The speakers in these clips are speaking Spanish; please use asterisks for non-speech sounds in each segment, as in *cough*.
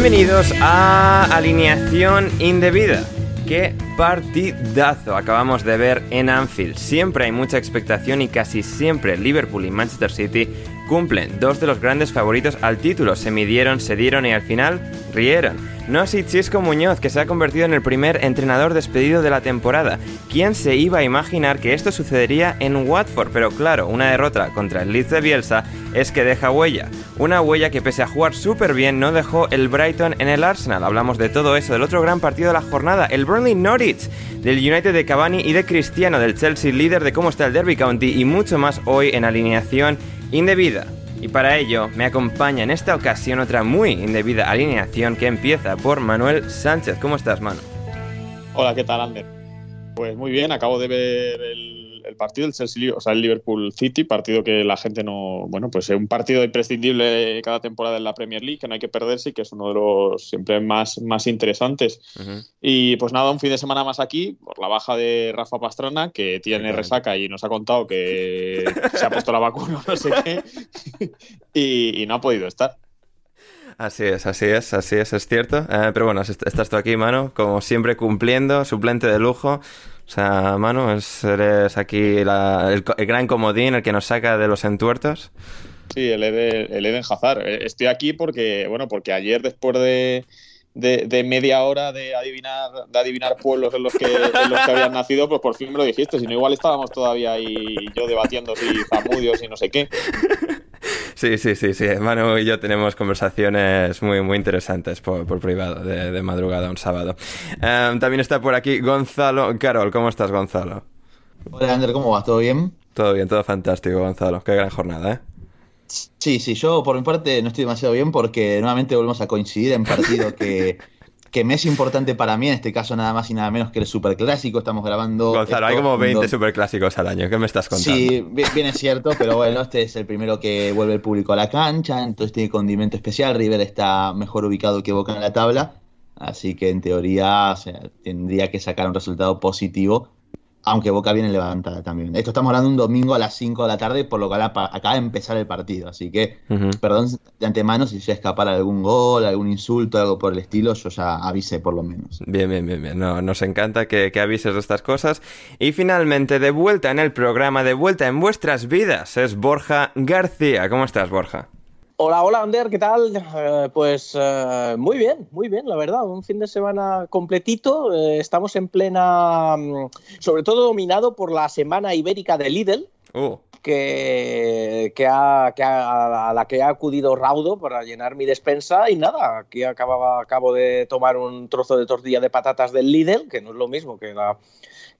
Bienvenidos a Alineación Indebida. Qué partidazo acabamos de ver en Anfield. Siempre hay mucha expectación y casi siempre Liverpool y Manchester City cumplen. Dos de los grandes favoritos al título se midieron, se dieron y al final rieron. No así Chisco Muñoz, que se ha convertido en el primer entrenador despedido de la temporada. ¿Quién se iba a imaginar que esto sucedería en Watford? Pero claro, una derrota contra el Leeds de Bielsa es que deja huella. Una huella que pese a jugar súper bien no dejó el Brighton en el Arsenal. Hablamos de todo eso, del otro gran partido de la jornada, el Burnley Norwich, del United de Cavani y de Cristiano, del Chelsea líder de cómo está el Derby County y mucho más hoy en alineación indebida. Y para ello me acompaña en esta ocasión otra muy indebida alineación que empieza por Manuel Sánchez. ¿Cómo estás, Manu? Hola, ¿qué tal, Ander? Pues muy bien, acabo de ver el partido, el Chelsea, o sea, el Liverpool City, partido que la gente no, bueno, pues es un partido imprescindible cada temporada en la Premier League, que no hay que perderse y que es uno de los siempre más, más interesantes. Y pues nada, un fin de semana más aquí, por la baja de Rafa Pastrana, que tiene resaca y nos ha contado que se ha puesto la vacuna, *laughs* no sé qué, y, y no ha podido estar. Así es, así es, así es, es cierto. Eh, pero bueno, est- estás tú aquí, Manu, como siempre cumpliendo, suplente de lujo. O sea, Manu, es- eres aquí la- el, el gran comodín, el que nos saca de los entuertos. Sí, el Eden, el Eden Hazard. Eh, Estoy aquí porque, bueno, porque ayer después de, de, de media hora de adivinar, de adivinar pueblos en los que, en los que habían nacido, pues por fin me lo dijiste. Si no, igual estábamos todavía ahí yo debatiendo si Zamudios y no sé qué. Sí, sí, sí, sí. Manu y yo tenemos conversaciones muy, muy interesantes por, por privado, de, de madrugada un sábado. Eh, también está por aquí Gonzalo. Carol, ¿cómo estás, Gonzalo? Hola, Ander, ¿cómo vas? ¿Todo bien? Todo bien, todo fantástico, Gonzalo. Qué gran jornada, ¿eh? Sí, sí, yo por mi parte no estoy demasiado bien porque nuevamente volvemos a coincidir en partido que, que me es importante para mí, en este caso nada más y nada menos que el Superclásico. Estamos grabando. Gonzalo, hay como 20 cuando- superclásicos al año. ¿Qué me estás contando? Sí, bi- bien es cierto, pero bueno, este es el primero que vuelve el público a la cancha, entonces tiene condimento especial. River está mejor ubicado que Boca en la tabla, así que en teoría o sea, tendría que sacar un resultado positivo, aunque Boca viene levantada también. Esto estamos hablando un domingo a las 5 de la tarde, por lo que acaba de empezar el partido, así que perdón de antemano si se escapara algún gol, algún insulto, algo por el estilo, yo ya avisé por lo menos. Bien, bien, bien, bien. No, nos encanta que, que avises de estas cosas. Y finalmente, de vuelta en el programa, de vuelta en vuestras vidas, es Borja García. ¿Cómo estás, Borja? Hola, hola, Ander, ¿qué tal? Eh, pues eh, muy bien, muy bien, la verdad. Un fin de semana completito. Eh, estamos en plena, mm, sobre todo dominado por la semana ibérica de Lidl, que, que, ha- que ha- a la que ha acudido Raudo para llenar mi despensa y nada, aquí acababa, acabo de tomar un trozo de tortilla de patatas del Lidl, que no es lo mismo que la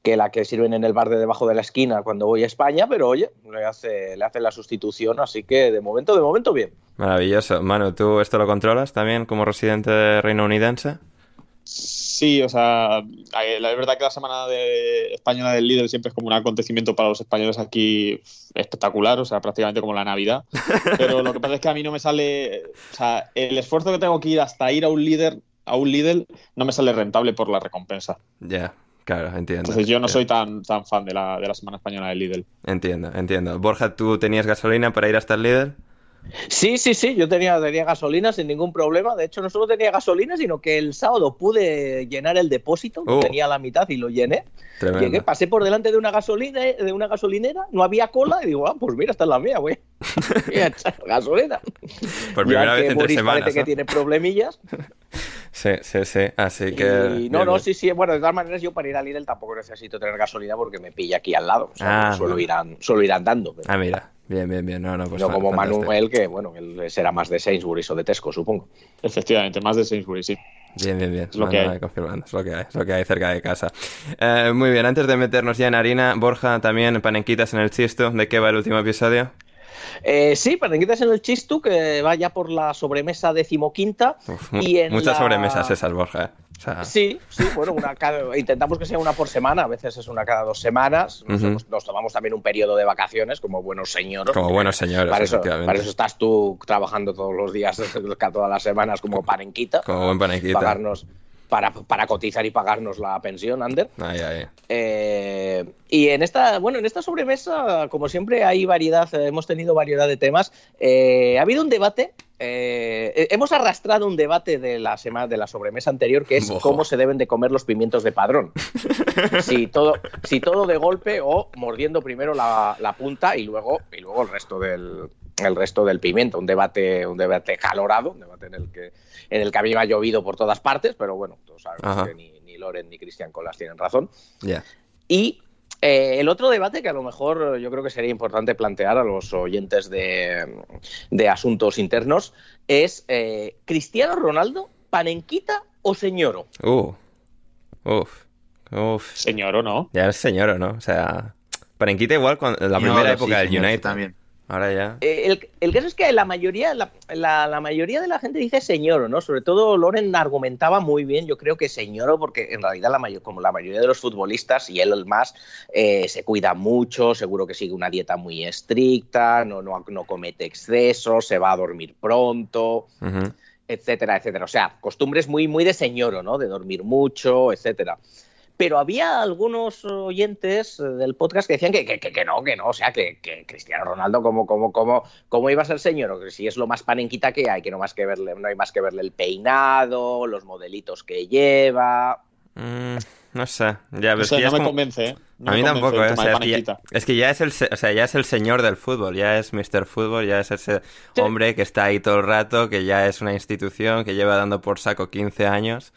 que la que sirven en el bar de debajo de la esquina cuando voy a España, pero oye, le hace, le hace la sustitución, así que de momento, de momento bien. maravilloso. Manu, ¿tú esto lo controlas también como residente reino unidense? Sí, o sea, la es verdad que la semana de española del líder siempre es como un acontecimiento para los españoles aquí espectacular, o sea, prácticamente como la Navidad. *laughs* Pero lo que pasa es que a mí no me sale, o sea, el esfuerzo que tengo que ir hasta ir a un líder, a un líder, no me sale rentable por la recompensa. Ya, claro, entiendo. Entonces yo no Ya. soy tan, tan fan de la, de la semana española del líder. Entiendo, entiendo. Borja, ¿tú tenías gasolina para ir hasta el líder? Sí, sí, sí, yo tenía, tenía gasolina sin ningún problema. De hecho, no solo tenía gasolina, sino que el sábado pude llenar el depósito, Oh. tenía la mitad y lo llené. Tremendo. Llegué, pasé por delante de una gasolina, de una gasolinera, no había cola, y digo, ah, pues mira, esta es la mía, güey. *laughs* *laughs* Gasolina. Por primera que vez en tres Boris semanas. parece que ¿no? tiene problemillas. *laughs* Sí, sí, sí. Así que. Y, no, bien, no, bien. sí, sí. Bueno, de todas maneras, yo para ir a Lidl tampoco necesito tener gasolina porque me pilla aquí al lado. O sea, Ah, suelo, bueno. ir an- suelo ir andando. pero Ah, mira. Bien, bien, bien. No, no, pues no como fantástico. Manuel, que bueno, él será más de Sainsbury's o de Tesco, supongo. Efectivamente, más de Sainsbury, sí. Bien, bien, bien. Es lo No, que no, hay. confirmando. Es lo que hay. Es lo que hay cerca de casa. Eh, muy bien. Antes de meternos ya en harina, Borja, también panenquitas en el chisto. ¿De qué va el último episodio? Eh, sí, panenquitas en el Chistu, que va ya por la sobremesa decimoquinta. Uf, y en muchas la- sobremesas esas, Borja. ¿eh? O sea, Sí, sí, bueno, una cada- intentamos que sea una por semana, a veces es una cada dos semanas. Nos, hemos- nos tomamos también un periodo de vacaciones como buenos señores. Como buenos señores, Para eso, efectivamente. para eso estás tú trabajando todos los días, *laughs* todas las semanas como panenquita. como buen panenquita. Pagarnos, para, para cotizar y pagarnos la pensión, Ander. Eh, y en esta, bueno, en esta sobremesa, como siempre, hay variedad, eh, hemos tenido variedad de temas. Eh, ha habido un debate, eh, eh, hemos arrastrado un debate de la semana de la sobremesa anterior, que es Ojo. cómo se deben de comer los pimientos de padrón. *laughs* si todo, si todo de golpe o mordiendo primero la, la punta y luego, y luego el resto del el resto del pimiento, un debate, un debate calorado, un debate en el que en el que a mí me ha llovido por todas partes, pero bueno, todos sabemos Ajá. que ni, ni Loren ni Cristian Colas tienen razón. Ya. Y eh, el otro debate que a lo mejor yo creo que sería importante plantear a los oyentes de, de asuntos internos es eh, ¿Cristiano Ronaldo, panenquita o señoro? Uh. Uf. Uf. Señor o no. Ya es señor, ¿o no? O sea, Panenquita igual con la primera época sí, del señor, United. también. Ahora ya. Eh, el, el caso es que la mayoría, la, la- la mayoría de la gente dice señoro, ¿no? Sobre todo Loren argumentaba muy bien, yo creo que señoro, porque en realidad la mayo- como la mayoría de los futbolistas, y él el más, eh, se cuida mucho, seguro que sigue una dieta muy estricta, no, no, no comete excesos, se va a dormir pronto, etcétera, etcétera. O sea, costumbres muy, muy de señoro, ¿no? De dormir mucho, etcétera. Pero había algunos oyentes eh, del podcast que decían que, que, que- que no, que no, o sea, que, que Cristiano Ronaldo, ¿cómo, cómo, cómo, cómo iba a ser señor? O que si es lo más panenquita que hay, que no, más que verle, no hay más que verle el peinado, los modelitos que lleva. Mm, no sé. Ya, que ya no me como- convence, ¿eh? No a mí tampoco, ¿eh? O sea, es, que ya, es que ya es el, o sea, ya es el señor del fútbol, ya es Mr. Fútbol, ya es ese Sí. hombre que está ahí todo el rato, que ya es una institución, que lleva dando por saco 15 años.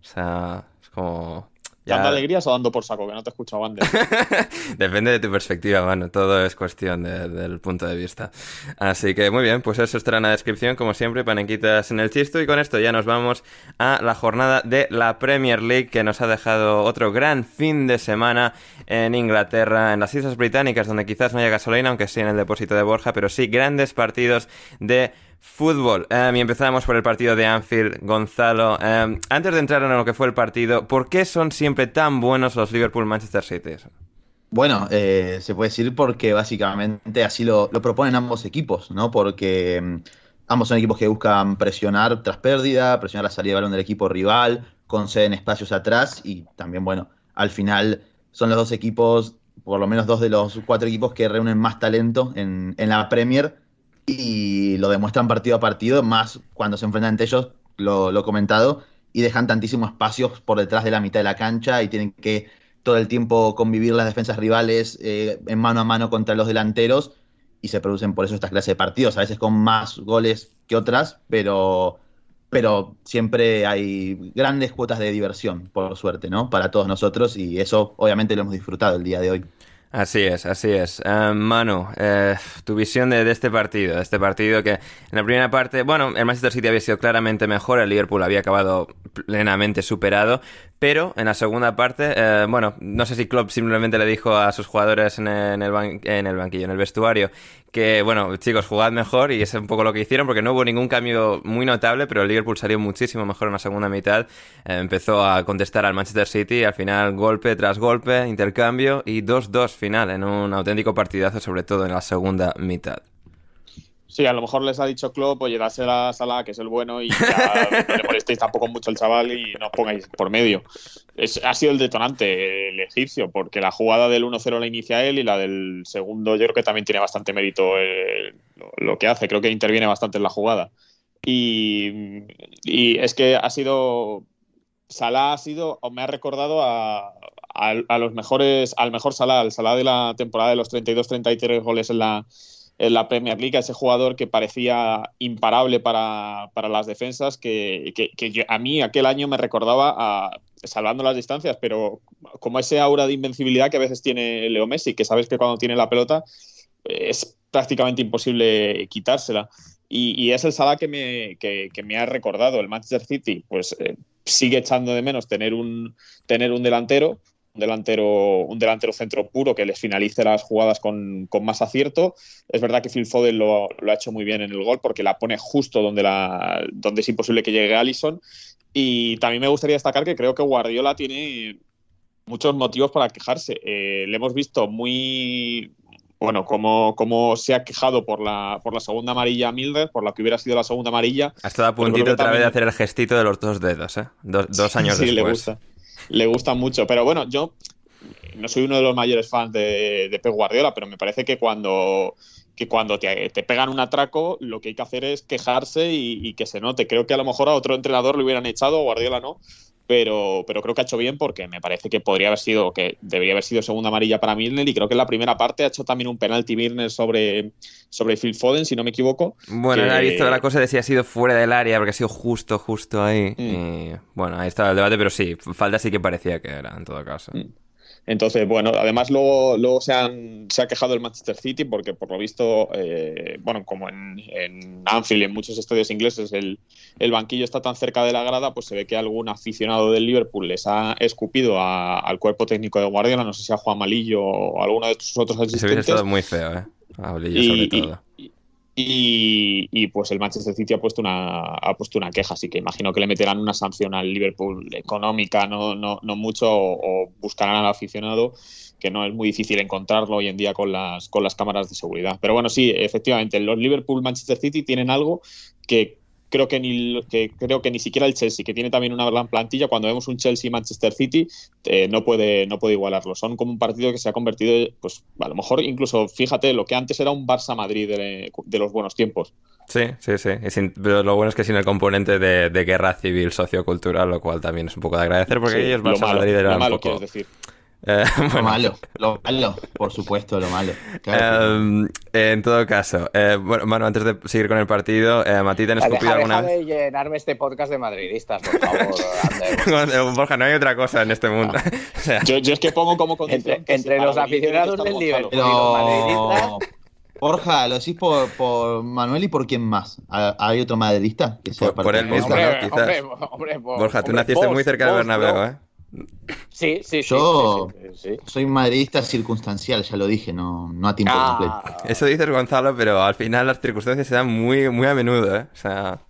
O sea, es como... ya- ¿Dando alegrías o dando por saco? Que no te he escuchado antes. *laughs* Depende de tu perspectiva, mano. Todo es cuestión de- del punto de vista. Así que muy bien, pues eso estará en la descripción, como siempre, panenquitas en el chisto. Y con esto ya nos vamos a la jornada de la Premier League, que nos ha dejado otro gran fin de semana en Inglaterra, en las Islas Británicas, donde quizás no haya gasolina, aunque sí en el depósito de Borja, pero sí grandes partidos de Fútbol. Eh, y empezamos por el partido de Anfield, Gonzalo. eh, antes de entrar en lo que fue el partido, ¿por qué son siempre tan buenos los Liverpool-Manchester City? Bueno, eh, se puede decir porque básicamente así lo, proponen ambos equipos, ¿no? Porque mm, ambos son equipos que buscan presionar tras pérdida, presionar la salida de balón del equipo rival, conceden espacios atrás y también, bueno, al final son los dos equipos, por lo menos dos de los cuatro equipos que reúnen más talento en, en la Premier y lo demuestran partido a partido, más cuando se enfrentan entre ellos, lo, lo he comentado, y dejan tantísimos espacios por detrás de la mitad de la cancha y tienen que todo el tiempo convivir las defensas rivales eh, en mano a mano contra los delanteros y se producen por eso estas clases de partidos, a veces con más goles que otras, pero, pero siempre hay grandes cuotas de diversión, por suerte, ¿no? Para todos nosotros y eso obviamente lo hemos disfrutado el día de hoy. Así es, así es. Uh, Manu, eh, tu visión de, este partido, de este partido que en la primera parte, bueno, el Manchester City había sido claramente mejor, el Liverpool había acabado plenamente superado, pero en la segunda parte, eh, bueno, no sé si Klopp simplemente le dijo a sus jugadores en el, en en el banquillo, en el vestuario, que, bueno, chicos, jugad mejor y es un poco lo que hicieron porque no hubo ningún cambio muy notable, pero el Liverpool salió muchísimo mejor en la segunda mitad, eh, empezó a contestar al Manchester City, al final golpe tras golpe, intercambio y 2-2 final en un auténtico partidazo, sobre todo en la segunda mitad. Sí, a lo mejor les ha dicho Klopp, oye, dásela a Salah, que es el bueno, y ya *laughs* no le molestéis tampoco mucho al chaval y no os pongáis por medio. Es, ha sido el detonante el egipcio, porque la jugada del 1-0 la inicia él y la del segundo yo creo que también tiene bastante mérito eh, lo, lo, que hace, creo que interviene bastante en la jugada. Y, y es que ha sido, Salah ha sido, o me ha recordado a, a, a los mejores, al mejor Salah, al Salah de la temporada de los 32-33 goles en la en la Premier League, ese jugador que parecía imparable para, para las defensas, que, que, que a mí aquel año me recordaba a, salvando las distancias, pero como ese aura de invencibilidad que a veces tiene Leo Messi, que sabes que cuando tiene la pelota es prácticamente imposible quitársela. Y, y es el Salah que me, que, que, me ha recordado. El Manchester City, pues eh, sigue echando de menos tener un, tener un delantero, un delantero, un delantero centro puro que les finalice las jugadas con, con más acierto. Es verdad que Phil Foden lo, lo, ha hecho muy bien en el gol porque la pone justo donde, la, donde es imposible que llegue Allison. Y también me gustaría destacar que creo que Guardiola tiene muchos motivos para quejarse. Eh, le hemos visto muy, bueno, como, como se ha quejado por la, por la segunda amarilla a Milder, por la que hubiera sido la segunda amarilla. Ha estado a puntito otra también... vez de hacer el gestito de los dos dedos, ¿eh? Dos, dos años sí, después. Le gusta, le gusta mucho. Pero bueno, yo no soy uno de los mayores fans de, de Pep Guardiola, pero me parece que cuando, que cuando te, te, pegan un atraco, lo que hay que hacer es quejarse y, y, que se note. Creo que a lo mejor a otro entrenador le hubieran echado, Guardiola no, pero, pero creo que ha hecho bien porque me parece que podría haber sido, que debería haber sido segunda amarilla para Milner y creo que en la primera parte ha hecho también un penalti Milner sobre, sobre Phil Foden, si no me equivoco. Bueno, que... no he visto la cosa de si ha sido fuera del área porque ha sido justo, justo ahí. Mm. Y, bueno, ahí estaba el debate, pero sí, falta sí que parecía que era en todo caso. Mm. Entonces, bueno, además luego, luego se, han, se ha quejado el Manchester City porque por lo visto, eh, bueno, como en, en, Anfield y en muchos estadios ingleses el, el, banquillo está tan cerca de la grada, pues se ve que algún aficionado del Liverpool les ha escupido a, al cuerpo técnico de Guardiola, no sé si a Juan Malillo o a alguno de sus otros asistentes. Se hubiera estado muy feo, ¿eh? A y, sobre todo. Y, y, y, pues el Manchester City ha puesto una ha puesto una queja, así que imagino que le meterán una sanción al Liverpool económica, no, no, no mucho, o, o, buscarán al aficionado, que no es muy difícil encontrarlo hoy en día con las, con las cámaras de seguridad. Pero bueno, sí, efectivamente, los Liverpool Manchester City tienen algo que creo que ni que creo que ni siquiera el Chelsea que tiene también una gran plantilla. Cuando vemos un Chelsea Manchester City eh, no puede no puede igualarlo. Son como un partido que se ha convertido pues a lo mejor incluso fíjate lo que antes era un Barça Madrid de, de los buenos tiempos. Sí sí sí. Sin, pero lo bueno es que sin el componente de, de, guerra civil sociocultural lo cual también es un poco de agradecer porque sí, ellos Barça malo, Madrid era un poco decir eh, *laughs* bueno. Lo malo, lo malo, por supuesto, lo malo. Claro. Um, en todo caso, eh, bueno, Manu, antes de seguir con el partido, eh, ¿Mati te han escupido deja, alguna deja vez? de llenarme este podcast de madridistas, por favor, *laughs* *laughs* Borja, no hay otra cosa en este mundo. No. o sea, yo, yo, es que pongo como Entre, entre los aficionados del Liverpool y los madridistas... Borja, lo decís por, por, Manuel y por quién más. ¿Hay otro madridista? Que sea por, por él mismo, hombre, ¿no? Quizás. Hombre, hombre, por, Borja, tú hombre, naciste vos, muy cerca vos, Bernabéu. ¿eh? Sí, sí, Yo sí, sí, sí, soy madridista circunstancial, ya lo dije, no, no a tiempo ah, completo. Eso dices, Gonzalo, pero al final las circunstancias se dan muy, muy a menudo, ¿eh? O sea.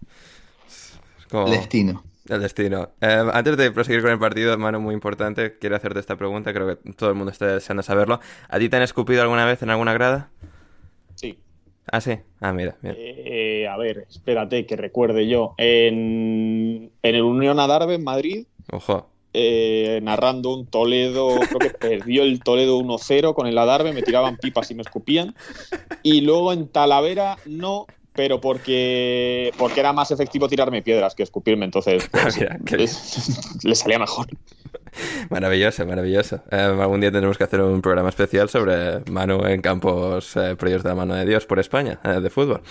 Como... El destino. El destino. Eh, antes de proseguir con el partido, mano, muy importante, quiero hacerte esta pregunta, creo que todo el mundo está deseando saberlo. ¿A ti te han escupido alguna vez en alguna grada? Sí. Ah, sí. Ah, mira. mira. Eh, a ver, espérate que recuerde yo. En, en el Unión Adarve, en Madrid. Ojo. Eh, narrando un Toledo, creo que perdió el Toledo 1-0 con el Adarve, me tiraban pipas y me escupían. Y luego en Talavera no, pero porque, porque era más efectivo tirarme piedras que escupirme, entonces pues, *laughs* Mira, les, *laughs* les, salía mejor. Maravilloso, maravilloso. Eh, algún día tendremos que hacer un programa especial sobre Manu en campos eh, de la mano de Dios por España, eh, de fútbol.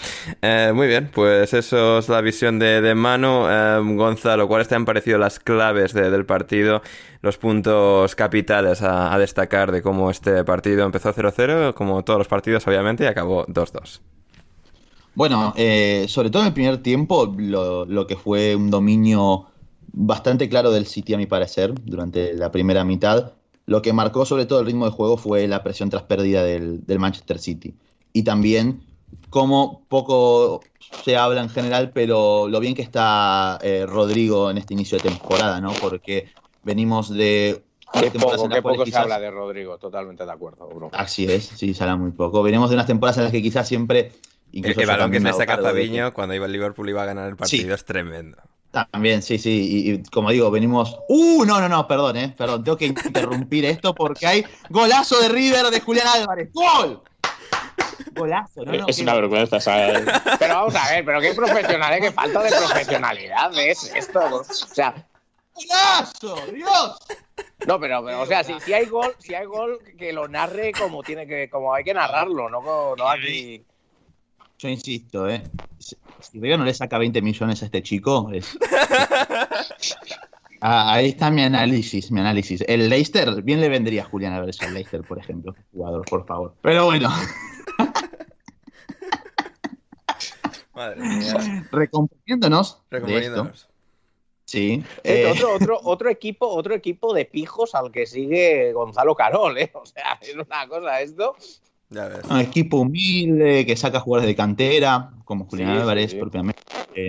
Eh, muy bien, pues eso es la visión de, de Manu. Gonzalo, ¿cuáles te han parecido las claves del partido, los puntos capitales a, a destacar de cómo este partido empezó 0-0, como todos los partidos obviamente, y acabó 2-2? Bueno, sobre todo en el primer tiempo, lo, lo que fue un dominio bastante claro del City a mi parecer durante la primera mitad. Lo que marcó sobre todo el ritmo de juego fue la presión tras pérdida del, Manchester City. Y también como poco se habla en general, pero lo bien que está eh, Rodrigo en este inicio de temporada, ¿no? Porque venimos de... Qué poco, qué poco se habla de Rodrigo, totalmente de acuerdo, bro. Así es, sí, se habla muy poco. Venimos de unas temporadas en las que quizás siempre... El, balón que me saca Fabiño cuando iba el Liverpool iba a ganar el partido es tremendo. También, sí, sí. Y, como digo, venimos. ¡Uh! No, no, no, perdón, eh. Perdón, tengo que interrumpir *laughs* esto porque hay golazo de River de Julián Álvarez. ¡Gol! Golazo, ¿no? no es una vergüenza, ¿sabes? Pero vamos a ver, pero qué profesional, ¿eh? Qué falta de profesionalidad es esto. O sea. ¡Golazo! ¡Dios! No, pero, o sea, si, si, hay gol, si hay gol, que lo narre como tiene que, como hay que narrarlo, no, no aquí. Yo insisto, ¿eh? Si, River no le saca 20 millones a este chico, es... *laughs* Ah, ahí está mi análisis, mi análisis. El Leicester, bien le vendría a Julián Álvarez al Leicester, por ejemplo, jugador, por favor. Pero bueno. *laughs* Madre mía. Recomponiéndonos. Sí. Eh. Otro, otro, otro, equipo, otro equipo de pijos al que sigue Gonzalo Carol, ¿eh? O sea, es una cosa esto. Un equipo humilde que saca jugadores de cantera, como Julián Álvarez, propiamente.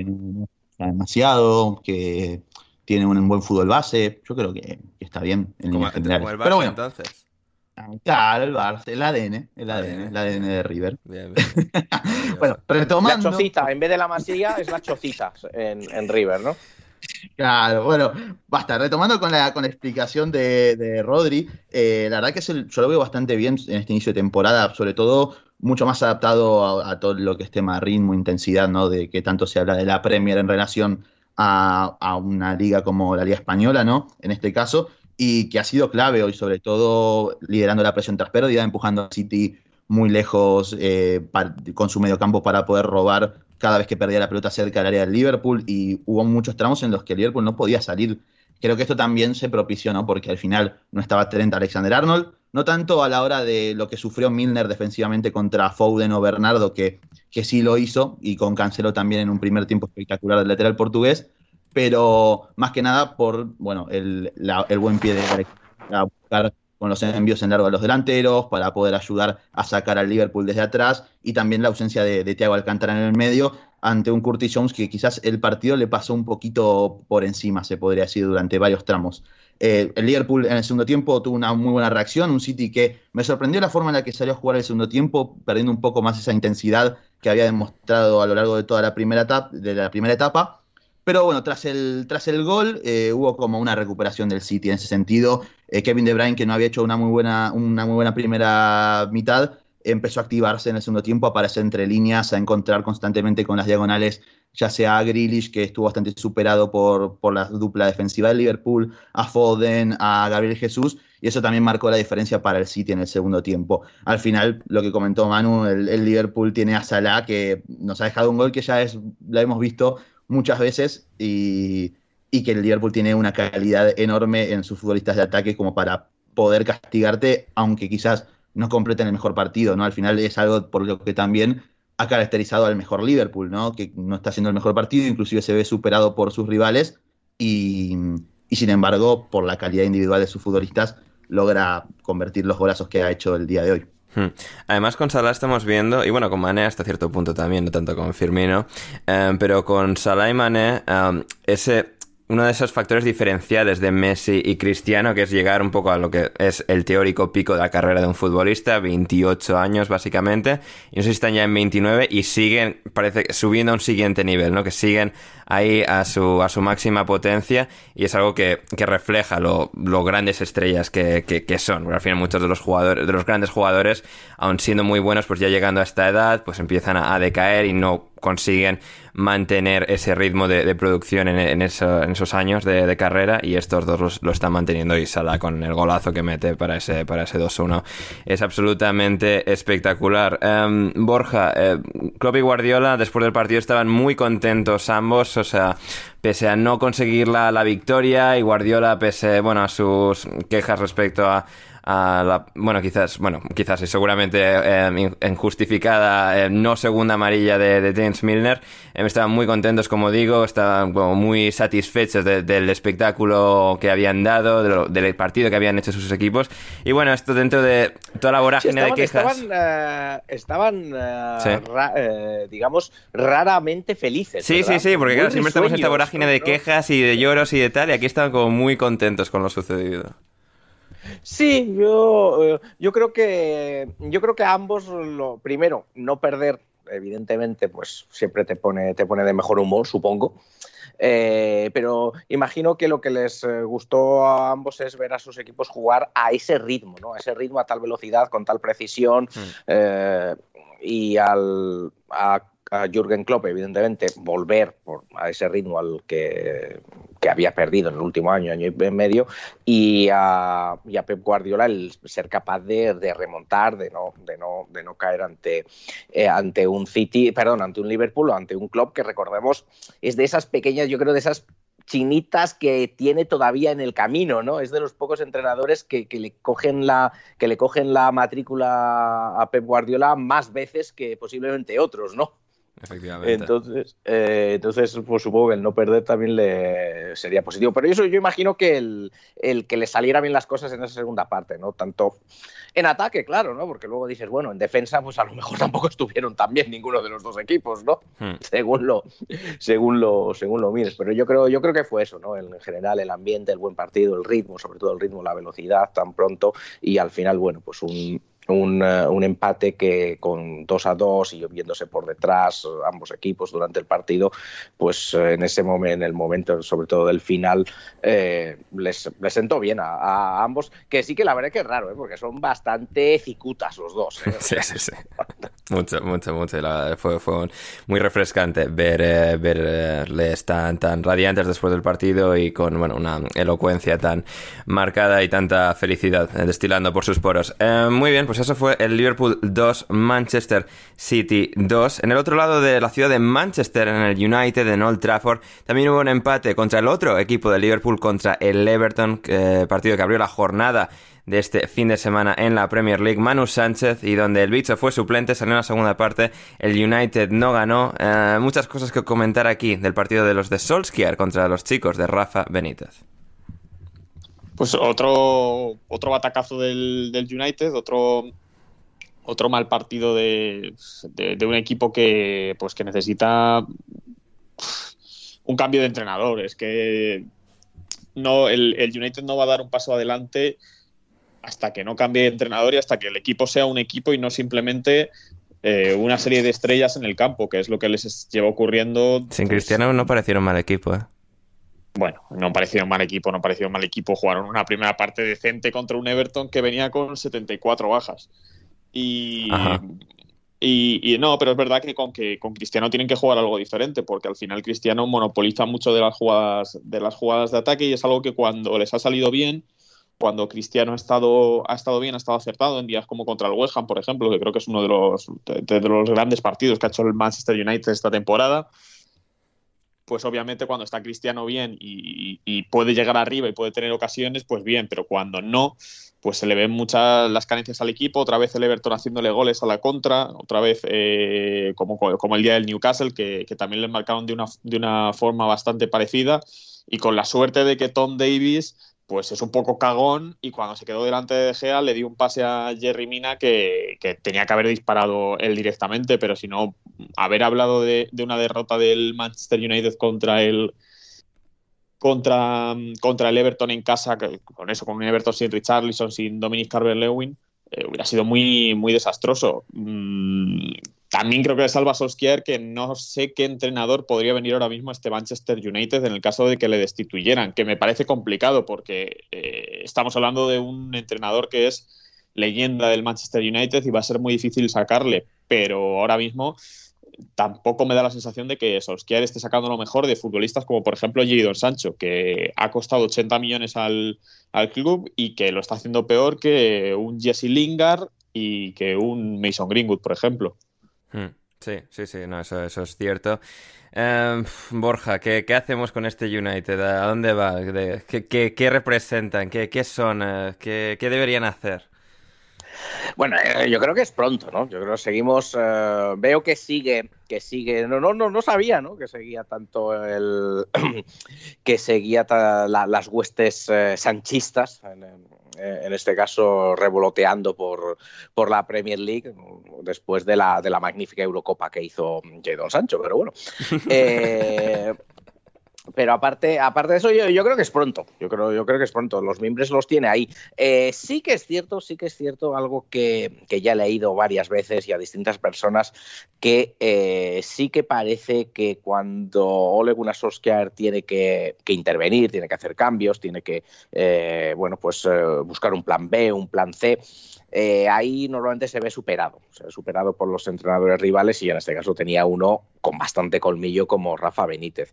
no está demasiado, que tiene un buen fútbol base. Yo creo que, está bien en como, generales. el Pero bueno, entonces. Claro, el Barça, el ADN, el ADN, el ADN de River. Bien, *laughs* bien. bueno, retomando. La chocita, en vez de la masilla, es la chocita en, en River, ¿no? Claro, bueno, basta. Retomando con la, con la explicación de, Rodri, eh, la verdad que yo lo veo bastante bien en este inicio de temporada, sobre todo mucho más adaptado a, todo lo que es tema ritmo, intensidad, ¿no? De que tanto se habla de la Premier en relación a, una liga como la Liga Española, ¿no? En este caso, y que ha sido clave hoy, sobre todo liderando la presión tras pérdida, empujando a City muy lejos eh, con su mediocampo para poder robar cada vez que perdía la pelota cerca del área del Liverpool y hubo muchos tramos en los que el Liverpool no podía salir. Creo que esto también se propició, ¿no? Porque al final no estaba Trent Alexander-Arnold, no tanto a la hora de lo que sufrió Milner defensivamente contra Foden o Bernardo, que, que sí lo hizo, y con Cancelo también en un primer tiempo espectacular del lateral portugués, pero más que nada por, bueno, el, el buen pie de a buscar con los envíos en largo a los delanteros, para poder ayudar a sacar al Liverpool desde atrás, y también la ausencia de, de Thiago Alcántara en el medio, ante un Curtis Jones que quizás el partido le pasó un poquito por encima, se podría decir, durante varios tramos. Eh, el Liverpool en el segundo tiempo tuvo una muy buena reacción, un City que me sorprendió la forma en la que salió a jugar el segundo tiempo, perdiendo un poco más esa intensidad que había demostrado a lo largo de toda la primera etapa, de la primera etapa pero bueno, tras el, tras el gol eh, hubo como una recuperación del City en ese sentido. Eh, Kevin De Bruyne, que no había hecho una muy buena, una muy buena primera mitad, empezó a activarse en el segundo tiempo, a aparecer entre líneas, a encontrar constantemente con las diagonales, ya sea a Grealish, que estuvo bastante superado por, por la dupla defensiva del Liverpool, a Foden, a Gabriel Jesús, y eso también marcó la diferencia para el City en el segundo tiempo. Al final, lo que comentó Manu, el, el Liverpool tiene a Salah, que nos ha dejado un gol que ya es, la hemos visto muchas veces y, que el Liverpool tiene una calidad enorme en sus futbolistas de ataque como para poder castigarte, aunque quizás no completen el mejor partido, ¿no? Al final es algo por lo que también ha caracterizado al mejor Liverpool, ¿no? Que no está haciendo el mejor partido, inclusive se ve superado por sus rivales y, y sin embargo, por la calidad individual de sus futbolistas, logra convertir los golazos que ha hecho el día de hoy. Hmm. Además con Salah estamos viendo, y bueno, con Mané hasta cierto punto también, no tanto con Firmino, eh, pero con Salah y Mané, eh, ese uno de esos factores diferenciales de Messi y Cristiano, que es llegar un poco a lo que es el teórico pico de la carrera de un futbolista, 28 años básicamente, y no sé si están ya en 29 y siguen, parece, subiendo a un siguiente nivel, ¿no? Que siguen ahí a su, a su máxima potencia y es algo que, que refleja lo, lo, grandes estrellas que, que, son. Al final muchos de los jugadores, de los grandes jugadores, aun siendo muy buenos, pues ya llegando a esta edad, pues empiezan a, a decaer y no consiguen mantener ese ritmo de, producción en, esos años de, carrera y estos dos lo están manteniendo y Sala con el golazo que mete para ese, para ese 2-1 es absolutamente espectacular. Em, Borja, eh, y Guardiola después del partido estaban muy contentos ambos, o sea, pese a no conseguir la, la victoria y Guardiola pese bueno, a sus quejas respecto a a la, bueno, quizás, bueno, quizás y seguramente eh, injustificada eh, no segunda amarilla de, de James Milner. Eh, estaban muy contentos, como digo, estaban muy satisfechos del espectáculo que habían dado, del partido que habían hecho sus equipos. Y bueno, esto dentro de toda la vorágine de quejas. Estaban, digamos, raramente felices. Sí, sí, sí, porque claro, siempre estamos en esta vorágine de quejas y de lloros y de tal, y aquí estaban como muy contentos con lo sucedido. Sí, yo, eh, yo creo que yo creo que ambos lo primero no perder evidentemente pues siempre te pone te pone de mejor humor supongo eh, pero imagino que lo que les eh, gustó a ambos es ver a sus equipos jugar a ese ritmo, ¿no? A ese ritmo, a tal velocidad, con tal precisión mm. y al, a a Jürgen Klopp, evidentemente, volver a ese ritmo al que, había perdido en el último año, año y medio, y a, Pep Guardiola el ser capaz de, remontar, de no, de no, de no caer ante, eh, ante un City, perdón, ante un Liverpool o ante un Klopp que recordemos es de esas pequeñas, yo creo, de esas chinitas que tiene todavía en el camino, ¿no? Es de los pocos entrenadores que, le cogen la, que le cogen la matrícula a Pep Guardiola más veces que posiblemente otros, ¿no? Efectivamente. Entonces, eh, entonces pues supongo que el no perder también le sería positivo. Pero eso yo imagino que el, que le saliera bien las cosas en esa segunda parte, ¿no? Tanto en ataque, claro, ¿no? Porque luego dices, bueno, en defensa, pues a lo mejor *laughs* tampoco estuvieron tan bien ninguno de los dos equipos, ¿no? Hmm. Según lo, según lo, según lo mires. Pero yo creo, yo creo que fue eso, ¿no? En general, el ambiente, el buen partido, el ritmo, sobre todo el ritmo, la velocidad tan pronto, y al final, bueno, pues un un, eh, un, empate que con 2 a 2 y viéndose por detrás eh, ambos equipos durante el partido, pues eh, en ese momento, en el momento sobre todo del final, les, sentó bien a, ambos, que sí que la verdad que es raro, porque son bastante cicutas los dos. *laughs* Sí, sí, sí. Mucho, mucho, mucho. fue, fue muy refrescante ver, verles tan, tan radiantes después del partido y con bueno, una elocuencia tan marcada y tanta felicidad destilando por sus poros. muy bien, pues eso fue el Liverpool 2, Manchester City 2. En el otro lado de la ciudad de Manchester, en el United, en Old Trafford, también hubo un empate contra el otro equipo de Liverpool, contra el Everton, partido que abrió la jornada de este fin de semana en la Premier League, Manu Sánchez, y donde el bicho fue suplente, salió en la segunda parte, el United no ganó. Eh, muchas cosas que comentar aquí del partido de los de Solskjaer contra los chicos de Rafa Benítez. Pues otro, otro batacazo del, United, otro, otro mal partido de, un equipo que, pues que necesita un cambio de entrenador. Es que no, el, United no va a dar un paso adelante hasta que no cambie de entrenador y hasta que el equipo sea un equipo y no simplemente eh, una serie de estrellas en el campo, que es lo que les lleva ocurriendo. Sin Cristiano no parecieron mal equipo, ¿eh? bueno, no pareció un mal equipo, no pareció un mal equipo. Jugaron una primera parte decente contra un Everton que venía con 74 bajas. Y, y, no, pero es verdad que con, que con Cristiano tienen que jugar algo diferente, porque al final Cristiano monopoliza mucho de las jugadas de las jugadas de ataque y es algo que cuando les ha salido bien, cuando Cristiano ha estado, ha estado bien, ha estado acertado en días como contra el West Ham, por ejemplo, que creo que es uno de los, de los grandes partidos que ha hecho el Manchester United esta temporada pues obviamente cuando está Cristiano bien y, puede llegar arriba y puede tener ocasiones, pues bien, pero cuando no, pues se le ven muchas las carencias al equipo, otra vez el Everton haciéndole goles a la contra, otra vez eh, como, como, el día del Newcastle, que, que, también le marcaron de una, de una forma bastante parecida, y con la suerte de que Tom Davis pues es un poco cagón y cuando se quedó delante de Gea le dio un pase a Jerry Mina que, tenía que haber disparado él directamente, pero si no, haber hablado de, una derrota del Manchester United contra el contra, contra el Everton en casa, con eso, con un Everton sin Richarlison, sin Dominic Carver-Lewin, eh, hubiera sido muy, muy desastroso. Mm, también creo que le salva Solskjaer que no sé qué entrenador podría venir ahora mismo a este Manchester United en el caso de que le destituyeran, que me parece complicado porque eh, estamos hablando de un entrenador que es leyenda del Manchester United y va a ser muy difícil sacarle, pero ahora mismo tampoco me da la sensación de que Solskjaer esté sacando lo mejor de futbolistas como por ejemplo Jadon Sancho, que ha costado 80 millones al, club y que lo está haciendo peor que un Jesse Lingard y que un Mason Greenwood, por ejemplo. Hmm. Sí, sí, sí, no, eso, eso es cierto. Em, Borja, ¿qué, hacemos con este United? ¿A dónde va? ¿Qué, representan? ¿Qué, son? Eh, ¿Qué, deberían hacer? Bueno, eh, yo creo que es pronto, ¿no? Yo creo que seguimos. Eh, veo que sigue, que sigue. No, no, no, no sabía, ¿no? Que seguía tanto el. *clears throat* que seguía las huestes sanchistas en este caso revoloteando por, por la Premier League después de la, de la magnífica Eurocopa que hizo Jadon Sancho, pero bueno. *laughs* Eh, pero aparte, aparte de eso, yo, creo que es pronto. Yo creo, yo creo que es pronto. Los miembros los tiene ahí. Eh, sí que es cierto, sí que es cierto, algo que, ya he leído varias veces y a distintas personas, que eh, sí que parece que cuando Ole Gunnar tiene que, intervenir, tiene que hacer cambios, tiene que eh, bueno, pues buscar un plan B, un plan C. ahí normalmente se ve superado, se ve superado por los entrenadores rivales y en este caso tenía uno con bastante colmillo como Rafa Benítez.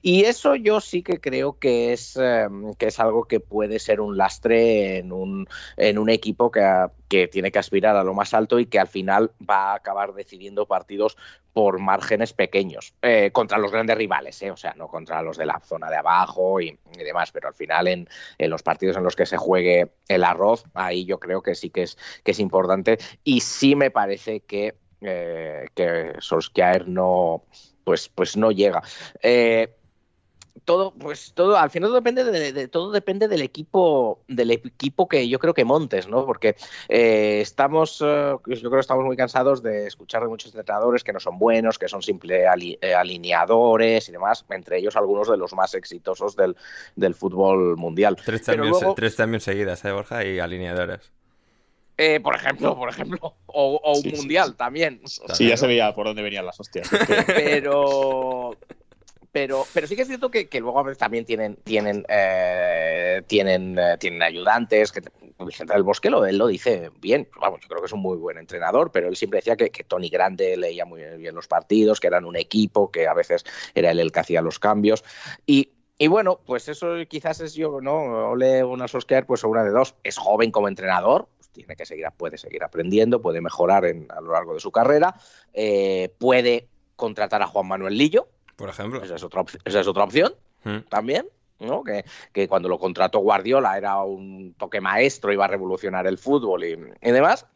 Y eso yo sí que creo que es, em, que es algo que puede ser un lastre en un, en un equipo que, que tiene que aspirar a lo más alto y que al final va a acabar decidiendo partidos por márgenes pequeños, eh, contra los grandes rivales, eh, o sea, no contra los de la zona de abajo y, demás, pero al final en, en, los partidos en los que se juegue el arroz, ahí yo creo que sí que es, que es importante y sí me parece que eh, que Solskjaer no, pues, pues no llega. Eh, todo, pues todo, al final depende de, todo depende del equipo, del equipo que yo creo que montes, ¿no? Porque eh, estamos, yo creo que estamos muy cansados de escuchar de muchos entrenadores que no son buenos, que son simples alineadores y demás, entre ellos algunos de los más exitosos del, fútbol mundial. Tres también, seguidas, ¿eh, Borja? Y alineadores. Eh, por ejemplo, por ejemplo, o, un mundial también. Sí, ya se veía por dónde venían las hostias. *laughs* Pero, pero, pero sí que es cierto que, luego también tienen, tienen, eh, tienen, eh, tienen ayudantes. Que, Vicente del Bosque lo, él lo dice bien. Vamos, yo creo que es un muy buen entrenador, pero él siempre decía que, que Tony Grande leía muy bien los partidos, que eran un equipo, que a veces era él el que hacía los cambios. Y, y bueno, pues eso quizás es yo, ¿no? Ole una Sosquer, pues una de dos. Es joven como entrenador, tiene que seguir, puede seguir aprendiendo, puede mejorar a lo largo de su carrera, eh, puede contratar a Juan Manuel Lillo, por ejemplo. Esa es otra, esa es otra opción hmm. también. ¿no? Que, que, cuando lo contrató Guardiola era un toque maestro, iba a revolucionar el fútbol y, y demás.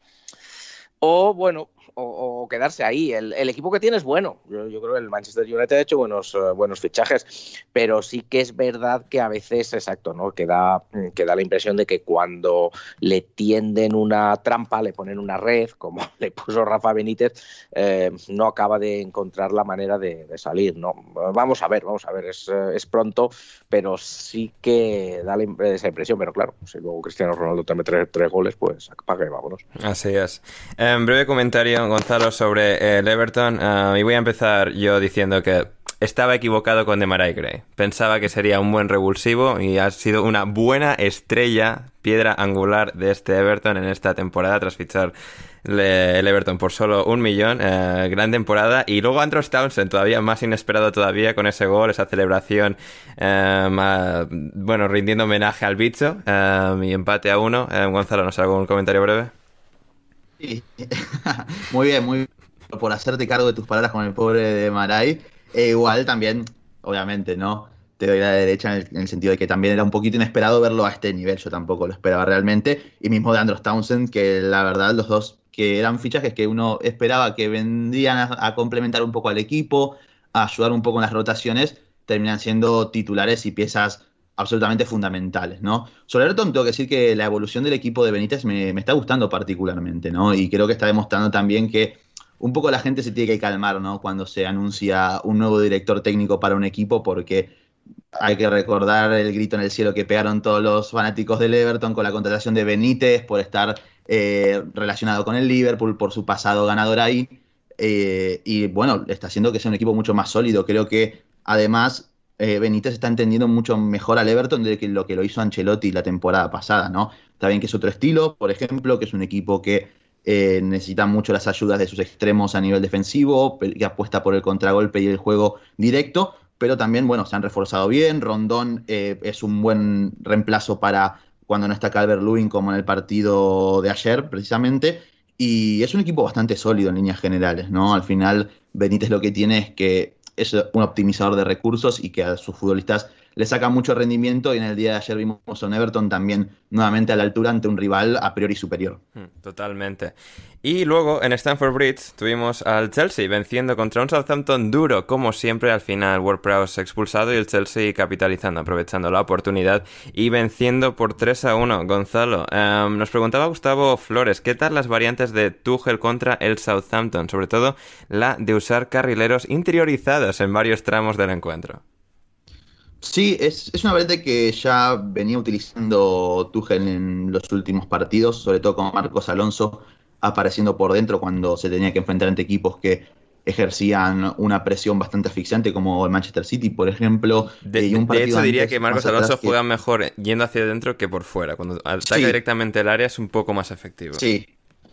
O bueno, o, quedarse ahí. El, equipo que tiene es bueno. Yo, creo que el Manchester United ha hecho buenos, eh, buenos fichajes, pero sí que es verdad que a veces, exacto, ¿no? Que da, la impresión de que cuando le tienden una trampa, le ponen una red, como *laughs* le puso Rafa Benítez, eh, no acaba de encontrar la manera de, salir, ¿no? Vamos a ver, vamos a ver, es, eh, es pronto, pero sí que da esa impresión, pero claro, si luego Cristiano Ronaldo te mete tres, goles, pues apaga y vámonos. Así es. En breve comentario Gonzalo, sobre el Everton. Ah, y voy a empezar yo diciendo que estaba equivocado con Demarai Gray. Pensaba que sería un buen revulsivo y ha sido una buena estrella, piedra angular de este Everton en esta temporada tras fichar el Everton por solo un millón. Eh, gran temporada. Y luego Andros Townsend, todavía más inesperado todavía con ese gol, esa celebración, eh, bueno, rindiendo homenaje al bicho eh, y empate a uno. Gonzalo, ¿nos algún comentario breve? *laughs* muy bien, muy bien. Por hacerte cargo de tus palabras con el pobre de Maray. E igual también, obviamente, ¿no? Te doy la derecha en el, sentido de que también era un poquito inesperado verlo a este nivel. Yo tampoco lo esperaba realmente. Y mismo de Andros Townsend, que la verdad, los dos que eran fichajes que uno esperaba que vendrían a, a complementar un poco al equipo, a ayudar un poco en las rotaciones, terminan siendo titulares y piezas absolutamente fundamentales, ¿no? Sobre Everton tengo que decir que la evolución del equipo de Benítez me, está gustando particularmente, ¿no? Y creo que está demostrando también que un poco la gente se tiene que calmar, ¿no? Cuando se anuncia un nuevo director técnico para un equipo, porque hay que recordar el grito en el cielo que pegaron todos los fanáticos del Everton con la contratación de Benítez por estar eh, relacionado con el Liverpool, por su pasado ganador ahí. Eh, y bueno, está haciendo que sea un equipo mucho más sólido. Creo que además eh, Benítez está entendiendo mucho mejor al Everton de que lo que lo hizo Ancelotti la temporada pasada, ¿no? Está bien que es otro estilo, por ejemplo, que es un equipo que eh, necesita mucho las ayudas de sus extremos a nivel defensivo, que apuesta por el contragolpe y el juego directo, pero también, bueno, se han reforzado bien. Rondón eh, es un buen reemplazo para cuando no está Calvert Lewin, como en el partido de ayer, precisamente. Y es un equipo bastante sólido en líneas generales, ¿no? Al final, Benítez lo que tiene es que es un optimizador de recursos y que a sus futbolistas le saca mucho rendimiento y en el día de ayer vimos a Everton también nuevamente a la altura ante un rival a priori superior. Hmm, totalmente. Y luego en Stamford Bridge tuvimos al Chelsea venciendo contra un Southampton duro, como siempre al final Ward Prowse expulsado y el Chelsea capitalizando, aprovechando la oportunidad y venciendo por 3 a 1. Gonzalo, em, nos preguntaba Gustavo Flores, ¿qué tal las variantes de Tuchel contra el Southampton? Sobre todo la de usar carrileros interiorizados en varios tramos del encuentro. Sí, es, una variante que ya venía utilizando Tuchel en los últimos partidos, sobre todo con Marcos Alonso apareciendo por dentro cuando se tenía que enfrentar ante equipos que ejercían una presión bastante asfixiante como el Manchester City, por ejemplo. De, y un de hecho, diría que Marcos Alonso juega mejor yendo hacia adentro que por fuera. Cuando ataca directamente el área es un poco más efectivo. Sí,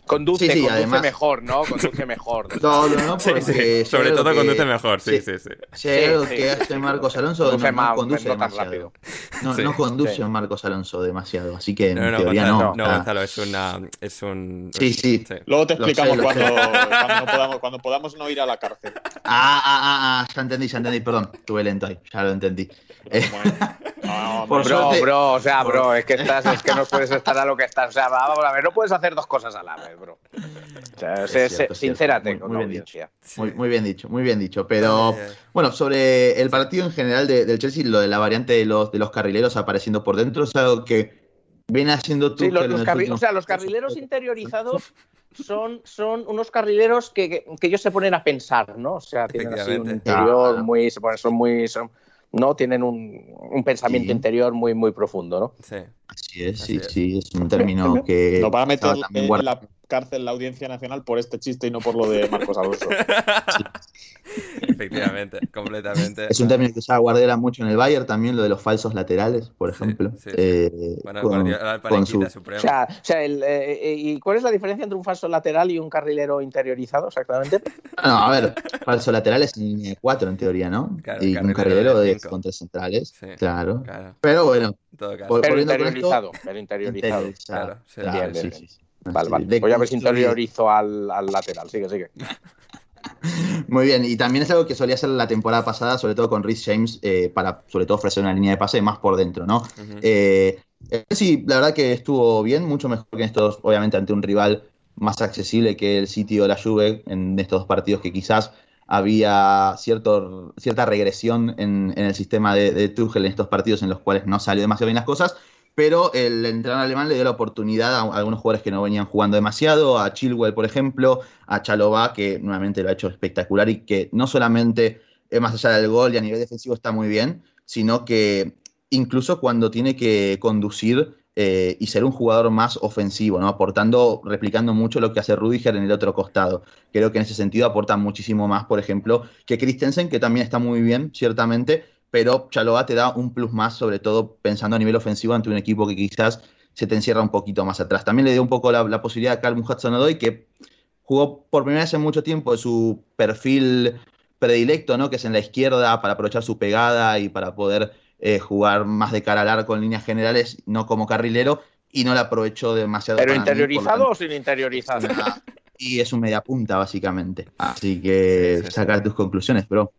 Conduce, conduce mejor, ¿no? Conduce mejor. *laughs* No, no, porque Sobre todo conduce mejor, sí, sí, sí. Algo que hace Marcos Alonso, no, conduce demasiado. No, no conduce Marcos Alonso demasiado, así que en teoría no. No, Gonzalo, es, una, es un... Sí, sí. Luego te explicamos cuando, cuando, podamos, cuando podamos no ir a la cárcel. Ah, ah, ah, ah, ya entendí, ya entendí, perdón, estuve lento ahí, ya lo entendí. No, *laughs* bro, bro, o sea, bro, es que estás, es que no puedes *laughs* estar a lo que estás. O sea, vamos a ver, no puedes hacer dos cosas a la vez, bro. *laughs* O sea, sincérate con muy, bien audiencia. Muy, bien dicho, muy bien dicho. Pero bueno, sobre el partido en general del Chelsea, lo de la variante de los, de los carrileros apareciendo por dentro es algo que viene haciendo tú. Sí, los, o sea, los carrileros interiorizados son, son unos carrileros que, que, ellos se ponen a pensar, ¿no? O sea, tienen así un interior muy. Son muy. Son, ¿no? Tienen un, pensamiento interior muy, muy profundo, ¿no? Sí. Así es, sí, sí, es un término *laughs* que... Lo van a meter en la cárcel la Audiencia Nacional por este chiste y no por lo de Marcos Alonso. *laughs* Efectivamente, completamente. Es un término que usaba Guardiola mucho en el Bayern, también lo de los falsos laterales, por ejemplo. Eh, bueno, con, su... O sea, o sea el, eh, ¿y cuál es la diferencia entre un falso lateral y un carrilero interiorizado exactamente? *laughs* No, a ver, falso lateral es en línea de cuatro en teoría, ¿no? y un carrilero de, con tres centrales, claro. Pero bueno. Pero interiorizado, pero interiorizado. Claro, sí, sí. Vale, vale. Voy a ver si interiorizo al, al lateral. Sigue, sigue. *laughs* Muy bien, y también es algo que solía hacer la temporada pasada, sobre todo con Rhys James, eh, para sobre todo ofrecer una línea de pase más por dentro, ¿no? Eh, sí, la verdad que estuvo bien, mucho mejor que en estos, obviamente ante un rival más accesible que el City o la Juve en estos dos partidos que quizás había cierto, cierta regresión en, el sistema de, de Tuchel en estos partidos en los cuales no salió demasiado bien las cosas, pero el entrenador alemán le dio la oportunidad a algunos jugadores que no venían jugando demasiado, a Chilwell, por ejemplo, a Chalobah, que nuevamente lo ha hecho espectacular y que no solamente más allá del gol y a nivel defensivo está muy bien, sino que incluso cuando tiene que conducir eh, y ser un jugador más ofensivo, ¿no? aportando, replicando mucho lo que hace Rudiger en el otro costado. Creo que en ese sentido aporta muchísimo más, por ejemplo, que Christensen, que también está muy bien, ciertamente, pero Chaloa te da un plus más, sobre todo pensando a nivel ofensivo ante un equipo que quizás se te encierra un poquito más atrás. También le dio un poco la, posibilidad a Calvin Hudson-Odoi, que jugó por primera vez en mucho tiempo de su perfil predilecto, ¿no? que es en la izquierda, para aprovechar su pegada y para poder eh, jugar más de cara al arco en líneas generales, no como carrilero, y no la aprovechó demasiado. ¿Pero interiorizado o sin interiorizar? Y es un media punta, básicamente. Así que sacar tus conclusiones, bro.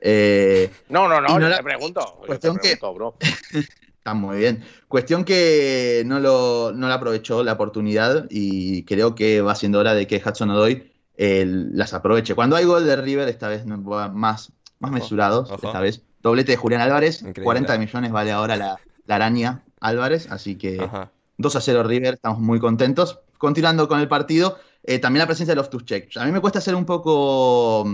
Eh, no, no, no, te pregunto. Cuestión que... *laughs* Está muy bien. Cuestión que no, lo, no la aprovechó la oportunidad y creo que va siendo hora de que Hudson Odoy eh, las aproveche. Cuando hay gol de River, esta vez más, más mesurados, esta vez. Doblete de Julián Álvarez, 40 millones vale ahora la, araña Álvarez, así que 2 a 0 River, estamos muy contentos. Continuando con el partido, eh, también la presencia de los Tuchek. A mí me cuesta ser un poco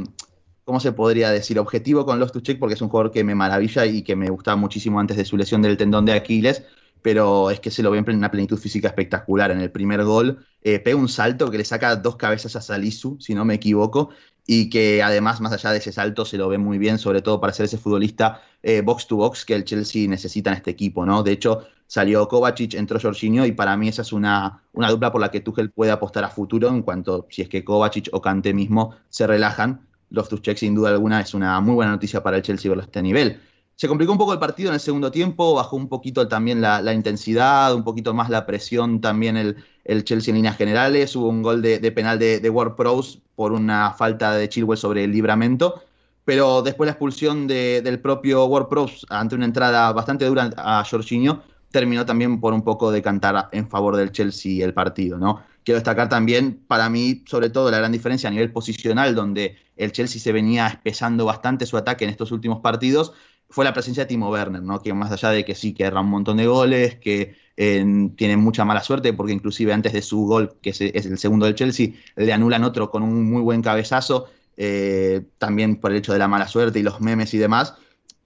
¿cómo se podría decir? Objetivo con Lost to Check porque es un jugador que me maravilla y que me gustaba muchísimo antes de su lesión del tendón de Aquiles, pero es que se lo ve en una plenitud física espectacular. En el primer gol eh, pega un salto que le saca dos cabezas a Salisu, si no me equivoco, y que además, más allá de ese salto, se lo ve muy bien, sobre todo para ser ese futbolista eh, box to box que el Chelsea necesita en este equipo, ¿no? De hecho, salió Kovacic, entró Jorginho y para mí esa es una, una dupla por la que Tuchel puede apostar a futuro en cuanto si es que Kovacic o Kanté mismo se relajan. Los Tuchek sin duda alguna es una muy buena noticia para el Chelsea verlo a este nivel. Se complicó un poco el partido en el segundo tiempo, bajó un poquito también la, intensidad, un poquito más la presión también el, el Chelsea en líneas generales. Hubo un gol de, penal de, de Ward Prowse por una falta de Chilwell sobre el libramento. Pero después la expulsión de, del propio Ward Prowse ante una entrada bastante dura a Jorginho terminó también por un poco de cantar en favor del Chelsea el partido, ¿no? Quiero destacar también, para mí, sobre todo, la gran diferencia a nivel posicional, donde el Chelsea se venía espesando bastante su ataque en estos últimos partidos, fue la presencia de Timo Werner, ¿no? Que más allá de que sí, que erra un montón de goles, que eh, tiene mucha mala suerte, porque inclusive antes de su gol, que es, el segundo del Chelsea, le anulan otro con un muy buen cabezazo, eh, también por el hecho de la mala suerte y los memes y demás.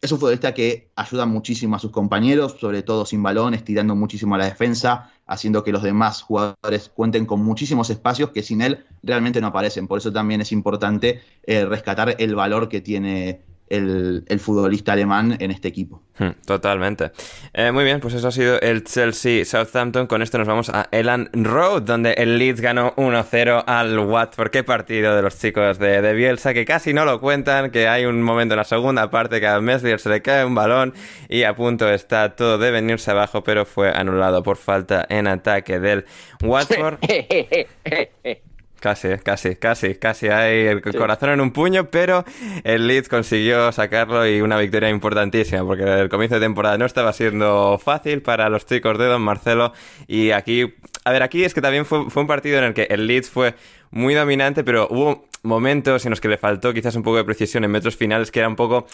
Es un futbolista que ayuda muchísimo a sus compañeros, sobre todo sin balón, estirando muchísimo a la defensa, haciendo que los demás jugadores cuenten con muchísimos espacios que sin él realmente no aparecen. Por eso también es importante eh, rescatar el valor que tiene el, el, futbolista alemán en este equipo. Hmm, totalmente. Eh, muy bien, pues eso ha sido el Chelsea-Southampton. Con esto nos vamos a Elan Road, donde el Leeds ganó 1-0 al Watford. Qué partido de los chicos de, de, Bielsa, que casi no lo cuentan, que hay un momento en la segunda parte que a Meslier se le cae un balón y a punto está todo de venirse abajo, pero fue anulado por falta en ataque del Watford. *laughs* Casi, casi, casi, casi hay el sí. corazón en un puño, pero el Leeds consiguió sacarlo y una victoria importantísima, porque el comienzo de temporada no estaba siendo fácil para los chicos de Don Marcelo. Y aquí, a ver, aquí es que también fue, fue un partido en el que el Leeds fue muy dominante, pero hubo momentos en los que le faltó quizás un poco de precisión en metros finales, que era un poco,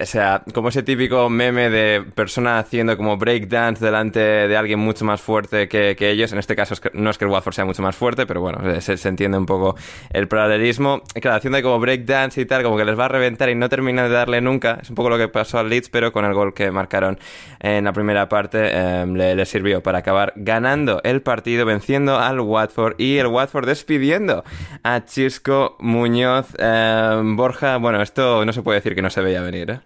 o sea, como ese típico meme de persona haciendo como breakdance delante de alguien mucho más fuerte que, ellos. En este caso no es que el Watford sea mucho más fuerte, pero bueno, se, entiende un poco el paralelismo. Claro, haciendo como breakdance y tal, como que les va a reventar y no termina de darle nunca. Es un poco lo que pasó al Leeds, pero con el gol que marcaron en la primera parte le, le sirvió para acabar ganando el partido, venciendo al Watford y el Watford despidiendo a Chisco Muñoz. Eh, Borja, bueno, esto no se puede decir que no se veía venir, ¿eh?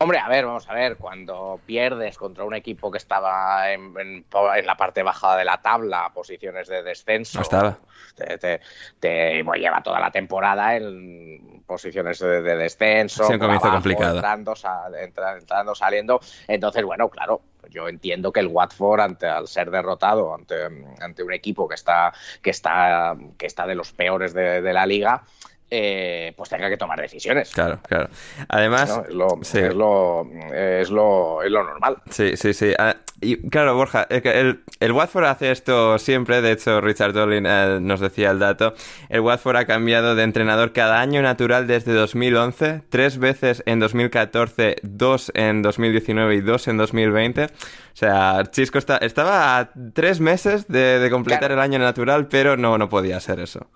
Hombre, a ver, vamos a ver, cuando pierdes contra un equipo que estaba en, en, en la parte baja de la tabla, posiciones de descenso, no estaba. te, te, te bueno, lleva toda la temporada en posiciones de, de descenso, abajo, complicado. Entrando, sal, entrando, saliendo. Entonces, bueno, claro, yo entiendo que el Watford, ante, al ser derrotado ante, ante un equipo que está, que está, que está de los peores de, de la liga, eh, pues tenga que tomar decisiones. Claro, claro. Además, ¿no? es, lo, sí. es, lo, es, lo, es, lo, normal. Sí, sí, sí. Ah, y claro, Borja, el, el, Watford hace esto siempre. De hecho, Richard Dolin eh, nos decía el dato. El Watford ha cambiado de entrenador cada año natural desde 2011, tres veces en 2014, dos en 2019 y dos en 2020. O sea, Chisco está, estaba a tres meses de, de completar claro. el año natural, pero no, no podía ser eso.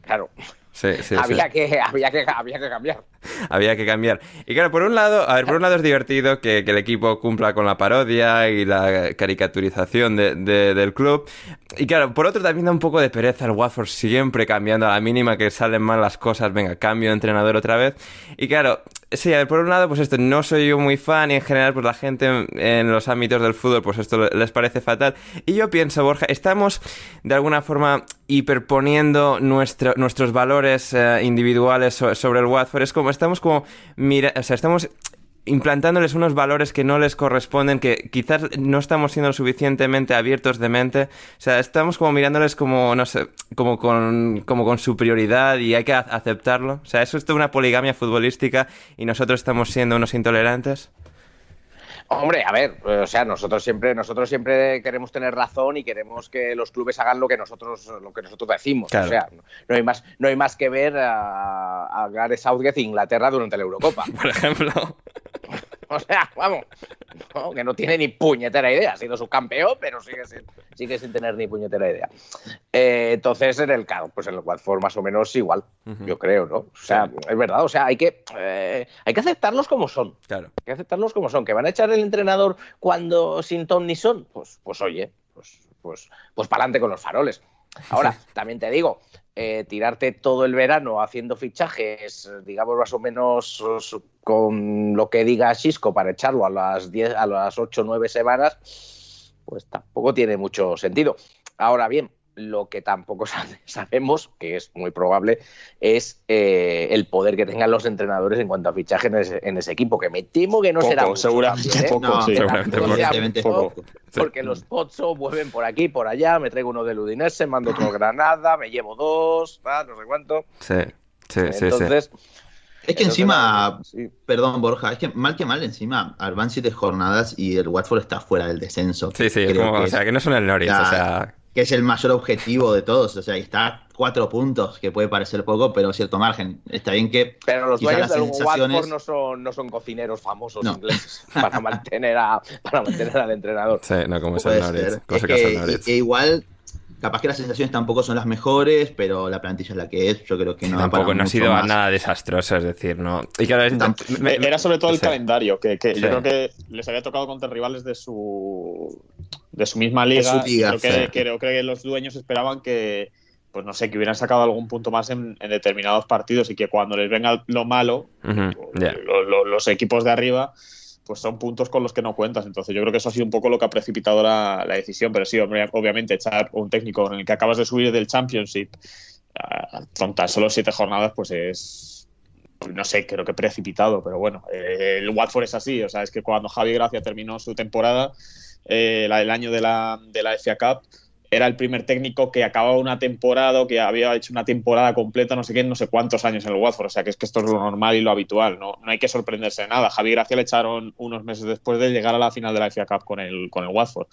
Claro. Sí, sí, había, sí. Que, había, que, había que cambiar. había que cambiar. Y claro, por un lado, a ver, por un lado es divertido que, que el equipo cumpla con la parodia y la caricaturización de, de, del club. Y claro, por otro también da un poco de pereza el Watford siempre cambiando a la mínima que salen mal las cosas. Venga, cambio de entrenador otra vez. Y claro, sí, a ver, por un lado, pues esto, no soy yo muy fan y en general, pues la gente en, en los ámbitos del fútbol, pues esto les parece fatal. Y yo pienso, Borja, estamos de alguna forma hiperponiendo nuestro, nuestros valores eh, individuales so, sobre el Watford. Es como, estamos como, mira, o sea, estamos implantándoles unos valores que no les corresponden, que quizás no estamos siendo suficientemente abiertos de mente. O sea, estamos como mirándoles como, no sé, como con, como con superioridad y hay que aceptarlo. O sea, eso es toda una poligamia futbolística y nosotros estamos siendo unos intolerantes. Hombre, a ver, o sea, nosotros siempre, nosotros siempre queremos tener razón y queremos que los clubes hagan lo que nosotros, lo que nosotros decimos. Claro. O sea, no hay más, no hay más que ver a, a Gareth Southgate Inglaterra durante la Eurocopa. *laughs* Por ejemplo. *laughs* O sea, vamos, no, que no tiene ni puñetera idea. Ha sido subcampeón, pero sigue sin, sigue sin tener ni puñetera idea. Eh, entonces, en el caso, pues en el Watford más o menos igual, uh -huh. yo creo, ¿no? O sea, sí. es verdad, o sea, hay que, eh, hay que aceptarlos como son. Claro. Hay que aceptarlos como son. Que van a echar el entrenador cuando sin ton ni son, pues, pues oye, pues, pues, pues para adelante con los faroles. Ahora, también te digo, eh, tirarte todo el verano haciendo fichajes, digamos más o menos con lo que diga Xisco para echarlo a las 10, a las 8 o 9 semanas, pues tampoco tiene mucho sentido. Ahora bien, lo que tampoco *laughs* sabemos, que es muy probable, es eh, el poder que tengan los entrenadores en cuanto a fichaje en ese, equipo, que me temo que no será mucho, seguramente poco, seguramente poco, porque los Pozzo vuelven por aquí, por allá, me traigo uno del Udinese, mando otro Granada, me llevo dos, no sé cuánto. Sí, sí, Entonces, Es que encima, perdón Borja, es que mal que mal encima, van siete jornadas y el Watford está fuera del descenso. Sí, sí, o sea, que no son el Norwich, o sea que es el mayor objetivo de todos. O sea, está cuatro puntos, que puede parecer poco, pero cierto margen. Está bien que. Pero los dueños del Watford no son, no son cocineros famosos ingleses para mantener, a, para mantener al entrenador. Sí, no como es el Norwich. Cosa que, que, igual capaz que las sensaciones tampoco son las mejores, pero la plantilla es la que es. Yo creo que no. tampoco no ha sido nada desastroso, es decir, no. Y Era sobre todo el calendario, que, yo creo que les había tocado contra rivales de su de su misma liga. creo, que, creo, que, los dueños esperaban que, pues no sé, que hubieran sacado algún punto más en, determinados partidos y que cuando les venga lo malo, los equipos de arriba pues son puntos con los que no cuentas. Entonces yo creo que eso ha sido un poco lo que ha precipitado la, decisión. Pero sí, obviamente echar un técnico en el que acabas de subir del Championship con tan solo siete jornadas, pues es, no sé, creo que precipitado. Pero bueno, eh, el Watford es así. O sea, es que cuando Javi Gracia terminó su temporada, eh, la del año de la, de la FA Cup, era el primer técnico que acababa una temporada que había hecho una temporada completa, no sé qué, no sé cuántos años en el Watford. O sea, que es que esto es lo normal y lo habitual. No, no hay que sorprenderse de nada. Javi Gracia le echaron unos meses después de llegar a la final de la FA Cup con el, con el Watford.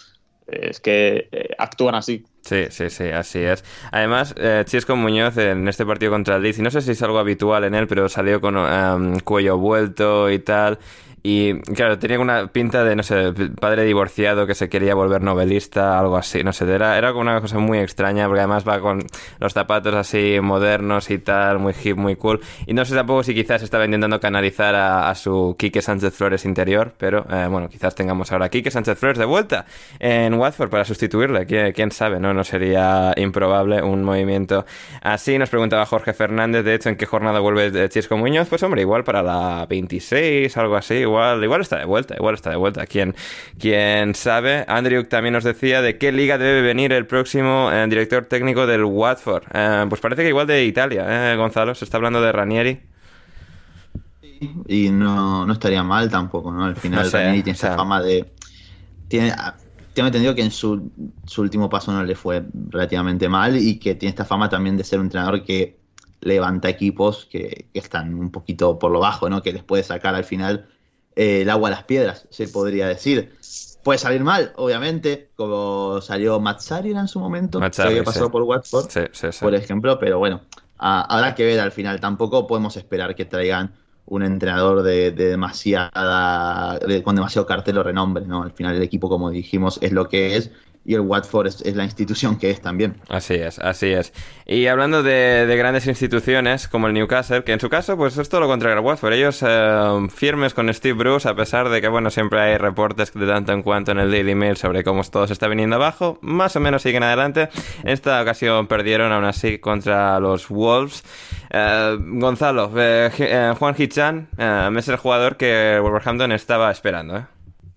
Es que eh, actúan así. Sí, sí, sí, así es. Además, eh, Chisco Muñoz en este partido contra el Leeds, y no sé si es algo habitual en él, pero salió con um, cuello vuelto y tal. Y claro, tenía una pinta de, no sé, padre divorciado que se quería volver novelista, algo así, no sé, era, era una cosa muy extraña porque además va con los zapatos así modernos y tal, muy hip, muy cool. Y no sé tampoco si quizás estaba intentando canalizar a, su Quique Sánchez Flores interior, pero eh, bueno, quizás tengamos ahora a Quique Sánchez Flores de vuelta en Watford para sustituirle, ¿Quién, quién sabe, ¿no? No sería improbable un movimiento así. Nos preguntaba Jorge Fernández, de hecho, ¿en qué jornada vuelve Chisco Muñoz? Pues hombre, igual para la 26, algo así, igual, está de vuelta, igual está de vuelta. ¿Quién, quién sabe? Andrew también nos decía de qué liga debe venir el próximo eh, director técnico del Watford. Eh, pues parece que igual de Italia, ¿eh, Gonzalo? Se está hablando de Ranieri. Y no, no estaría mal tampoco, ¿no? Al final Ranieri tiene esa fama de... Tiene, tengo entendido que en su, su, último paso no le fue relativamente mal y que tiene esta fama también de ser un entrenador que levanta equipos que, que están un poquito por lo bajo, ¿no? Que les puede sacar al final eh, el agua a las piedras, se podría decir. Puede salir mal, obviamente, como salió Mazzari en su momento, que había pasado por Watford, por ejemplo, pero bueno, habrá que ver al final. Tampoco podemos esperar que traigan un entrenador de, demasiada, con demasiado cartel o renombre, ¿no? Al final el equipo, como dijimos, es lo que es y el Watford es, la institución que es también. Así es, así es. Y hablando de, grandes instituciones como el Newcastle, que en su caso pues es todo lo contrario al Watford. Ellos eh, firmes con Steve Bruce, a pesar de que bueno siempre hay reportes de tanto en cuanto en el Daily Mail sobre cómo todo se está viniendo abajo, más o menos siguen adelante. En esta ocasión perdieron aún así contra los Wolves. Eh, Gonzalo, eh, Juan Hichan es el jugador que Wolverhampton estaba esperando.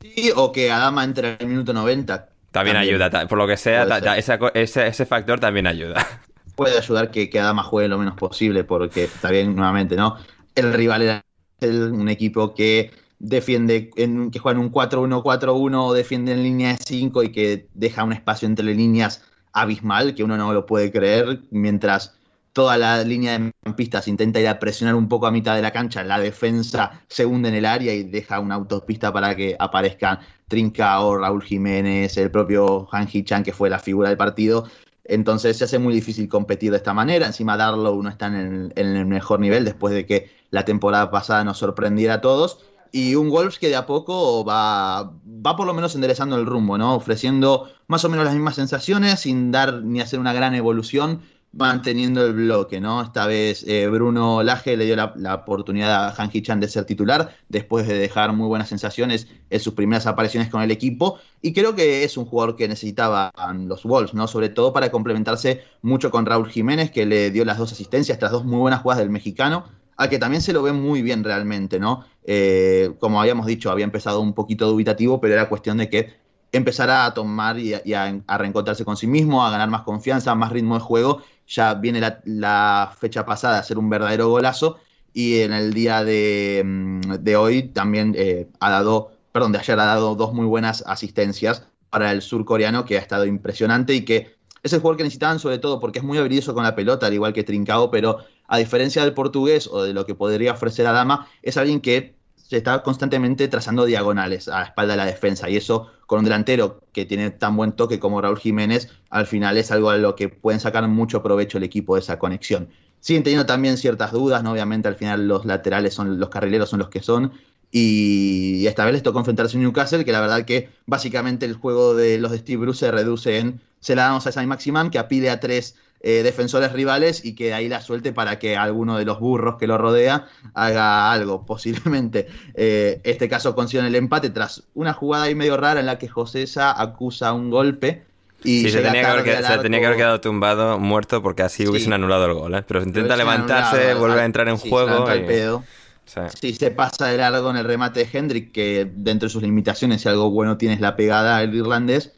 Sí, o que Adama entre el minuto 90 también, ayuda, por lo que sea, ese, ese, factor también ayuda. *laughs* Puede ayudar que, que Adama juegue lo menos posible, porque está bien, nuevamente, ¿no? El rival era un equipo que defiende, en, que juega en un 4-1-4-1 defiende en línea de 5 y que deja un espacio entre líneas abismal, que uno no lo puede creer, mientras toda la línea de pistas intenta ir a presionar un poco a mitad de la cancha, la defensa se hunde en el área y deja una autopista para que aparezcan Trincao, Raúl Jiménez, el propio Han Chan, que fue la figura del partido. Entonces se hace muy difícil competir de esta manera. Encima Darlow no está en el, mejor nivel después de que la temporada pasada nos sorprendiera a todos. Y un Wolves que de a poco va, va por lo menos enderezando el rumbo, ¿no? Ofreciendo más o menos las mismas sensaciones sin dar ni hacer una gran evolución manteniendo el bloque, ¿no? Esta vez eh, Bruno Laje le dio la, oportunidad a Han Chan de ser titular después de dejar muy buenas sensaciones en sus primeras apariciones con el equipo y creo que es un jugador que necesitaban los Wolves, ¿no? Sobre todo para complementarse mucho con Raúl Jiménez que le dio las dos asistencias tras dos muy buenas jugadas del mexicano al que también se lo ve muy bien realmente, ¿no? Eh, como habíamos dicho, había empezado un poquito dubitativo, pero era cuestión de que empezara a tomar y, a, reencontrarse con sí mismo, a ganar más confianza, más ritmo de juego. Ya viene la, fecha pasada a ser un verdadero golazo y en el día de, mm, hoy también eh, ha dado, perdón, de ayer ha dado dos muy buenas asistencias para el surcoreano que ha estado impresionante y que es el jugador que necesitaban sobre todo porque es muy habilidoso con la pelota, al igual que Trincao, pero a diferencia del portugués o de lo que podría ofrecer Adama, es alguien que se está constantemente trazando diagonales a la espalda de la defensa y eso con un delantero que tiene tan buen toque como Raúl Jiménez, al final es algo a lo que pueden sacar mucho provecho el equipo de esa conexión. Siguen teniendo también ciertas dudas, ¿no? obviamente al final los laterales son los carrileros son los que son y esta vez les tocó enfrentarse a Newcastle, que la verdad que básicamente el juego de los de Steve Bruce se reduce en se la damos a Saint Maximan que apile a tres eh, defensores rivales y que ahí la suelte para que alguno de los burros que lo rodea haga algo. *laughs* Posiblemente eh, este caso consigan el empate tras una jugada ahí medio rara en la que Josesa acusa un golpe. Y se tenía, que haber, quedado tumbado, muerto, porque así hubiesen anulado el gol. ¿eh? Pero intenta levantarse, vuelve a entrar en juego. Sí. se pasa de largo en el remate de Hendrik, que dentro de sus limitaciones, si algo bueno tienes la pegada el irlandés,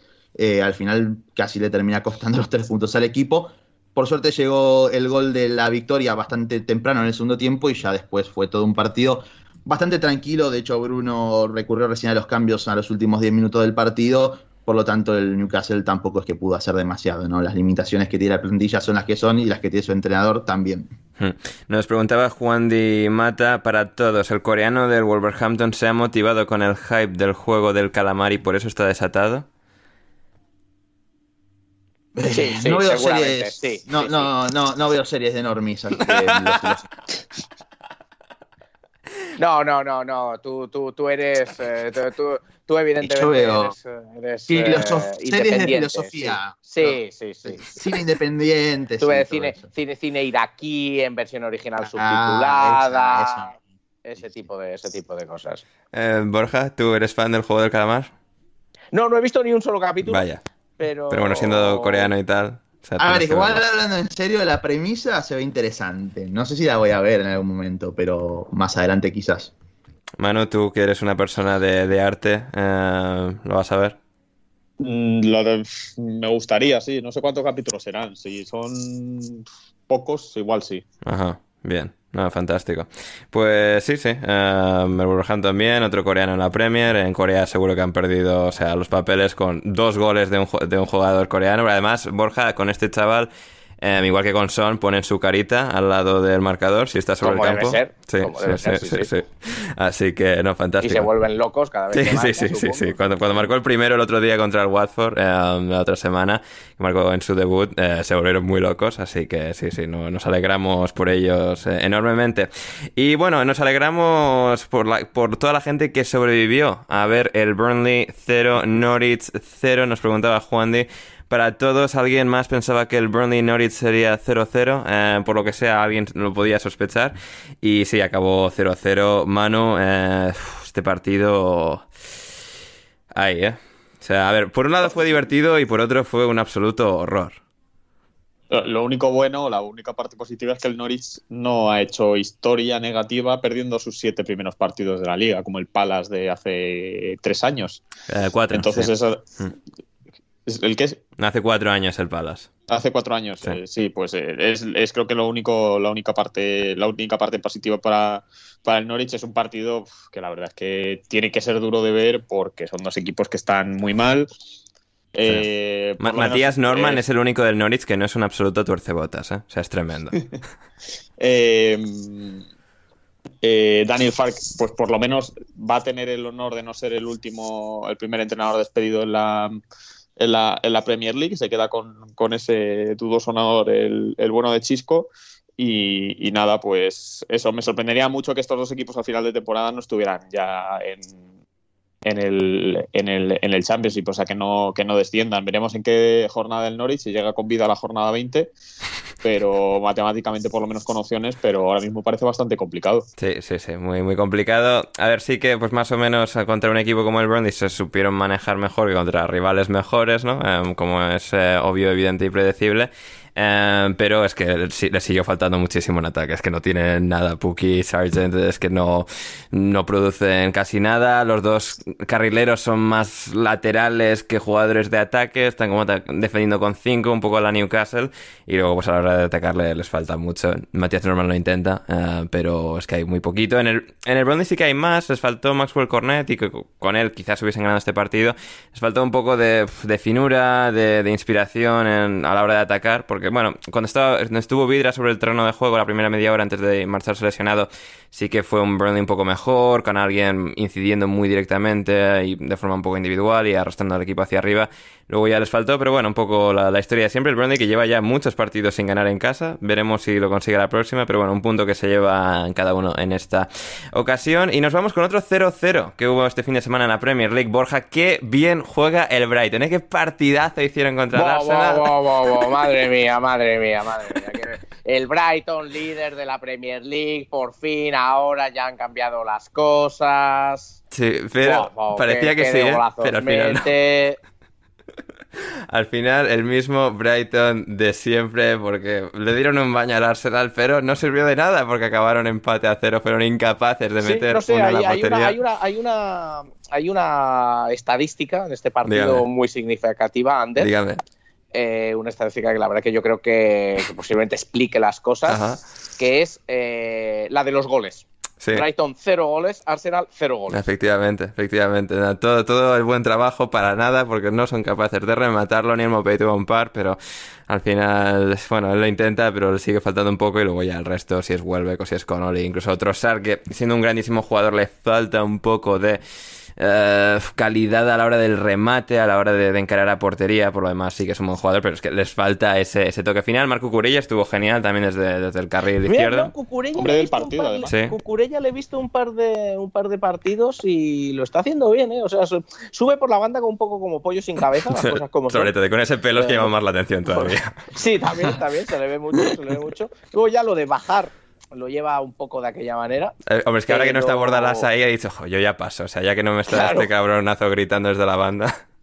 al final casi le termina costando *laughs* los tres puntos al equipo. Por suerte llegó el gol de la victoria bastante temprano en el segundo tiempo y ya después fue todo un partido bastante tranquilo. De hecho, Bruno recurrió recién a los cambios a los últimos 10 minutos del partido. Por lo tanto, el Newcastle tampoco es que pudo hacer demasiado, ¿no? Las limitaciones que tiene la plantilla son las que son y las que tiene su entrenador también. Hmm. Nos preguntaba Juan Di Mata para todos. ¿El coreano del Wolverhampton se ha motivado con el hype del juego del calamar y por eso está desatado? *laughs* no veo series. no, no, no, no, veo series de normis. *laughs* No, no, no, no. Tú, tú, tú eres. Eh, tú, tú, evidentemente eres. eres series de filosofía. Sí, sí, sí. Cine independiente. Tú ves cine, cine, cine iraquí en versión original ah, subtitulada. ese, tipo de, ese tipo de cosas. Eh, Borja, ¿tú eres fan del juego del calamar? No, no he visto ni un solo capítulo. Vaya. Pero... bueno, siendo coreano y tal. a ver, igual hablando en serio, la premisa se ve interesante. No sé si la voy a ver en algún momento, pero más adelante quizás. Manu, tú que eres una persona de, arte, eh, ¿lo vas a ver? Mm, me gustaría, sí. No sé cuántos capítulos serán. Si son pocos, igual sí. Ajá, bien. No, fantástico. Pues sí, sí. Uh, Wolverhampton también, otro coreano en la Premier. En Corea seguro que han perdido, o sea, los papeles con dos goles de un, de un jugador coreano. Pero además, Borja, con este chaval Em, igual que con Son, ponen su carita al lado del marcador si está sobre el campo. sí, sí, sí, Así que, no, fantástico. Y se vuelven locos cada vez que Sí, sí, sí, sí. Cuando, cuando marcó el primero el otro día contra el Watford, em, la otra semana, que marcó en su debut, eh, se volvieron muy locos. Así que, sí, sí, nos alegramos por ellos eh, enormemente. Y bueno, nos alegramos por, la, por toda la gente que sobrevivió a ver el Burnley 0, Norwich 0. Nos preguntaba Juan de para todos. Alguien más pensaba que el Burnley Norwich sería 0-0, eh, por lo que sea, alguien lo podía sospechar. Y sí, acabó 0-0. Mano, eh, este partido. Ahí, ¿eh? O sea, a ver, por un lado fue divertido y por otro fue un absoluto horror. Lo único bueno, la única parte positiva es que el Norwich no ha hecho historia negativa perdiendo sus siete primeros partidos de la liga, como el Palace de hace tres años. Eh, cuatro. Entonces, eso, mm. ¿El qué es? Hace cuatro años el Palace. Hace cuatro años, sí, eh, pues eh, es, creo que lo único, la única parte, la única parte positiva para, para el Norwich es un partido que la verdad es que tiene que ser duro de ver porque son dos equipos que están muy mal. Eh, Matías Norman es el único del Norwich que no es un absoluto tuercebotas, o sea, es tremendo. *laughs* Daniel Fark, pues por lo menos va a tener el honor de no ser el último, el primer entrenador despedido en la en la, en la Premier League, se queda con, con ese dudoso sonador el, el, bueno de Chisco. Y, nada, pues eso, me sorprendería mucho que estos dos equipos al final de temporada no estuvieran ya en, en el, en el, en el Championship, o sea, que no, que no desciendan. Veremos en qué jornada del Norwich, si llega con vida a la jornada 20. *laughs* pero matemáticamente por lo menos con opciones, pero ahora mismo parece bastante complicado. Sí, sí, sí, muy, muy complicado. A ver, sí que pues más o menos contra un equipo como el Brondby se supieron manejar mejor que contra rivales mejores, ¿no? Em, como es eh, obvio, evidente y predecible. Eh, pero es que le siguió faltando muchísimo en ataque. Es que no tienen nada. Puki, Sargent, es que no, no producen casi nada. Los dos carrileros son más laterales que jugadores de ataque. Están como defendiendo con 5, un poco a la Newcastle. Y luego, pues a la hora de atacarle les falta mucho. Matías Normal lo intenta, eh, pero es que hay muy poquito. En el, en el sí que hay más. Les faltó Maxwell Cornet y que con él quizás hubiesen ganado este partido. Les faltó un poco de, de finura, de, inspiración a la hora de atacar, porque bueno, cuando, estaba, estuvo Vidra sobre el terreno de juego la primera media hora antes de marcharse lesionado, sí que fue un Burnley un poco mejor, con alguien incidiendo muy directamente y de forma un poco individual y arrastrando al equipo hacia arriba. Luego ya les faltó, pero bueno, un poco la, historia de siempre. El Burnley que lleva ya muchos partidos sin ganar en casa. Veremos si lo consigue la próxima, pero bueno, un punto que se lleva en cada uno en esta ocasión. Y nos vamos con otro 0-0 que hubo este fin de semana en la Premier League. Borja, qué bien juega el Brighton. ¿eh? Qué partidazo hicieron contra el Arsenal. madre mía, madre mía, madre mía. El Brighton, líder de la Premier League, por fin, ahora ya han cambiado las cosas. Sí, pero parecía que sí, ¿eh? pero al final *laughs* al final, el mismo Brighton de siempre, porque le dieron un baño al Arsenal, pero no sirvió de nada porque acabaron empate a cero, fueron incapaces de meter una la hay, una, hay, una, hay, una, estadística en este partido muy significativa, Ander. Dígame. Eh, una estadística que la verdad que yo creo que, posiblemente explique las cosas, que es eh, la de los goles. Brighton cero goles, Arsenal cero goles. Efectivamente, efectivamente. Todo, todo el buen trabajo para nada porque no son capaces de rematarlo ni el Mopey tuvo un par, pero al final, bueno, él lo intenta, pero le sigue faltando un poco y luego ya el resto, si es Welbeck o si es Connolly, incluso otro Sar que siendo un grandísimo jugador le falta un poco de eh, calidad a la hora del remate, a la hora de, encarar a portería. Por lo demás, sí que es un buen jugador, pero es que les falta ese, ese toque final. Marco Cucurella estuvo genial también desde, desde el carril izquierdo. Hombre del partido, Cucurella le he visto un par, de, un par de partidos y lo está haciendo bien, ¿eh? O sea, sube por la banda con un poco como pollo sin cabeza, las *laughs* cosas como Sobre todo, con ese pelo es que llama más la atención todavía. *laughs* Sí, también, también, se le ve mucho, se le ve mucho. Luego ya lo de bajar lo lleva un poco de aquella manera. Eh, hombre, es que ahora que no está Bordalas ahí, he dicho, yo ya paso, o sea, ya que no me está este cabronazo gritando desde la banda. *laughs*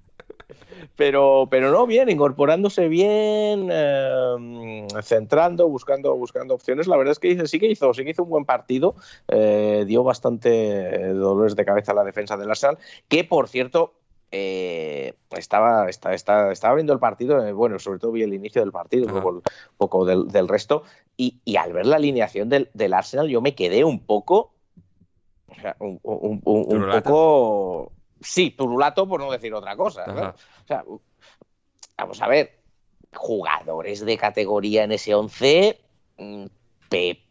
Pero, pero no, bien, incorporándose bien, eh, centrando, buscando, buscando opciones. La verdad es que sí que hizo, sí que hizo un buen partido. Eh, dio bastante dolores de cabeza a la defensa del Arsenal, que por cierto, eh, estaba, estaba, estaba, viendo el partido, eh, bueno, sobre todo vi el inicio del partido, un poco, del, resto, y, al ver la alineación del, Arsenal yo me quedé un poco, un, poco, sí, turulato por no decir otra cosa. vamos a ver, jugadores de categoría en ese 11, mm,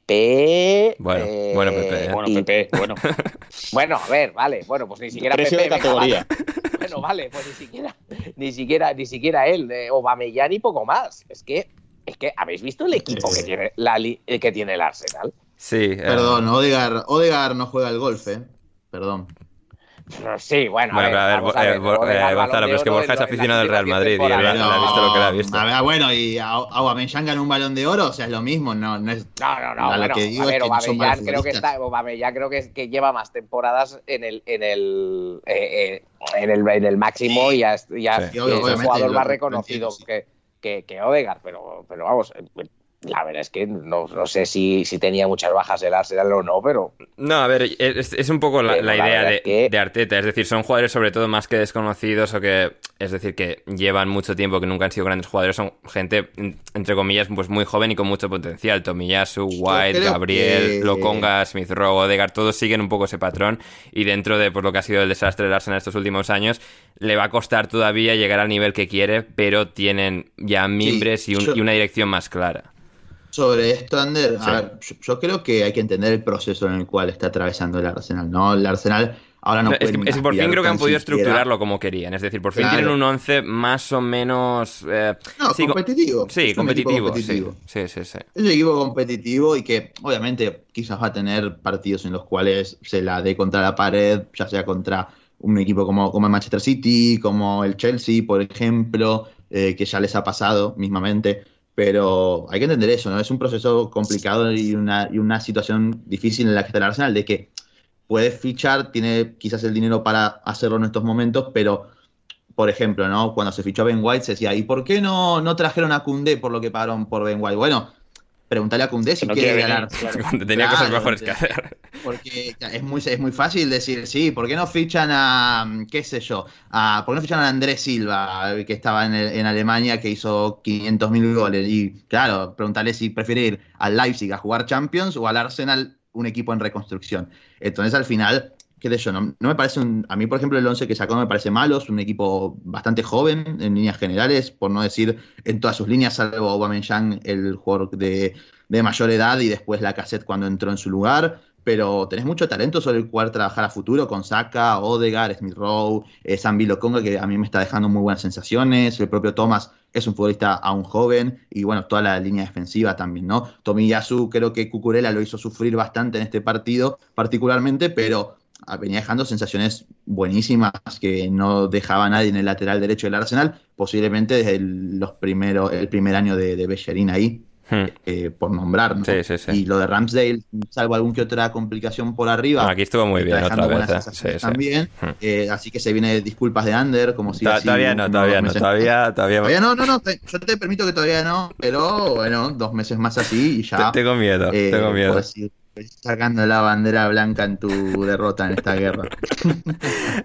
Pepe. Bueno, bueno, Pepe. Eh, bueno, Pepe, bueno. *laughs* bueno, a ver, vale. Bueno, pues ni siquiera Precio Pepe. de categoría. *laughs* Bueno, vale, pues ni siquiera, ni siquiera, ni siquiera él, eh, Obameyang y poco más. Es que, es que, ¿habéis visto el equipo que tiene, la, que tiene el Arsenal? Sí. Eh. Perdón, Odegar, Odegar no juega el golf, ¿eh? Perdón. Sí, bueno. a ver, a ver, eh, Gonzalo, pero es que Borja es aficionado del Real Madrid y él ha visto lo que le ha visto. A ver, bueno, y Aubameyang ganó un balón de oro, o sea, es lo mismo, no, no es. No, no, no. Bueno, que digo a ver, Aubameyang creo que está, Aubameyang creo que, que lleva más temporadas en el, en el, eh, eh, en el, en el máximo y ya, ya sí, es el jugador más reconocido que, que, que Odegaard, pero, pero vamos, la verdad es que no, no sé si, si, tenía muchas bajas el Arsenal o no, pero... No, a ver, es, es un poco la, la idea de, de, Arteta, es decir, son jugadores sobre todo más que desconocidos o que, es decir, que llevan mucho tiempo, que nunca han sido grandes jugadores, son gente, entre comillas, pues muy joven y con mucho potencial. Tomiyasu, White, Gabriel, Lokonga, Smith Rowe, Odegaard, todos siguen un poco ese patrón y dentro de pues, lo que ha sido el desastre del Arsenal estos últimos años, le va a costar todavía llegar al nivel que quiere, pero tienen ya mimbres y, y una dirección más clara sobre esto, Ander, a ver, yo, creo que hay que entender el proceso en el cual está atravesando el Arsenal, ¿no? El Arsenal ahora no, es, que, es, por fin creo que han podido estructurarlo como querían, es decir, por fin tienen un 11 más o menos... Eh, no, competitivo. Sí, competitivo, competitivo. Sí, sí, sí, Es un equipo competitivo y que obviamente quizás va a tener partidos en los cuales se la dé contra la pared, ya sea contra un equipo como, como el Manchester City, como el Chelsea, por ejemplo, eh, que ya les ha pasado mismamente Pero hay que entender eso, ¿no? Es un proceso complicado y una, y una situación difícil en la que está el Arsenal, de que puede fichar, tiene quizás el dinero para hacerlo en estos momentos, pero, por ejemplo, ¿no? Cuando se fichó a Ben White se decía, ¿y por qué no, no trajeron a Koundé por lo que pagaron por Ben White? Bueno, pregúntale a Koundé si no quiere quiere ganar. *laughs* tenía cosas mejores que porque- hacer. Porque es muy, es muy fácil decir, sí, ¿por qué no fichan a, qué sé yo, a, ¿por qué no fichan a Andrés Silva, que estaba en, el- en Alemania, que hizo 500.000 goles? Y claro, preguntarle si prefiere ir al Leipzig a jugar Champions o al Arsenal, un equipo en reconstrucción. Entonces, al final, qué sé yo, no, me parece un, a mí, por ejemplo, el 11 que sacó no me parece malo, es un equipo bastante joven en líneas generales, por no decir en todas sus líneas, salvo Aubameyang, el jugador de, de mayor edad, y después la cassette cuando entró en su lugar. Pero tenés mucho talento sobre el cual trabajar a futuro con Saka, Odegaard, Smith Rowe, eh, Lokonga, que a mí me está dejando muy buenas sensaciones. El propio Thomas es un futbolista aún joven. Y bueno, toda la línea defensiva también, ¿no? Tomiyasu, creo que Cucurella lo hizo sufrir bastante en este partido, particularmente, pero venía dejando sensaciones buenísimas que no dejaba a nadie en el lateral derecho del Arsenal, posiblemente desde el, los primeros, el primer año de, de Bellerín ahí, Hmm. eh, por nombrar. ¿no? Sí, sí, sí. Y lo de Ramsdale, salvo algún que otra complicación por arriba. No, aquí estuvo muy bien otra vez. ¿eh? También, Hmm. eh, así que se viene disculpas de Ander, como si Todavía no, todavía no, todavía, todavía. Todavía no, no, no, yo te permito que todavía no, pero bueno, dos meses más así y ya. Te- Tengo miedo, eh, tengo miedo. Sacando la bandera blanca en tu derrota en esta guerra. *laughs*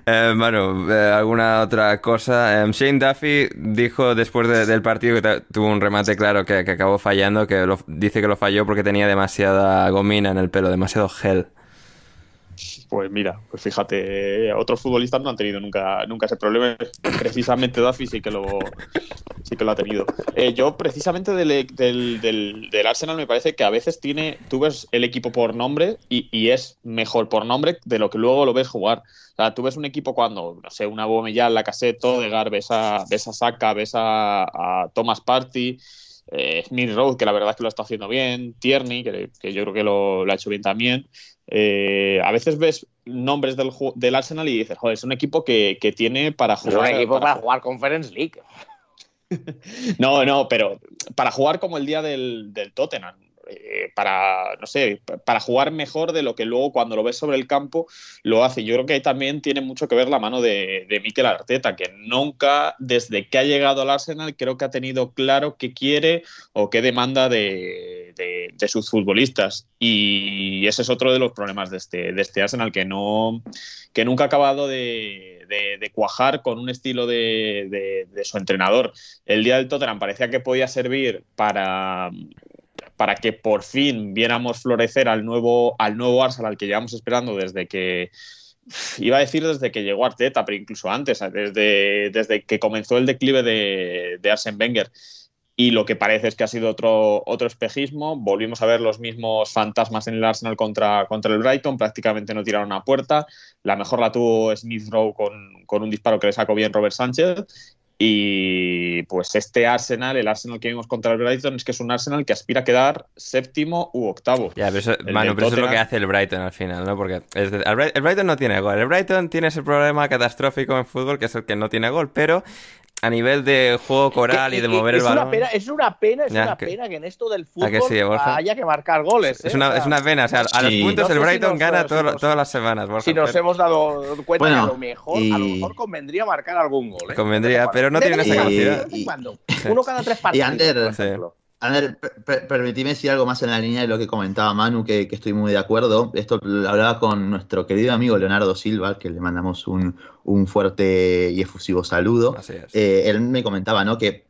Eh, Manu, eh, ¿alguna otra cosa? Eh, Shane Duffy dijo después de- del partido que tuvo un remate claro que, que acabó fallando, que lo- dice que lo falló porque tenía demasiada gomina en el pelo, demasiado gel. Pues mira, pues fíjate, otros futbolistas no han tenido nunca, nunca ese problema. Precisamente Duffy sí que lo, sí que lo ha tenido. Eh, yo, precisamente del, del, del- Arsenal, me parece que a veces tiene, tú ves el equipo por nombre y, y es mejor por nombre de lo que luego lo ves jugar. O sea, tú ves un equipo cuando, no sé, una Bomellán, la cassette, Odegaard, ves a, ves a Saka, ves a, a Thomas Party, eh, Smith Rowe, que la verdad es que lo está haciendo bien, Tierney, que, que yo creo que lo, lo ha hecho bien también. Eh, a veces ves nombres del, del Arsenal y dices, joder, es un equipo que, que tiene para Es un jugar. equipo para para- jugar Conference League. *laughs* No, no, pero para jugar como el día del, del Tottenham. Eh, para, no sé, para jugar mejor de lo que luego cuando lo ves sobre el campo lo hace. Yo creo que ahí también tiene mucho que ver la mano de, de Mikel Arteta, que nunca, desde que ha llegado al Arsenal, creo que ha tenido claro qué quiere o qué demanda de, de- sus futbolistas. Y ese es otro de los problemas de este, de este Arsenal, que, no, que nunca ha acabado de, cuajar con un estilo de su entrenador. El día del Tottenham parecía que podía servir para para que por fin viéramos florecer al nuevo, al nuevo Arsenal que llevamos esperando desde que iba a decir desde que llegó Arteta, pero incluso antes, desde, desde que comenzó el declive de, de Arsene Wenger. Y lo que parece es que ha sido otro, otro espejismo. Volvimos a ver los mismos fantasmas en el Arsenal contra, contra el Brighton. Prácticamente no tiraron a puerta. La mejor la tuvo Smith Rowe con, con un disparo que le sacó bien Robert Sánchez. Y pues este Arsenal, el Arsenal que vimos contra el Brighton, es que es un Arsenal que aspira a quedar séptimo u octavo. Ya, pero eso, del pero eso es lo que hace el Brighton al final, ¿no? Porque es de- el Brighton no tiene gol. El Brighton tiene ese problema catastrófico en fútbol que es el que no tiene gol, pero a nivel de juego coral y de mover el balón. Una pena, es una pena, es Ya, una que- pena que en esto del ¿A fútbol que sí, Borja? haya que marcar goles. Es ¿eh? una, O sea, es una pena, o sea, a los Sí. puntos No el si Brighton nos- gana si todo- nos- todas las semanas, Borja, Si nos pero- hemos dado cuenta Bueno, que a lo mejor, a lo mejor convendría marcar algún gol. ¿eh? Convendría, pero no vez esa capacidad. Y-. Uno cada tres partidos. Ander, por Sí. A ver, per- per- permitime decir algo más en la línea de lo que comentaba Manu, que, que estoy muy de acuerdo. Esto lo hablaba con nuestro querido amigo Leonardo Silva, que le mandamos un, un fuerte y efusivo saludo. Así es. Eh, él me comentaba, ¿no? Que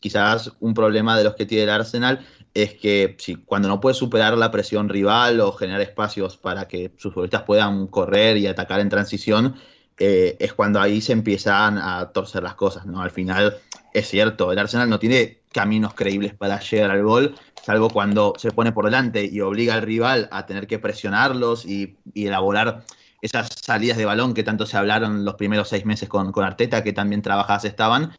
quizás un problema de los que tiene el Arsenal es que si, cuando no puede superar la presión rival o generar espacios para que sus futbolistas puedan correr y atacar en transición, eh, es cuando ahí se empiezan a torcer las cosas, ¿no? Al final es cierto, el Arsenal no tiene caminos creíbles para llegar al gol, salvo cuando se pone por delante y obliga al rival a tener que presionarlos y, y elaborar esas salidas de balón que tanto se hablaron los primeros seis meses con, con Arteta, que también trabajadas estaban.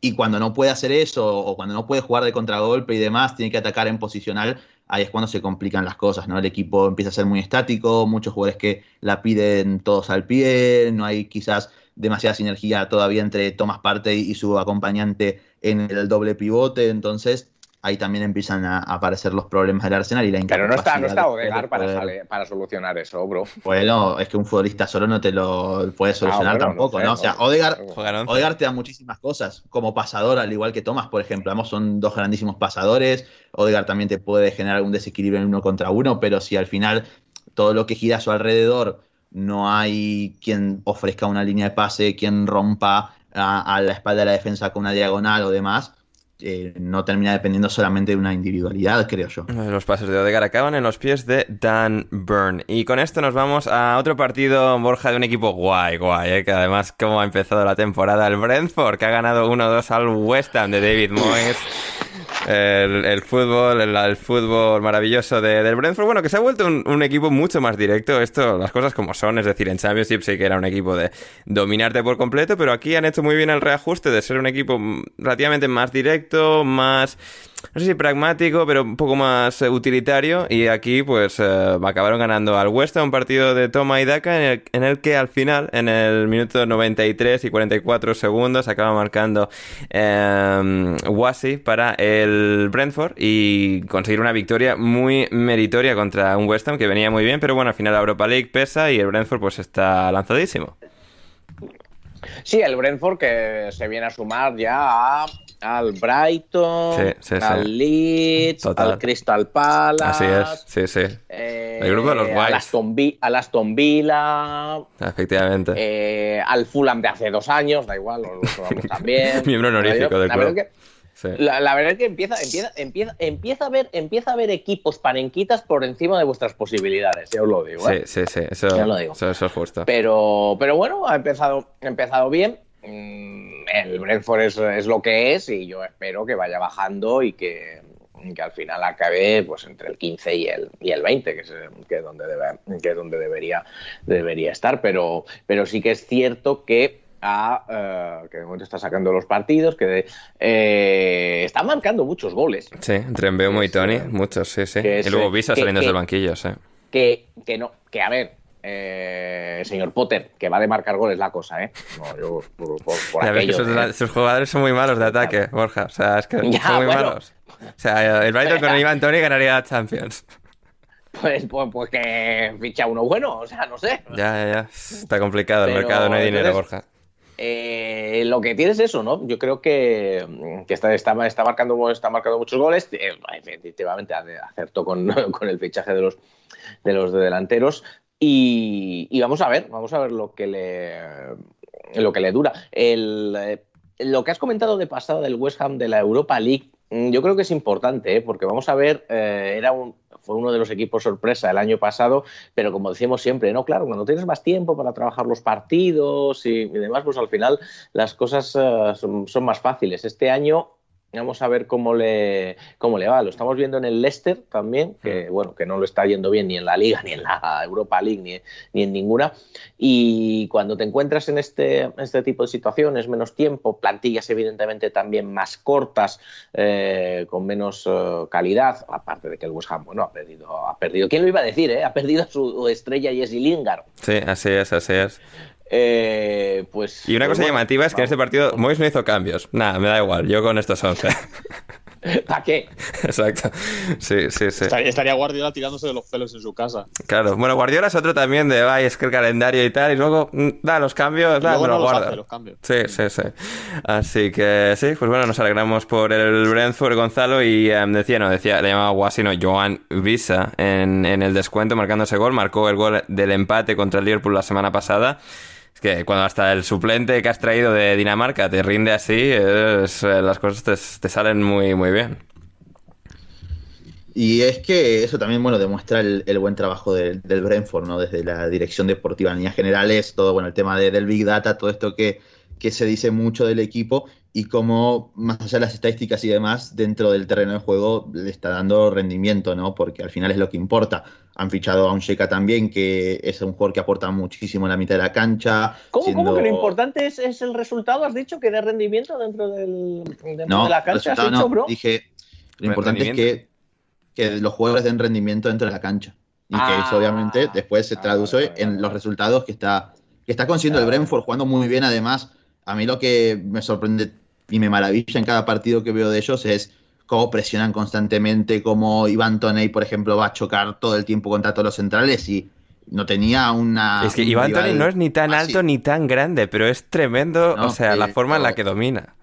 Y cuando no puede hacer eso, o cuando no puede jugar de contragolpe y demás, tiene que atacar en posicional, ahí es cuando se complican las cosas, ¿no? El equipo empieza a ser muy estático, muchos jugadores que la piden todos al pie, no hay quizás demasiada sinergia todavía entre Thomas Partey y su acompañante en el doble pivote, entonces ahí también empiezan a aparecer los problemas del Arsenal y la Pero no está, no está de Odegaard para, poder- para solucionar eso, bro. Bueno, es que un futbolista solo no te lo puede solucionar Ah, bueno, tampoco, no sé, ¿no? O sea, once. Odegaard te da muchísimas cosas, como pasador, al igual que Thomas, por ejemplo. Ambos son dos grandísimos pasadores. Odegaard también te puede generar algún desequilibrio en uno contra uno, pero si al final todo lo que gira a su alrededor no hay quien ofrezca una línea de pase, quien rompa a, a la espalda de la defensa con una diagonal o demás, eh, no termina dependiendo solamente de una individualidad, creo yo. Los pases de Odegaard acaban en los pies de Dan Byrne. Y con esto nos vamos a otro partido, Borja, de un equipo guay, guay, ¿eh? que además, como ha empezado la temporada, el Brentford, que ha ganado 1-2 al West Ham de David Moyes. El, fútbol, el, el fútbol maravilloso de- del Brentford, bueno, que se ha vuelto un, un equipo mucho más directo. Esto, las cosas como son, es decir, en Championship sí que era un equipo de dominarte por completo, pero aquí han hecho muy bien el reajuste de ser un equipo mm, relativamente más directo, más no sé si pragmático, pero un poco más eh, utilitario. Y aquí, pues, eh, acabaron ganando al West Ham un partido de toma y daca en el, en el que al final, en el minuto 93 y 44 segundos, acaba marcando eh, Wasi para el Brentford y conseguir una victoria muy meritoria contra un West Ham que venía muy bien, pero bueno, al final la Europa League pesa y el Brentford, pues, está lanzadísimo. Sí, el Brentford que se viene a sumar ya a- al Brighton, Sí, sí, sí. al Leeds, Total. al Crystal Palace. Así es, sí, sí, eh, El grupo de los. Aston, Vi- al Aston Villa, efectivamente. eh, al Fulham de hace dos años, da igual, lo, lo sumamos también. Miembro honorífico del club. que- Sí. La, la verdad es que empieza, empieza, empieza, empieza, a ver, empieza a ver equipos panenquitas por encima de vuestras posibilidades, ya os lo digo. Sí, ¿eh? sí, sí, eso, Ya lo digo. eso, eso es justo. Pero, pero bueno, ha empezado, ha empezado bien. Mm, El Brentford es, es lo que es y yo espero que vaya bajando y que, que al final acabe pues entre el 15 y el, y el 20, que es, que es donde, debe- que es donde debería, debería estar. Pero, pero sí que es cierto que ha, eh, que de momento está sacando los partidos, que eh, está marcando muchos goles. Sí, entre Mbeumo y Tony, eh, muchos, sí, sí. es, y luego Visa saliendo del banquillo, sí. que, que no, que a ver, eh, señor Potter, que va de marcar goles la cosa, ¿eh? No, yo por, por, por Ya ves que aquello sus, de- sus jugadores son muy malos de ataque, Borja. O sea, es que Ya, son muy bueno. malos. O sea, el Brighton con Iván Tony ganaría la Champions. pues, pues, pues que ficha uno bueno, o sea, no sé. Ya, ya, ya. Está complicado el Pero, mercado, no hay dinero, entonces, Borja. Eh, lo que tiene es eso, ¿no? Yo creo que, que está, está, está, marcando, está marcando muchos goles. Eh, efectivamente, acertó con, *laughs* con el fichaje de los, de los delanteros. Y, vamos a ver, vamos a ver lo que le, lo que le dura. Eh, lo que has comentado de pasado del West Ham de la Europa League, mm, yo creo que es importante, ¿eh? porque vamos a ver, eh, era un, fue uno de los equipos sorpresa el año pasado, pero como decimos siempre, no, claro, cuando tienes más tiempo para trabajar los partidos y, demás, pues al final las cosas son, más fáciles. Este año vamos a ver cómo le, cómo le va. Lo estamos viendo en el Leicester también, que bueno, que no lo está yendo bien ni en la Liga, ni en la Europa League, ni, ni en ninguna. Y cuando te encuentras en este, este tipo de situaciones, menos tiempo, plantillas evidentemente también más cortas, eh, con menos uh, calidad, aparte de que el West Ham, bueno, ha perdido, ha perdido. ¿Quién lo iba a decir, eh? Ha perdido a su estrella Jesse Lingard. Sí, así es, así es. Eh, pues, y una pues cosa bueno, llamativa es que vamos. en este partido *laughs* Mois no hizo cambios. Nada, me da igual, yo con estos 11. ¿Para qué? *laughs* Exacto. Sí, sí, sí. Estaría, estaría, Guardiola tirándose de los pelos en su casa. Claro. Bueno, Guardiola es otro también de, ay, es que el calendario y tal, y luego mm, da los cambios, da, luego no lo los guarda. hace, los cambios. Sí, sí, sí. Así que sí, pues bueno, nos alegramos por el Brentford Gonzalo y um, decía, no, decía, le llamaba Guasino Joan Visa en, en el descuento marcando ese gol, marcó el gol del empate contra el Liverpool la semana pasada. Que cuando hasta el suplente que has traído de Dinamarca te rinde así, es, las cosas te, salen muy, muy bien. Y es que eso también, bueno, demuestra el, buen trabajo de, del Brentford, ¿no? Desde la dirección deportiva en líneas generales, todo, bueno, el tema de, del Big Data, todo esto que, que se dice mucho del equipo y cómo, más allá de las estadísticas y demás, dentro del terreno de juego le está dando rendimiento, ¿no? Porque al final es lo que importa. Han fichado a un Sheka también, que es un jugador que aporta muchísimo en la mitad de la cancha. ¿Cómo, siendo... ¿cómo que lo importante es, es, el resultado? ¿Has dicho que de rendimiento dentro, del, dentro no, de la cancha? ¿Has dicho, no, bro? Dije, lo importante es que, que los jugadores den rendimiento dentro de la cancha. Y ah, que eso obviamente después se traduce ah, en los resultados que está, que está consiguiendo ah, el Brentford, jugando muy bien además. A mí lo que me sorprende y me maravilla en cada partido que veo de ellos es cómo presionan constantemente, cómo Iván Toney, por ejemplo, va a chocar todo el tiempo contra todos los centrales y no tenía una... Es que Iván Toney no es ni tan alto ni tan grande, pero es tremendo, o sea, la forma en la que domina.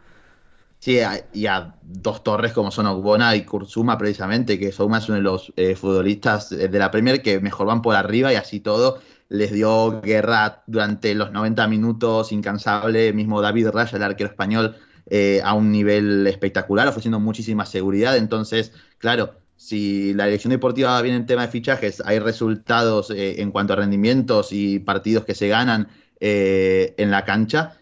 Sí, y a dos torres como son Ogbona y Kurzuma precisamente, que Souma es uno de los eh, futbolistas de la Premier que mejor van por arriba y así todo les dio guerra durante los 90 minutos incansable, mismo David Raya, el arquero español, eh, a un nivel espectacular, ofreciendo muchísima seguridad. Entonces, claro, si la dirección deportiva va bien en tema de fichajes, hay resultados eh, en cuanto a rendimientos y partidos que se ganan en la cancha,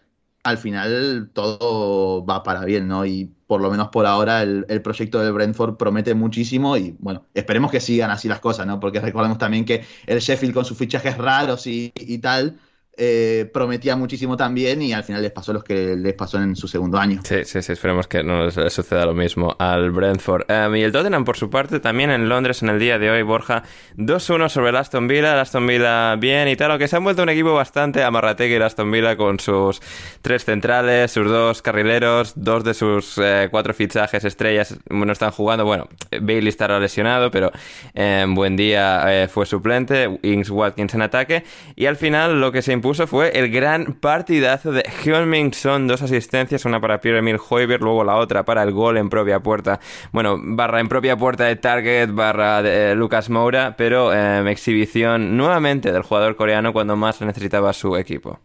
al final todo va para bien, ¿no? Y por lo menos por ahora el, proyecto del Brentford promete muchísimo y bueno, esperemos que sigan así las cosas, ¿no? Porque recordemos también que el Sheffield con sus fichajes raros y, y tal, eh, prometía muchísimo también y al final les pasó lo que les pasó en su segundo año. Sí, sí, sí, esperemos que no les suceda lo mismo al Brentford. Em, y el Tottenham, por su parte, también en Londres en el día de hoy, Borja, 2-1 sobre el Aston Villa, el Aston Villa bien y tal, aunque se han vuelto un equipo bastante amarrategue el Aston Villa con sus tres centrales, sus dos carrileros, dos de sus eh, cuatro fichajes estrellas no están jugando, bueno, Bailey estará lesionado, pero en em, buen día eh, fue suplente, Ings Watkins en ataque, y al final lo que se puso fue el gran partidazo de Heung-Min Son, dos asistencias, una para Pierre-Emile Hoiberg, luego la otra para el gol en propia puerta, bueno, barra en propia puerta de Target, barra de eh, Lucas Moura, pero eh, exhibición nuevamente del jugador coreano cuando más necesitaba su equipo.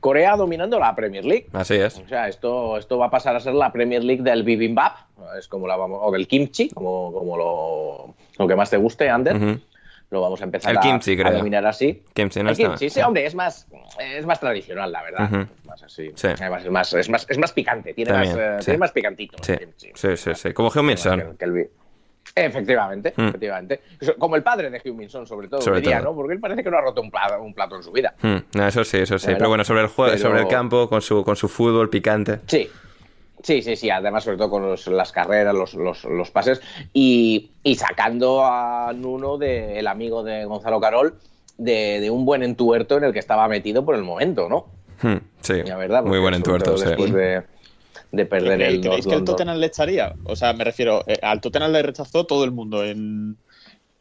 Corea dominando la Premier League. Así es. O sea, esto, esto va a pasar a ser la Premier League del bibimbap, es como la vamos, o del kimchi, como, como lo, lo que más te guste, Ander lo vamos a empezar a, dominar así. Kimchi, no el kimchi, sí, hombre, es más, es más tradicional, la verdad. más así. Sí. Además, es, más, es, más, es más picante, tiene, más, eh, tiene más picantito. Sí, sí, sí, sí, como Heung-Min Son. Efectivamente, mm. efectivamente. Como el padre de Heung-Min Son, sobre todo, sobre diría, ¿no? Porque él parece que no ha roto un plato, un plato en su vida. Mm. eso sí, eso sí. Pero, bueno, sobre el juego, sobre el campo, con su, con su fútbol picante. Sí, Sí, sí, sí, además sobre todo con las carreras, los, los, pases y, sacando a Nuno, de, el amigo de Gonzalo Carol, de, un buen entuerto en el que estaba metido por el momento, ¿no? Hmm, sí, verdad, muy buen entuerto, sí. Después de, perder el... ¿Creéis que el Tottenham le echaría? O sea, me refiero, eh, al Tottenham le rechazó todo el mundo en,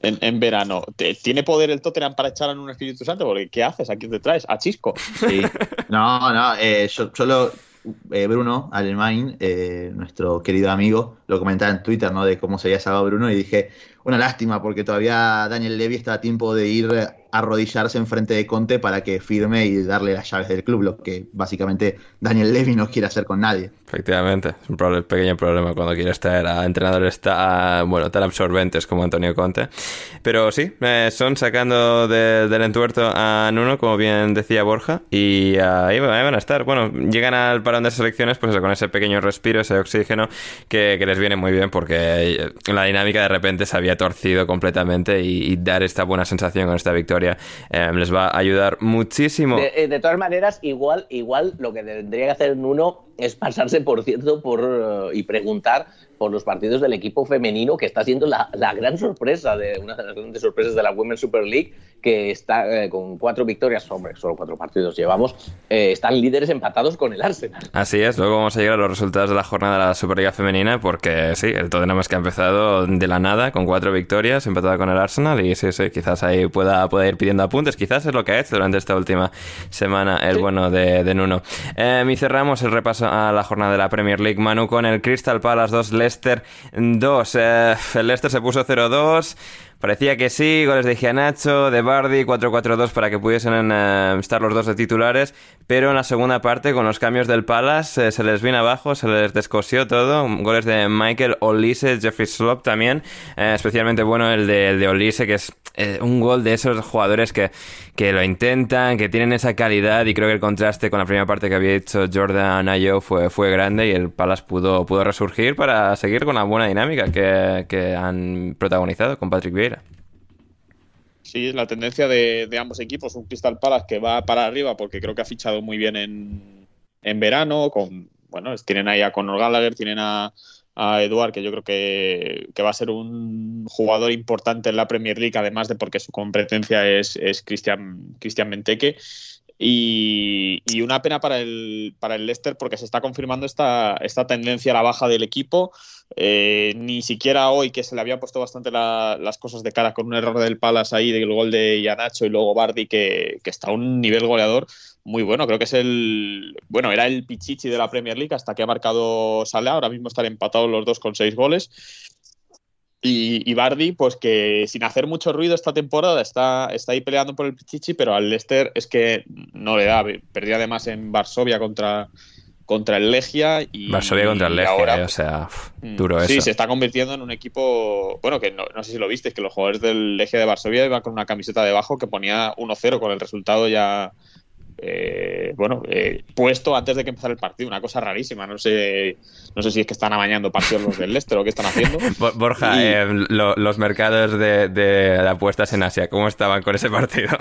en, verano. ¿Tiene poder el Tottenham para echar a un Espíritu Santo? Porque ¿qué haces? ¿A quién te traes? ¿A Chisco? Sí. No, no, eh, solo eh, Bruno Alemán, eh, nuestro querido amigo, lo comentaba en Twitter, ¿no? De cómo se había salvado Bruno y dije, una lástima porque todavía Daniel Levy está a tiempo de ir arrodillarse en frente de Conte para que firme y darle las llaves del club, lo que básicamente Daniel Levy no quiere hacer con nadie. Efectivamente, es un pequeño problema cuando quieres traer a entrenadores tan, absorbentes como Antonio Conte. Pero sí, eh, son sacando del entuerto a Nuno, como bien decía Borja, y ahí, van a estar. Bueno, llegan al parón de selecciones pues con ese pequeño respiro, ese oxígeno que, les viene muy bien porque la dinámica de repente se había torcido completamente y dar esta buena sensación con esta victoria Em, les va a ayudar muchísimo. De, de, todas maneras, igual, igual lo que tendría que hacer Nuno es pasarse, por cierto, por, eh, y preguntar por los partidos del equipo femenino, que está siendo la, gran sorpresa, de una de las grandes sorpresas de la Women's Super League, que está eh, con cuatro victorias, hombre, solo cuatro partidos llevamos, eh, están líderes empatados con el Arsenal. Así es, luego vamos a llegar a los resultados de la jornada de la Superliga Femenina, porque sí, el Tottenham es que ha empezado de la nada, con cuatro victorias, empatado con el Arsenal, y sí, sí, quizás ahí pueda, pueda ir pidiendo apuntes, quizás es lo que ha hecho durante esta última semana el bueno de, de Nuno. y cerramos el repaso a la jornada de la Premier League. Manu con el Crystal Palace 2, Leicester 2. Eh, el Leicester se puso 0-2. Parecía que sí, goles de Gianacho, de Bardi, 4-4-2 para que pudiesen eh, estar los dos de titulares, pero en la segunda parte, con los cambios del Palace, eh, se les vino abajo, se les descosió todo. Goles de Michael Olise, Jeffrey Slop también, especialmente bueno el de, el Olise, que es un gol de esos jugadores que, que lo intentan, que tienen esa calidad y creo que el contraste con la primera parte que había hecho Jordan Ayo fue, fue grande y el Palace pudo, pudo resurgir para seguir con la buena dinámica que, que han protagonizado con Patrick Vieira. Sí, es la tendencia de, ambos equipos. Un Crystal Palace que va para arriba porque creo que ha fichado muy bien en, en verano. Con, bueno, tienen ahí a Conor Gallagher, tienen a, a Eduard, que yo creo que, va a ser un jugador importante en la Premier League, además de porque su competencia es, es Cristian, Cristian Menteque. Y, y, una pena para el, para el Leicester porque se está confirmando esta, esta tendencia a la baja del equipo. Eh, ni siquiera hoy, que se le había puesto bastante la, las cosas de cara con un error del Palace ahí del gol de Yanacho y luego Bardi, que, que, está a un nivel goleador muy bueno. Creo que es el. Bueno, era el Pichichi de la Premier League hasta que ha marcado Salah. Ahora mismo están empatados los dos con seis goles. Y, y, Bardi, pues que sin hacer mucho ruido esta temporada está, está ahí peleando por el Pichichi, pero al Leicester es que no le da. Perdió además en Varsovia contra, contra el Legia. Y, Varsovia contra el Legia, ahora, eh, o sea, mm, duro sí, eso. se está convirtiendo en un equipo. Bueno, que no, no sé si lo viste, es que los jugadores del Legia de Varsovia iban con una camiseta debajo que ponía 1-0 con el resultado ya eh, bueno, eh, puesto antes de que empezara el partido, una cosa rarísima. No sé, no sé si es que están amañando partidos los del Leicester o qué están haciendo. *laughs* Borja, y... eh, lo, los mercados de, de, apuestas en Asia, ¿cómo estaban con ese partido? *laughs*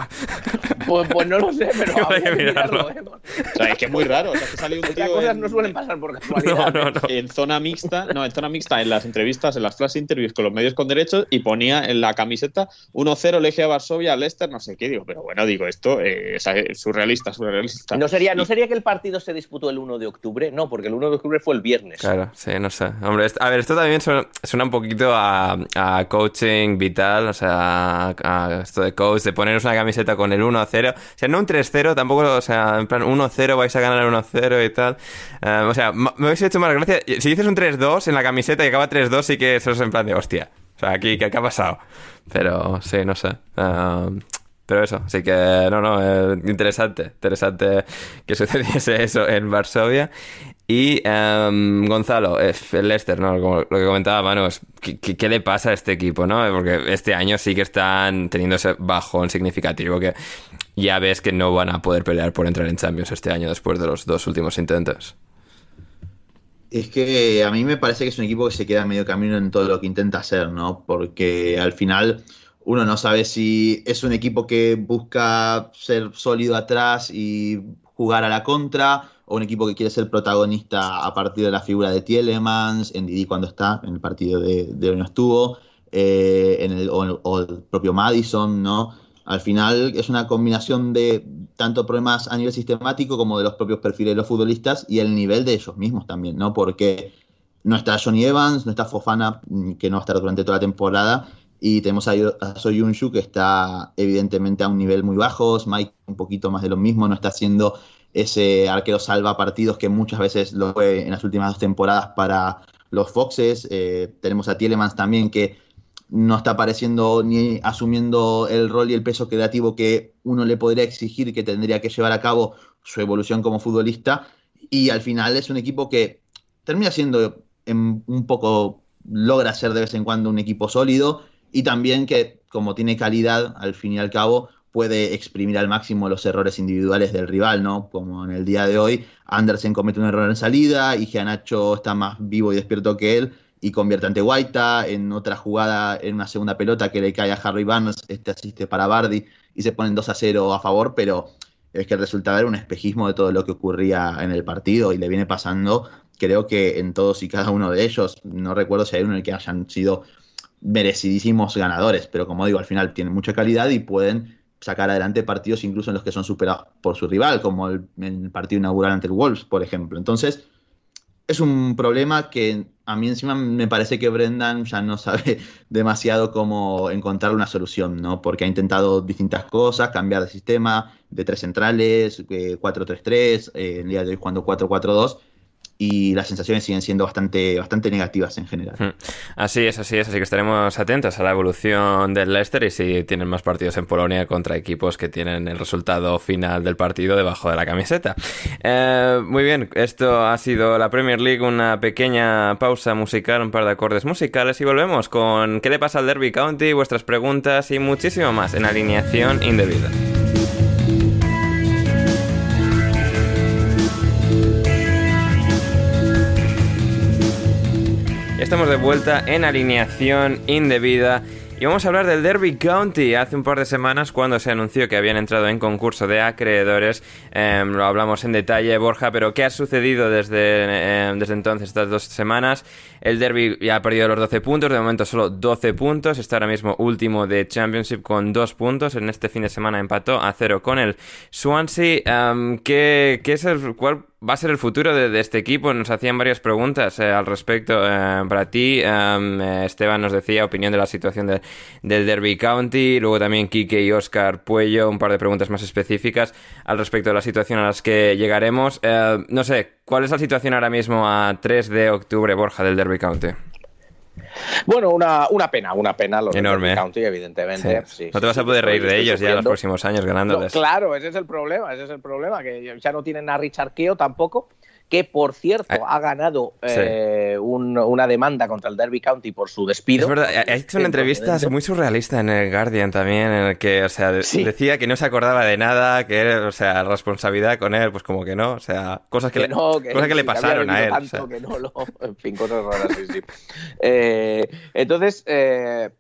Pues, pues no lo sé, pero *laughs* hay que mirarlo. mirarlo o sea, es que es muy raro. O sea, que salió un tío Estas cosas en, no suelen pasar por casualidad. No, no, no. en zona mixta, no, en zona mixta, en las entrevistas, en las flash interviews con los medios con derechos y ponía en la camiseta 1-0 Legia Varsovia, Leicester, no sé qué. Digo, pero bueno, digo, esto eh, es surrealista, surrealista. No sería, ¿No sería que el partido se disputó el 1 de octubre? No, porque el 1 de octubre fue el viernes. Claro, sí, no sé. Hombre, a ver, esto también suena, suena un poquito a, a, coaching vital, o sea, a, esto de coach, de poneros una camiseta con el 1-0. O sea, no un 3-0, tampoco, o sea, en plan 1-0 vais a ganar 1-0 y tal. Um, o sea, me hubiese hecho más gracia. Si dices un 3-2 en la camiseta y acaba 3-2, sí que eso es en plan de hostia. O sea, aquí, ¿qué, qué ha pasado? Pero sí, no sé. Um, pero eso, así que no, no, eh, interesante, interesante que *laughs* sucediese eso en Varsovia. Y um, Gonzalo, eh, el Leicester, ¿no? Lo que comentaba Manos, ¿qué, ¿qué, qué, le pasa a este equipo, no? Porque este año sí que están teniendo ese bajón significativo que ya ves que no van a poder pelear por entrar en Champions este año después de los dos últimos intentos. Es que a mí me parece que es un equipo que se queda medio camino en todo lo que intenta hacer, ¿no? Porque al final uno no sabe si es un equipo que busca ser sólido atrás y jugar a la contra, o un equipo que quiere ser protagonista a partir de la figura de Tielemans, en Didi cuando está, en el partido de, de no estuvo, eh, en el, o, o, el propio Madison, ¿no? Al final es una combinación de tanto problemas a nivel sistemático como de los propios perfiles de los futbolistas y el nivel de ellos mismos también, ¿no? Porque no está Johnny Evans, no está Fofana, que no va a estar durante toda la temporada, y tenemos a, a Soyunshu que está evidentemente a un nivel muy bajo, Mike un poquito más de lo mismo, no está haciendo ese arquero salva partidos que muchas veces lo fue en las últimas dos temporadas para los Foxes. Eh, tenemos a Tielemans también que no está apareciendo ni asumiendo el rol y el peso creativo que uno le podría exigir que tendría que llevar a cabo su evolución como futbolista. Y al final es un equipo que termina siendo en un poco, logra ser de vez en cuando un equipo sólido y también que como tiene calidad, al fin y al cabo, puede exprimir al máximo los errores individuales del rival, ¿no? Como en el día de hoy, Andersen comete un error en salida y Gianacho está más vivo y despierto que él y convierte ante Guaita, en otra jugada, en una segunda pelota que le cae a Harry Barnes, este asiste para Bardi y se ponen 2 a 0 a favor, pero es que el resultado era un espejismo de todo lo que ocurría en el partido y le viene pasando, creo que en todos y cada uno de ellos, no recuerdo si hay uno en el que hayan sido merecidísimos ganadores, pero como digo, al final tienen mucha calidad y pueden sacar adelante partidos incluso en los que son superados por su rival, como el, partido inaugural ante el Wolves, por ejemplo. Entonces, es un problema que a mí encima me parece que Brendan ya no sabe *laughs* demasiado cómo encontrar una solución, ¿no? Porque ha intentado distintas cosas, cambiar de sistema, de tres centrales, eh, 4-3-3, eh, el día de hoy jugando 4-4-2, y las sensaciones siguen siendo bastante, bastante negativas en general. Así es, así es, así que estaremos atentos a la evolución del Leicester y si tienen más partidos en Polonia contra equipos que tienen el resultado final del partido debajo de la camiseta. Eh, muy bien, esto ha sido la Premier League, una pequeña pausa musical, un par de acordes musicales y volvemos con qué le pasa al Derby County, vuestras preguntas y muchísimo más en alineación indebida. Estamos de vuelta en alineación indebida Y vamos a hablar del Derby County. Hace un par de semanas, cuando se anunció que habían entrado en concurso de acreedores, em, lo hablamos en detalle, Borja, pero ¿qué ha sucedido desde, em, desde entonces, estas dos semanas? El Derby ya ha perdido los 12 puntos, de momento solo 12 puntos, está ahora mismo último de Championship con 2 puntos. En este fin de semana empató a 0 con el Swansea. Em, ¿qué, ¿qué, es el, cuál va a ser el futuro de, este equipo? Nos hacían varias preguntas eh, al respecto. Eh, para ti, eh, Esteban nos decía opinión de la situación del Derby County, luego también Kike y Oscar Puello, un par de preguntas más específicas al respecto de la situación a las que llegaremos. no sé, ¿cuál es la situación ahora mismo a 3 de octubre, Borja, del Derby County? Bueno, una, una pena, una pena los Enorme. County, evidentemente. no te vas a poder reír de ellos ya los próximos años ganándoles. claro, ese es el problema, ese es el problema, que ya no tienen a Richard Keo tampoco que por cierto eh, ha ganado eh, una demanda contra el Derby County por su despido. Es verdad, ha hecho una entrevista muy surrealista en el Guardian también, en el que, o sea, decía que no se acordaba de nada, que, o sea, responsabilidad con él, pues como que no, o sea, cosas que, le, cosas que le pasaron a él. en fin, cosas raras, sí, sí. Eh, entonces,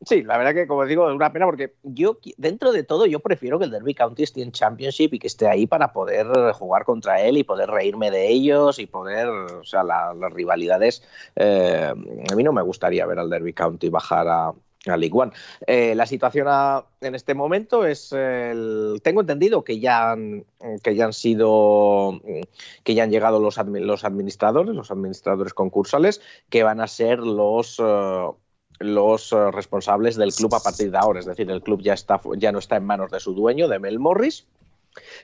sí, la verdad que, como digo, es una pena porque yo, dentro de todo, yo prefiero que el Derby County esté en Championship y que esté ahí para poder jugar contra él y poder reírme de ellos y poder, o sea, las rivalidades. Eh, a mí no me gustaría ver al Derby County bajar a, a League One. Eh, la situación en este momento es tengo entendido que ya han, que ya han sido que ya han llegado los, los administradores, los administradores concursales, que van a ser los eh, los responsables del club a partir de ahora, es decir, el club ya está ya no está en manos de su dueño, de Mel Morris,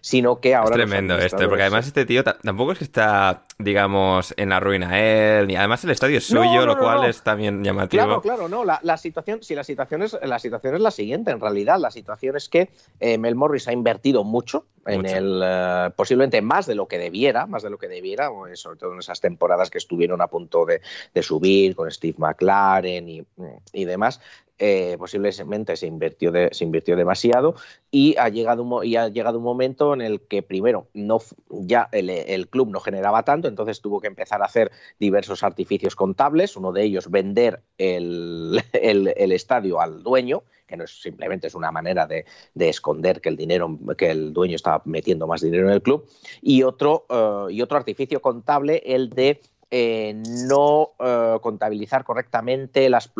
sino que ahora... Es tremendo esto, porque además este tío tampoco es que está, digamos, en la ruina él, ni además el estadio es suyo, lo cual es también llamativo. Claro, claro, no, la, situación, si la situación, es, la situación es la siguiente, en realidad, la situación es que eh, Mel Morris ha invertido mucho en el eh, posiblemente más de lo que debiera, más de lo que debiera, sobre todo en esas temporadas que estuvieron a punto de, subir con Steve McLaren y, y demás. Eh, posiblemente se invirtió, se invirtió demasiado y ha, llegado un, y ha llegado un momento en el que primero no, ya el, club no generaba tanto, entonces tuvo que empezar a hacer diversos artificios contables, uno de ellos vender el, *laughs* estadio al dueño, que no es simplemente es una manera de, esconder que el dinero, que el dueño estaba metiendo más dinero en el club, y otro, eh, y otro artificio contable, el de eh, no eh, contabilizar correctamente las,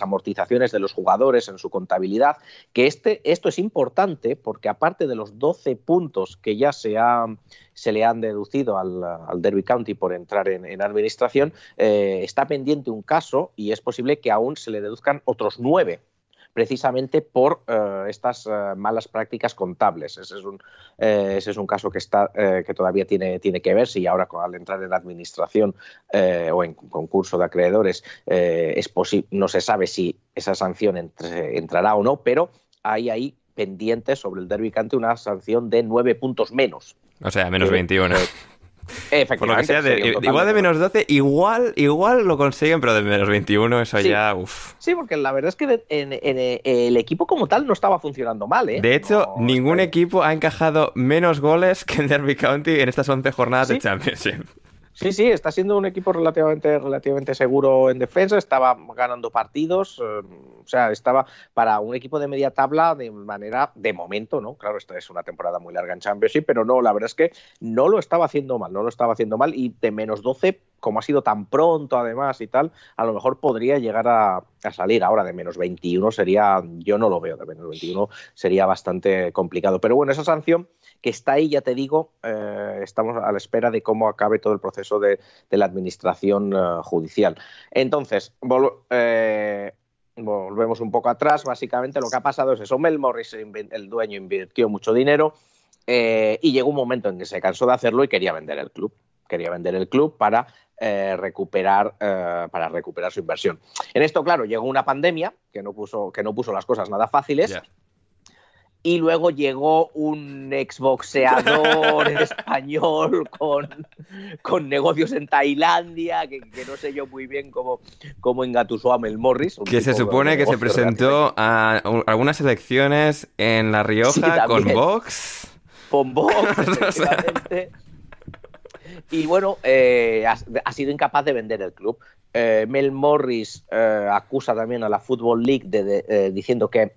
amortizaciones de los jugadores en su contabilidad, que este, esto es importante porque aparte de los 12 puntos que ya se, se le han deducido al, Derby County por entrar en, administración, eh, está pendiente un caso y es posible que aún se le deduzcan otros 9 precisamente por eh, estas eh, malas prácticas contables. Ese es un, eh, ese es un caso que, está, que todavía tiene, tiene que ver si ahora al entrar en la administración o en concurso de acreedores es no se sabe si esa sanción entrará o no, pero hay ahí pendiente sobre el Derby Cante una sanción de nueve puntos menos. O sea, menos 21. Efectivamente. igual de menos 12, igual, igual lo consiguen, pero de menos 21, eso ya, uff. Sí, porque la verdad es que en, el equipo como tal no estaba funcionando mal, ¿eh? De hecho, ningún equipo ha encajado menos goles que el Derby County en estas 11 jornadas de Championship. Sí, sí, está siendo un equipo relativamente, relativamente seguro en defensa, estaba ganando partidos, eh, o sea, estaba para un equipo de media tabla de manera, de momento, ¿no? Claro, esta es una temporada muy larga en Championship, pero no, la verdad es que no lo estaba haciendo mal, no lo estaba haciendo mal y de menos 12 como ha sido tan pronto además y tal, a lo mejor podría llegar a, salir ahora de menos 21 sería, yo no lo veo de menos 21, sería bastante complicado. Pero bueno, esa sanción que está ahí, ya te digo, eh, estamos a la espera de cómo acabe todo el proceso de, la administración eh, judicial. Entonces, eh, volvemos un poco atrás, básicamente lo que ha pasado es eso, Mel Morris, el dueño, invirtió mucho dinero y llegó un momento en que se cansó de hacerlo y quería vender el club. Quería vender el club para recuperar para recuperar su inversión. En esto, claro, llegó una pandemia que no puso, que no puso las cosas nada fáciles y luego llegó un exboxeador *laughs* español con, con, negocios en Tailandia, que, no sé yo muy bien cómo, cómo engatusó a Mel Morris. Que se supone que se presentó a algunas elecciones en La Rioja con Vox. Con Vox, *laughs* efectivamente. Y bueno, eh, ha, sido incapaz de vender el club. Eh, Mel Morris eh, acusa también a la Football League de, de, eh, diciendo que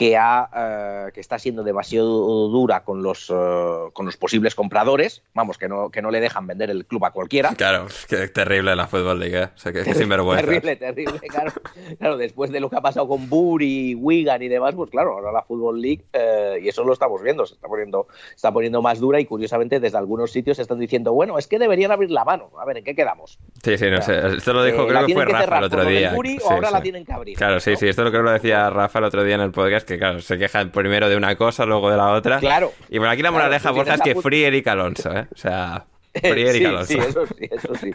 que, ha, uh, que está siendo demasiado dura con los, uh, con los posibles compradores, vamos, que no, que no le dejan vender el club a cualquiera. Claro, que terrible la Fútbol League, ¿eh? o sea, que, que sinvergüenza. terrible, terrible, claro. claro. Después de lo que ha pasado con Bury, Wigan y demás, pues claro, ahora la Fútbol League, eh, y eso lo estamos viendo, se está poniendo, se está poniendo más dura y curiosamente desde algunos sitios se están diciendo, bueno, es que deberían abrir la mano, a ver, ¿en qué quedamos? Sí, sí, no sé, esto lo dijo, creo que fue Rafa el otro día. Bury, sí, o ahora sí. la tienen que abrir. Claro, sí, ¿no? sí, esto lo creo que lo decía Rafa el otro día en el podcast, que claro, se quejan primero de una cosa, luego de la otra. Claro. Y bueno, aquí la Claro, moraleja, tú Borja, es que put- free Eric Alonso, ¿eh? O sea, free *laughs* Eric sí, Alonso. sí, eso sí, eso sí.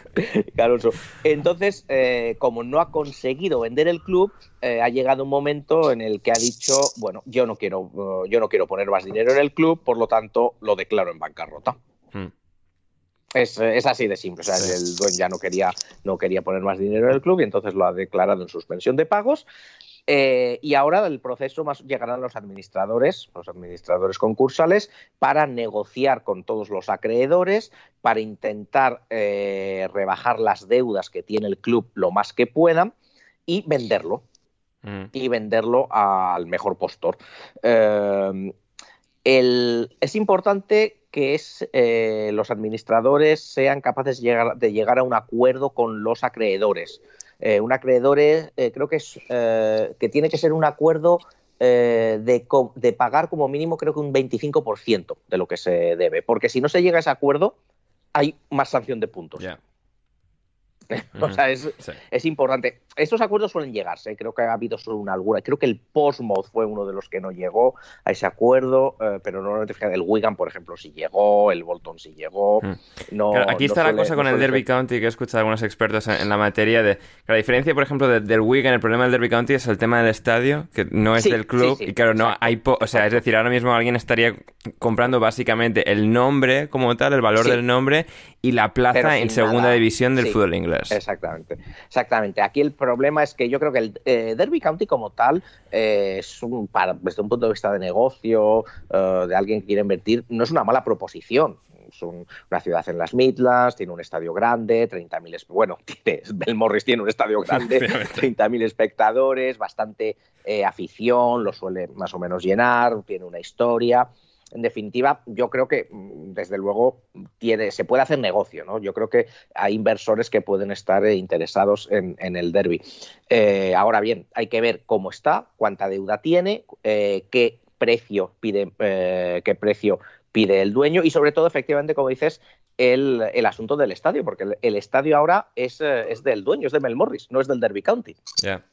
Alonso. Entonces, eh, como no ha conseguido vender el club, eh, ha llegado un momento en el que ha dicho, bueno, yo no quiero, uh, yo no quiero poner más dinero en el club, por lo tanto, lo declaro en bancarrota. Hmm. Es, es así de simple. O sea, el dueño ya no quería, no quería poner más dinero en el club y entonces lo ha declarado en suspensión de pagos. Eh, y ahora del proceso más llegarán los administradores, los administradores concursales, para negociar con todos los acreedores, para intentar eh, rebajar las deudas que tiene el club lo más que puedan y venderlo Mm. y venderlo al mejor postor. Eh, el- es importante que es, eh, los administradores sean capaces llegar, de llegar a un acuerdo con los acreedores. Eh, un acreedor es, eh, creo que es eh, que tiene que ser un acuerdo eh, de, de pagar como mínimo creo que un 25% de lo que se debe, porque si no se llega a ese acuerdo hay más sanción de puntos. *laughs* O sea, es, Sí. es importante. Estos acuerdos suelen llegarse. Creo que ha habido solo una alguna. Creo que el Portsmouth fue uno de los que no llegó a ese acuerdo, eh, pero normalmente fíjate, el Wigan, por ejemplo, sí llegó, el Bolton sí llegó. No, Claro, aquí no está la cosa no con el Derby ser. County, que he escuchado a algunos expertos en, en la materia de... que La diferencia, por ejemplo, de- del Wigan, el problema del Derby County es el tema del estadio, que no es Sí, del club, sí, y claro, no hay... po- o sea, es decir, ahora mismo alguien estaría comprando básicamente el nombre como tal, el valor del nombre, y la plaza en segunda nada. división del Sí. fútbol inglés. Exactamente, exactamente. Aquí el problema es que yo creo que el eh, Derby County como tal eh, es un, para, desde un punto de vista de negocio, eh, de alguien que quiere invertir, no es una mala proposición. Es un- una ciudad en las Midlands, tiene un estadio grande, 30.000... es- Bueno, *laughs* tiene, Belmorris tiene un estadio grande, 30.000 espectadores, bastante eh, afición, lo suele más o menos llenar, tiene una historia. En definitiva, yo creo que, mm, desde luego, tiene, se puede hacer negocio, ¿no? Yo creo que hay inversores que pueden estar eh, interesados en, en el derby. Eh, ahora bien, hay que ver cómo está, cuánta deuda tiene, eh, qué precio pide, qué precio pide el dueño y, sobre todo, efectivamente, como dices, el, asunto del estadio, porque el, estadio ahora es, es del dueño, es de Mel Morris, no es del Derby County. Ya.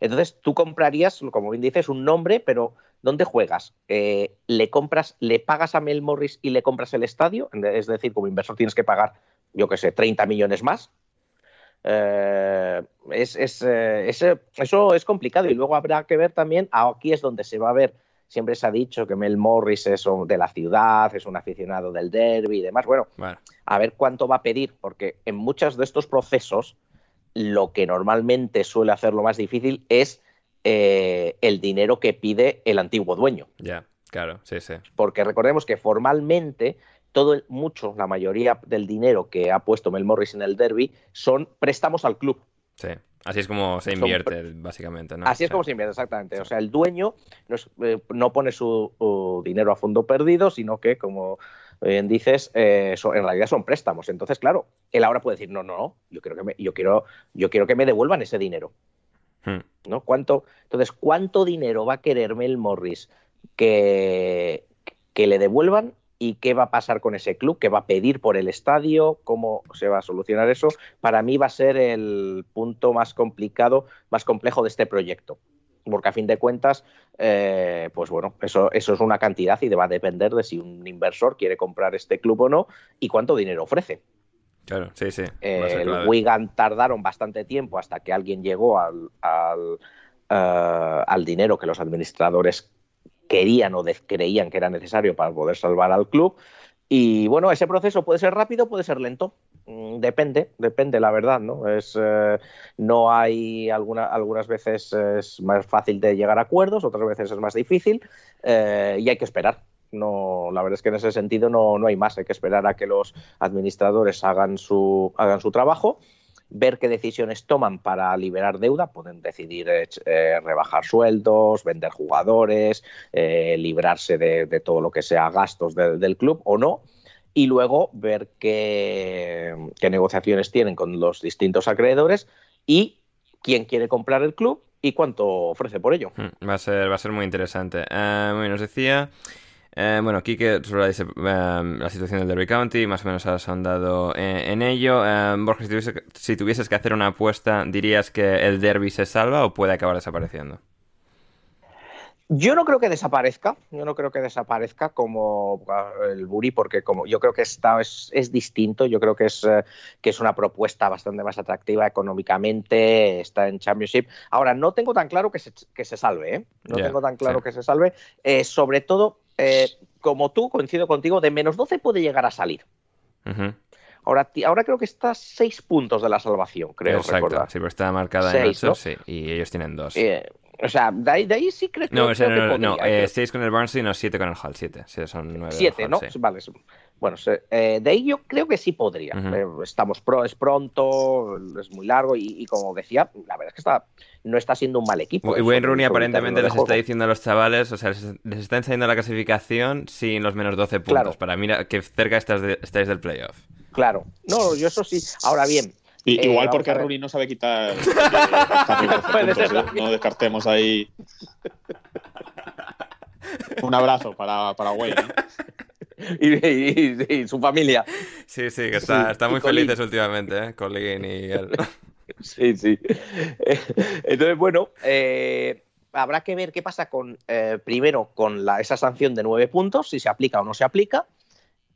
Entonces tú comprarías, como bien dices, un nombre, pero ¿dónde juegas? Eh, ¿Le compras, le pagas a Mel Morris y le compras el estadio? Es decir, como inversor tienes que pagar, yo qué sé, 30 millones más. Eh, es, es, eh, eso es complicado y luego habrá que ver también, aquí es donde se va a ver, siempre se ha dicho que Mel Morris es un- de la ciudad, es un aficionado del derby y demás. Bueno, Bueno, a ver cuánto va a pedir, porque en muchos de estos procesos lo que normalmente suele hacer lo más difícil es eh, el dinero que pide el antiguo dueño. ya, claro, sí, sí. Porque recordemos que formalmente todo el- mucho, la mayoría del dinero que ha puesto Mel Morris en el derby son préstamos al club. Sí. Así es como se Son invierte, básicamente, ¿no? Así es Sí. como se invierte, exactamente. O sea, el dueño no, es- eh, no pone su, su dinero a fondo perdido, sino que, como bien dices, eh, son- en realidad son préstamos. Entonces, claro, él ahora puede decir, no, no, no, yo quiero que me, yo quiero, yo quiero que me devuelvan ese dinero. Hmm. ¿no? ¿Cuánto, entonces, ¿cuánto dinero va a querer Mel Morris que, que le devuelvan y qué va a pasar con ese club? ¿Qué va a pedir por el estadio? ¿Cómo se va a solucionar eso? Para mí va a ser el punto más complicado, más complejo de este proyecto. Porque a fin de cuentas, eh, pues bueno, eso, eso es una cantidad y va a depender de si un inversor quiere comprar este club o no y cuánto dinero ofrece. Claro, sí, sí. Eh, el. Wigan tardaron bastante tiempo hasta que alguien llegó al, al, eh, al dinero que los administradores querían o creían que era necesario para poder salvar al club. Y bueno, ese proceso puede ser rápido, puede ser lento. Mm, Depende, depende, la verdad, ¿no? Es, eh, no hay alguna, algunas veces es más fácil de llegar a acuerdos, otras veces es más difícil eh, y hay que esperar. No, la verdad es que en ese sentido no, no hay más. Hay que esperar a que los administradores hagan su, hagan su trabajo ver qué decisiones toman para liberar deuda. Pueden decidir eh, eh, rebajar sueldos, vender jugadores, eh, librarse de, todo lo que sea gastos de, del club o no. Y luego ver qué, negociaciones tienen con los distintos acreedores y quién quiere comprar el club y cuánto ofrece por ello. Va a ser, va a ser muy interesante. Uh, bueno, nos decía eh, bueno, Kike sobre dice eh, la situación del Derby County, más o menos has ahondado en, en ello. Eh, Borges, si, tuviese, si tuvieses que hacer una apuesta, ¿dirías que el Derby se salva o puede acabar desapareciendo? Yo no creo que desaparezca, yo no creo que desaparezca como el Buri, porque como yo creo que está es, es distinto, yo creo que es, eh, que es una propuesta bastante más atractiva económicamente, está en Championship. Ahora, no tengo tan claro que se, que se salve, ¿eh? no yeah, tengo tan claro sí. que se salve, eh, sobre todo, eh, como tú, coincido contigo, de menos 12 puede llegar a salir. Uh -huh. Ahora, ahora creo que está a 6 puntos de la salvación, creo Exacto, recordar. sí, pero está marcada Seis, en 8, ¿no? sí, y ellos tienen 2. Eh, o sea, de ahí, de ahí sí creo, no, creo, creo no, que no, podría. no, 6 con el Barnsley, no 7 con el Hull, 7. Sí, son 9. 7, ¿no? Sí. Vale. Bueno, se- eh, de ahí yo creo que sí podría. Eh, estamos pro, es pronto, es muy largo y, y como decía, la verdad es que está, no está siendo un mal equipo. Y Wayne un- Rooney aparentemente les está diciendo a los chavales, o sea, les, les está enseñando la clasificación sin los menos 12 puntos, Claro. para mira que cerca estás de- estáis del playoff. Claro. No, yo eso sí. Ahora bien. Y- eh, igual porque. Rooney no sabe quitar. *laughs* eh, ¿eh? No descartemos ahí. *laughs* Un abrazo para, para Wayne. ¿eh? *laughs* Y, *laughs* y- y- y su familia. Sí, sí, que está, Sí, está muy Colin. felices últimamente, ¿eh? Colin y él. *laughs* Sí, sí. Entonces, bueno, eh, habrá que ver qué pasa con, eh, primero, con la, esa sanción de nueve puntos, si se aplica o no se aplica.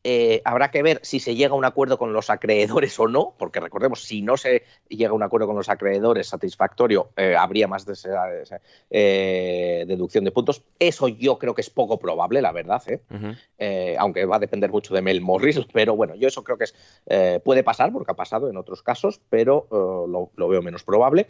Eh, habrá que ver si se llega a un acuerdo con los acreedores o no, porque recordemos, si no se llega a un acuerdo con los acreedores satisfactorio, eh, habría más de esa- de esa, eh, deducción de puntos. Eso yo creo que es poco probable, la verdad, ¿eh? Eh, aunque va a depender mucho de Mel Morris, *laughs* pero bueno, yo eso creo que es, puede pasar, porque ha pasado en otros casos, pero lo, lo veo menos probable.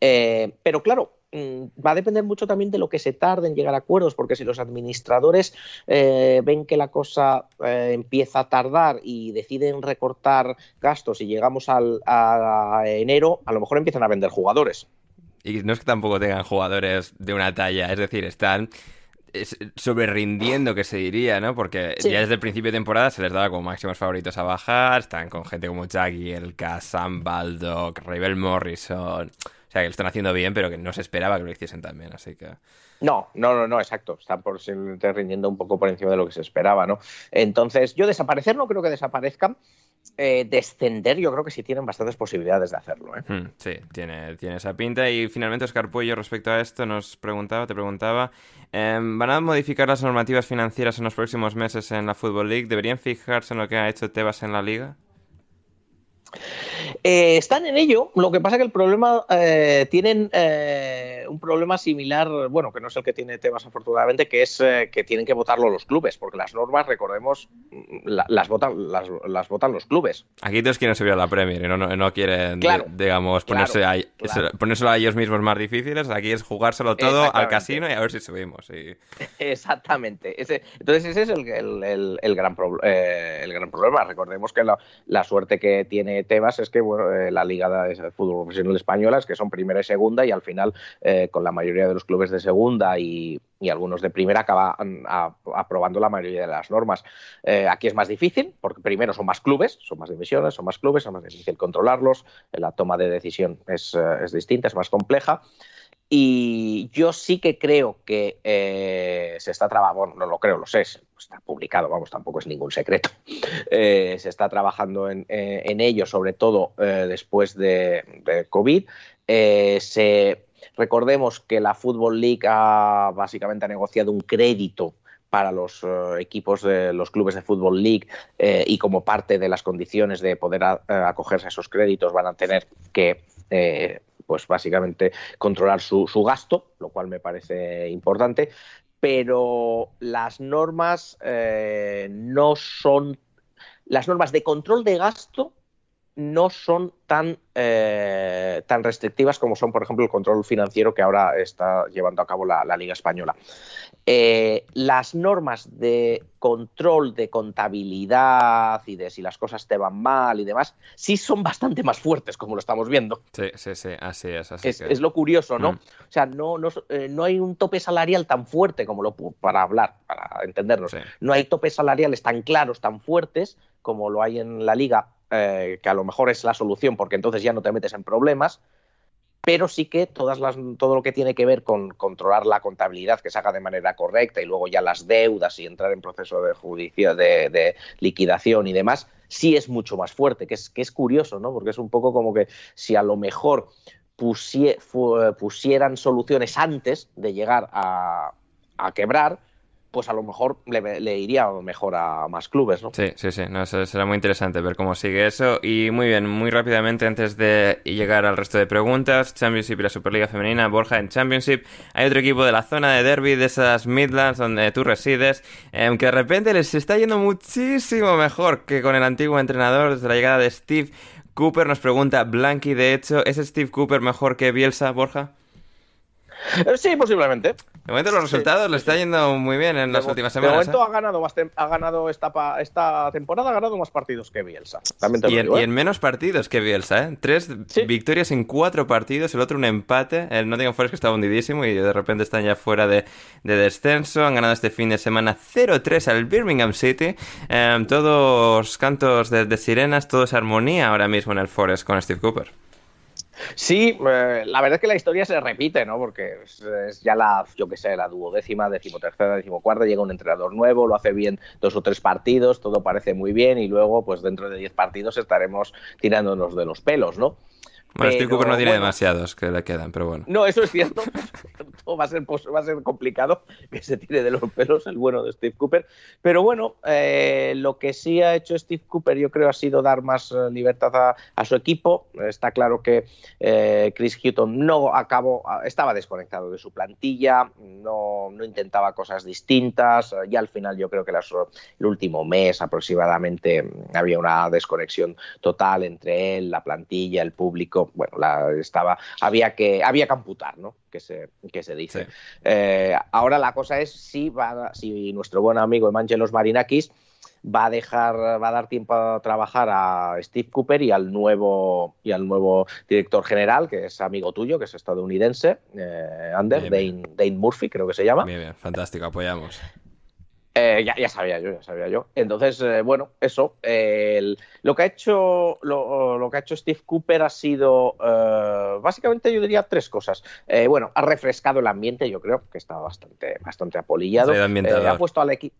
Eh, pero claro, mm, va a depender mucho también de lo que se tarde en llegar a acuerdos, porque si los administradores eh, ven que la cosa eh, empieza a tardar y deciden recortar gastos y llegamos al, a enero, a lo mejor empiezan a vender jugadores. Y no es que tampoco tengan jugadores de una talla, es decir, están sobre rindiendo, que se diría, ¿no? Porque Sí. ya desde el principio de temporada se les daba como máximos favoritos a bajar, están con gente como Jackie, el Sam Baldock, Ravel Morrison, sea, que lo están haciendo bien, pero que no se esperaba que lo hiciesen tan bien, así que... No, no, no, no, exacto. Están por rindiendo un poco por encima de lo que se esperaba, ¿no? Entonces, yo desaparecer no creo que desaparezcan. Eh, descender, yo creo que sí tienen bastantes posibilidades de hacerlo, ¿eh? Hmm, sí, tiene, tiene esa pinta. Y finalmente Oscar Puello respecto a esto nos preguntaba, te preguntaba, eh, ¿van a modificar las normativas financieras en los próximos meses en la Football League? ¿Deberían fijarse en lo que ha hecho Tebas en la liga? Eh, están en ello, lo que pasa que el problema eh, tienen eh, un problema similar, bueno, que no es el que tiene Tebas afortunadamente, que es eh, que tienen que votarlo los clubes, porque las normas, recordemos, la- las, votan, las, las votan los clubes. Aquí todos quieren subir a la Premier y no, no, no quieren, Claro, digamos, ponerse claro, a, claro. ponérselo a ellos mismos más difíciles. Aquí es jugárselo todo al casino y a ver si subimos. y- *laughs* Exactamente. Ese, entonces ese es el, el- el- el gran, pro- el gran problema. Recordemos que la, la suerte que tiene Tebas es que bueno, eh, la Liga de Fútbol Profesional Española es que son primera y segunda y al final eh, con la mayoría de los clubes de segunda y, y algunos de primera acaban a- aprobando la mayoría de las normas. Eh, aquí es más difícil porque primero son más clubes, son más divisiones, son más clubes, es más difícil controlarlos, la toma de decisión es, eh, es distinta, es más compleja. Y yo sí que creo que eh, se está trabajando, bueno, no lo creo, lo sé, está publicado, vamos, tampoco es ningún secreto. *laughs* Eh, se está trabajando en, eh, en ello, sobre todo después de, COVID. Se, recordemos que la Football League ha básicamente ha negociado un crédito para los equipos de los clubes de Fútbol League y como parte de las condiciones de poder acogerse a esos créditos van a tener que pues básicamente controlar su, su gasto, lo cual me parece importante, pero las normas eh, no son, las normas de control de gasto no son tan, eh, tan restrictivas como son, por ejemplo, el control financiero que ahora está llevando a cabo la, la Liga Española. eh, las normas de control de contabilidad y de si las cosas te van mal y demás, sí son bastante más fuertes, como lo estamos viendo. Sí, sí, sí, así es. es, lo curioso, ¿no? Mm. O sea, no, eh, no, hay un tope salarial tan fuerte como lo para hablar, para entendernos. No hay topes salariales tan claros, tan fuertes como lo hay en la liga, eh, que a lo mejor es la solución porque entonces ya no te metes en problemas pero sí que todas las, todo lo que tiene que ver con controlar la contabilidad que se haga de manera correcta y luego ya las deudas y entrar en proceso de judicia de, liquidación y demás, sí es mucho más fuerte, que es, que es curioso, ¿no? Porque es un poco como que si a lo mejor pusieran soluciones antes de llegar a, a quebrar, pues a lo mejor le, iría mejor a más clubes, ¿no? Sí, sí, sí, no, será muy interesante ver cómo sigue eso. Y muy bien, muy rápidamente, antes de llegar al resto de preguntas, Championship y la Superliga Femenina, Borja, en Championship hay otro equipo de la zona de Derby, de esas Midlands donde tú resides, em, que de repente les está yendo muchísimo mejor que con el antiguo entrenador desde la llegada de Steve Cooper. Nos pregunta Blanky, de hecho, ¿es Steve Cooper mejor que Bielsa, Borja? Eh, sí, posiblemente. De momento los resultados le está yendo muy bien en las últimas semanas. De momento ¿eh? ha ganado, ha ganado esta, esta temporada, ha ganado más partidos que Bielsa. y, en, ¿eh? menos partidos que Bielsa, ¿eh? Tres victorias en cuatro partidos, el otro un empate. El Nottingham Forest que estaba hundidísimo y de repente están ya fuera de, descenso. Han ganado este fin de semana 0-3 al Birmingham City. Em, todos cantos de, de sirenas, todo es armonía ahora mismo en el Forest con Steve Cooper. Sí, eh, la verdad es que la historia se repite, ¿no? Porque es, ya la, yo qué sé, la duodécima, decimotercera, decimocuarta, llega un entrenador nuevo, lo hace bien dos o tres partidos, todo parece muy bien y luego, pues dentro de diez partidos estaremos tirándonos de los pelos, ¿no? Bueno, Steve Cooper no tiene demasiados que le quedan, pero bueno. No, eso es cierto. *laughs* va, a ser, va a ser complicado *laughs* que se tire de los pelos el bueno de Steve Cooper. Pero bueno, eh, lo que sí ha hecho Steve Cooper, yo creo, ha sido dar más eh, libertad a, su equipo. Está claro que eh, Chris Hutton no acabó, estaba desconectado de su plantilla, no, no intentaba cosas distintas. Ya al final, yo creo que el último mes aproximadamente había una desconexión total entre él, la plantilla, el público bueno, la, estaba, había que, había que amputar, ¿no? Que se, que se dice. Eh, ahora la cosa es si, va, si nuestro buen amigo Evangelos Marinakis va a dejar, va a dar tiempo a trabajar a Steve Cooper y al nuevo y al nuevo director general, que es amigo tuyo, que es estadounidense, eh, Ander, Dane, Murphy, creo que se llama. Bien, bien, fantástico, apoyamos. Eh, ya, sabía yo, ya sabía yo. Entonces, eh, bueno, eso. lo, que ha hecho, lo, que ha hecho Steve Cooper ha sido, eh, básicamente yo diría tres cosas. bueno, ha refrescado el ambiente, yo creo, que estaba bastante, bastante apolillado. ha puesto al equipo...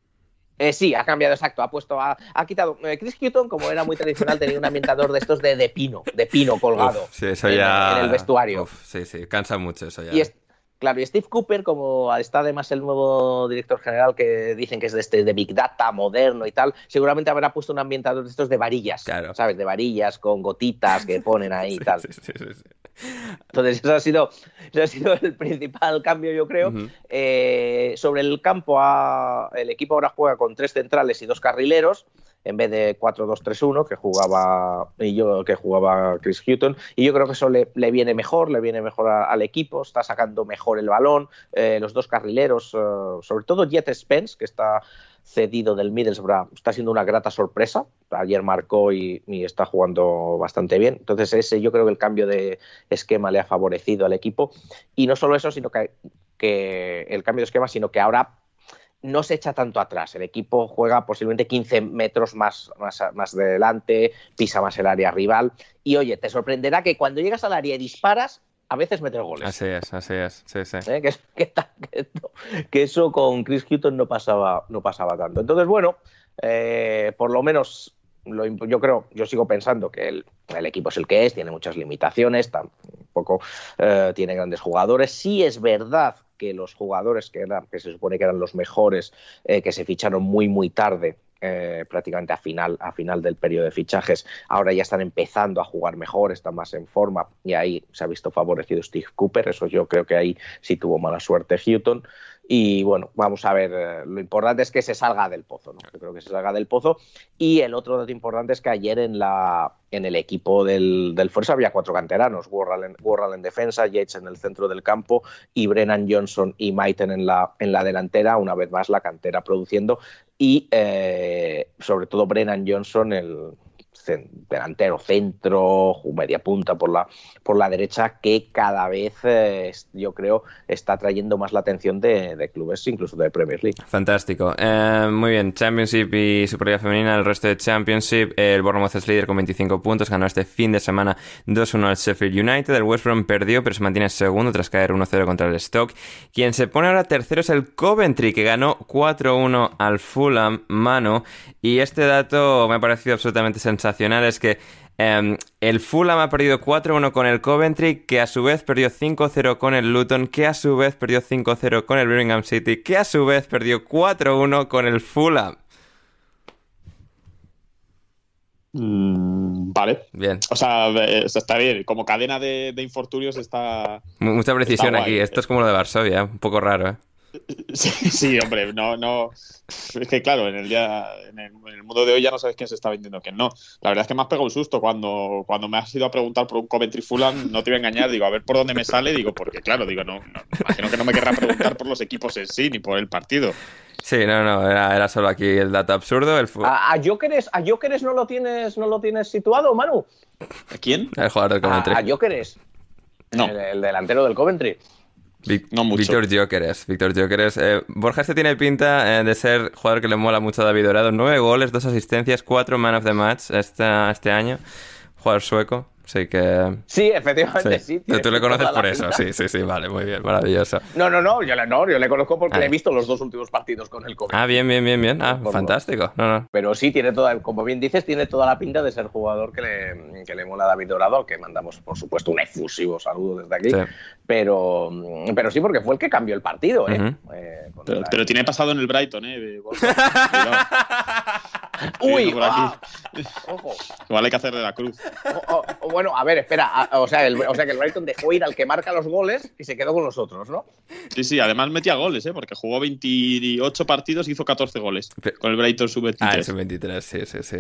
sí, ha cambiado, exacto. Ha puesto, ha, quitado. Chris Hutton, como era muy tradicional, tenía un ambientador de estos de, de pino, de pino colgado sí, eso ya... en, el vestuario. sí, sí, cansa mucho eso ya. Claro, y Steve Cooper, como está además el nuevo director general que dicen que es de este de Big Data, moderno y tal, seguramente habrá puesto un ambientador de estos de varillas, ¿sabes? De varillas con gotitas que ponen ahí y *laughs* tal. Sí, sí, sí, Entonces, eso ha, sido, ha sido el principal cambio, yo creo. Eh, sobre el campo, el equipo ahora juega con tres centrales y dos carrileros en vez de 4-2-3-1 que jugaba y yo que jugaba Chris Hutton. Y yo creo que eso le, viene mejor le viene mejor al equipo está sacando mejor el balón eh, los dos carrileros eh, sobre todo Jet Spence que está cedido del Middlesbrough está siendo una grata sorpresa. Ayer marcó y, está jugando bastante bien. Entonces ese yo creo que el cambio de esquema le ha favorecido al equipo. Y no solo eso sino que, que el cambio de esquema sino que ahora no se echa tanto atrás. El equipo juega posiblemente 15 metros más, más, más delante, pisa más el área rival. Y oye, te sorprenderá que cuando llegas al área y disparas, a veces metes goles. Así es, así es. Sí, sí. ¿Eh? Que, eso con Chris Hutton no pasaba, no pasaba tanto. Entonces, bueno, eh, por lo menos yo creo, yo sigo pensando que el, equipo es el que es, tiene muchas limitaciones, tampoco eh, tiene grandes jugadores. Sí es verdad los jugadores que, eran, que se supone que eran los mejores, eh, que se ficharon muy, muy tarde, eh, prácticamente a final, a final del periodo de fichajes, ahora ya están empezando a jugar mejor, están más en forma y ahí se ha visto favorecido Steve Cooper, eso yo creo que ahí sí tuvo mala suerte Houghton. Y bueno, vamos a ver, eh, lo importante es que se salga del pozo, ¿no? Yo creo que se salga del pozo. Y el otro dato importante es que ayer en, la, en el equipo del, del Fuerza había cuatro canteranos, Worrell en, en defensa, Yates en el centro del campo y Brennan Johnson y Maiten en la, en la delantera, una vez más la cantera produciendo y eh, sobre todo Brennan Johnson, el delantero centro, media punta por la, por la derecha, que cada vez eh, yo creo está trayendo más la atención de, de clubes, incluso de Premier League. Fantástico. Eh, muy bien, Championship y Superliga Femenina, el resto de Championship, el Bournemouth es líder con 25 puntos, ganó este fin de semana 2-1 al Sheffield United, el West Brom perdió pero se mantiene segundo tras caer 1-0 contra el Stock. Quien se pone ahora tercero es el Coventry, que ganó 4-1 al Fulham, mano, y este dato me ha parecido absolutamente sensacional es que em, el Fulham ha perdido 4-1 con el Coventry, que a su vez perdió 5-0 con el Luton, que a su vez perdió 5-0 con el Birmingham City, que a su vez perdió 4-1 con el Fulham. Mm, vale. Bien. O sea, está bien. Como cadena de, infortunios está. Mucha precisión aquí. Esto es como lo de Varsovia, un poco raro, ¿eh? Sí, sí, hombre, no, no. Es que claro, en el día, en el, mundo de hoy ya no sabes quién se está vendiendo quién no. La verdad es que me has pegado un susto cuando, cuando me has ido a preguntar por un Coventry Fulham, no te voy a engañar, digo, a ver por dónde me sale, digo, porque claro, digo, no, no imagino que no me querrá preguntar por los equipos en sí, ni por el partido. Sí, no, no, era, solo aquí el dato absurdo. El ¿A, a, Jokeres, ¿A no lo tienes, no lo tienes situado, Manu? ¿A quién? El jugador del Coventry. A, a Jokeres. No. el delantero del Coventry no mucho. Víctor Jokeres. Víctor Jokeres. Eh, Borja este tiene pinta eh, de ser jugador que le mola mucho a David Dorado. Nueve goles, dos asistencias, cuatro man of the match este año. Jugador sueco. Sí, que... Sí, efectivamente, sí. Tú le conoces por eso, sí, sí, sí, vale, muy bien, maravilloso. No, no, no, yo le, no, yo le conozco porque le he visto los dos últimos partidos con el COVID. Ah, bien, bien, bien, bien, ah, fantástico. No, no. Pero sí, tiene toda, como bien dices, tiene toda la pinta de ser jugador que le, que le mola a David Dorado, que mandamos, por supuesto, un efusivo saludo desde aquí. Pero, pero sí, porque fue el que cambió el partido, ¿eh? eh pero, tiene pasado en el Brighton, ¿eh? *laughs* Uy, ah, Igual hay que hacer de la cruz. bueno, a ver, espera. o, sea, o sea, que el Brighton dejó ir al que marca los goles y se quedó con los otros, ¿no? Sí, sí, además metía goles, ¿eh? Porque jugó 28 partidos y hizo 14 goles con el Brighton sub-23. Ah, sub-23, sí, sí, sí.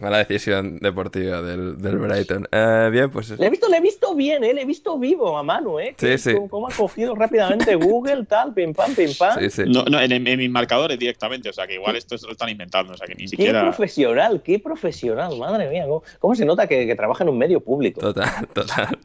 Mala decisión deportiva del, del Brighton. Eh, bien, pues. Le he, visto, le he visto bien, ¿eh? Le he visto vivo a mano, ¿eh? Sí, sí. Cómo ha cogido rápidamente Google, tal, pim pam, pim pam. Sí, sí. No, no en, mis marcadores directamente, o sea, que igual esto lo están inventando, o sea, que ni siquiera. Qué profesional, qué profesional, madre mía. ¿Cómo, se nota que, que trabaja en un medio público? Total, total.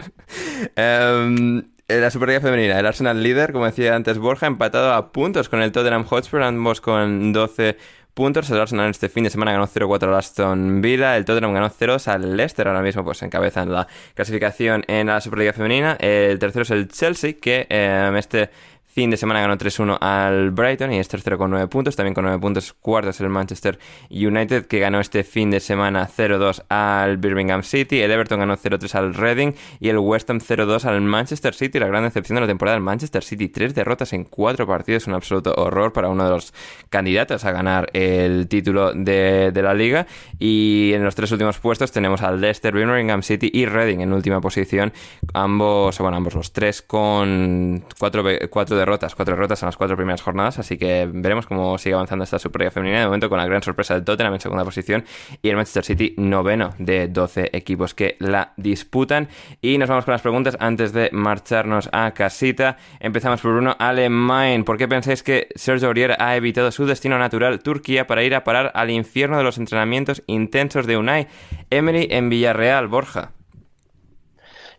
um, *laughs* en la Superliga Femenina, el Arsenal líder, como decía antes Borja, empatado a puntos con el Tottenham Hotspur, ambos con 12 puntos. El Arsenal este fin de semana ganó 0-4 al Aston Villa. El Tottenham ganó 0 al Leicester. Ahora mismo pues encabezan la clasificación en la Superliga Femenina. El tercero es el Chelsea, que eh, este Fin de semana ganó 3-1 al Brighton y es tercero con 9 puntos. También con 9 puntos cuartos el Manchester United que ganó este fin de semana 0-2 al Birmingham City. El Everton ganó 0-3 al Reading y el West Ham 0-2 al Manchester City. La gran decepción de la temporada del Manchester City. Tres derrotas en cuatro partidos. Un absoluto horror para uno de los candidatos a ganar el título de, de la liga. Y en los tres últimos puestos tenemos al Leicester, Birmingham City y Reading en última posición. Ambos, bueno, ambos los tres con cuatro, cuatro derrotas, cuatro derrotas en las cuatro primeras jornadas, así que veremos cómo sigue avanzando esta Superliga Femenina. De momento con la gran sorpresa del Tottenham en segunda posición y el Manchester City noveno de 12 equipos que la disputan. Y nos vamos con las preguntas antes de marcharnos a casita. Empezamos por uno, Alemán. ¿Por qué pensáis que Sergio Aurier ha evitado su destino natural, Turquía, para ir a parar al infierno de los entrenamientos intensos de Unai Emery en Villarreal, Borja?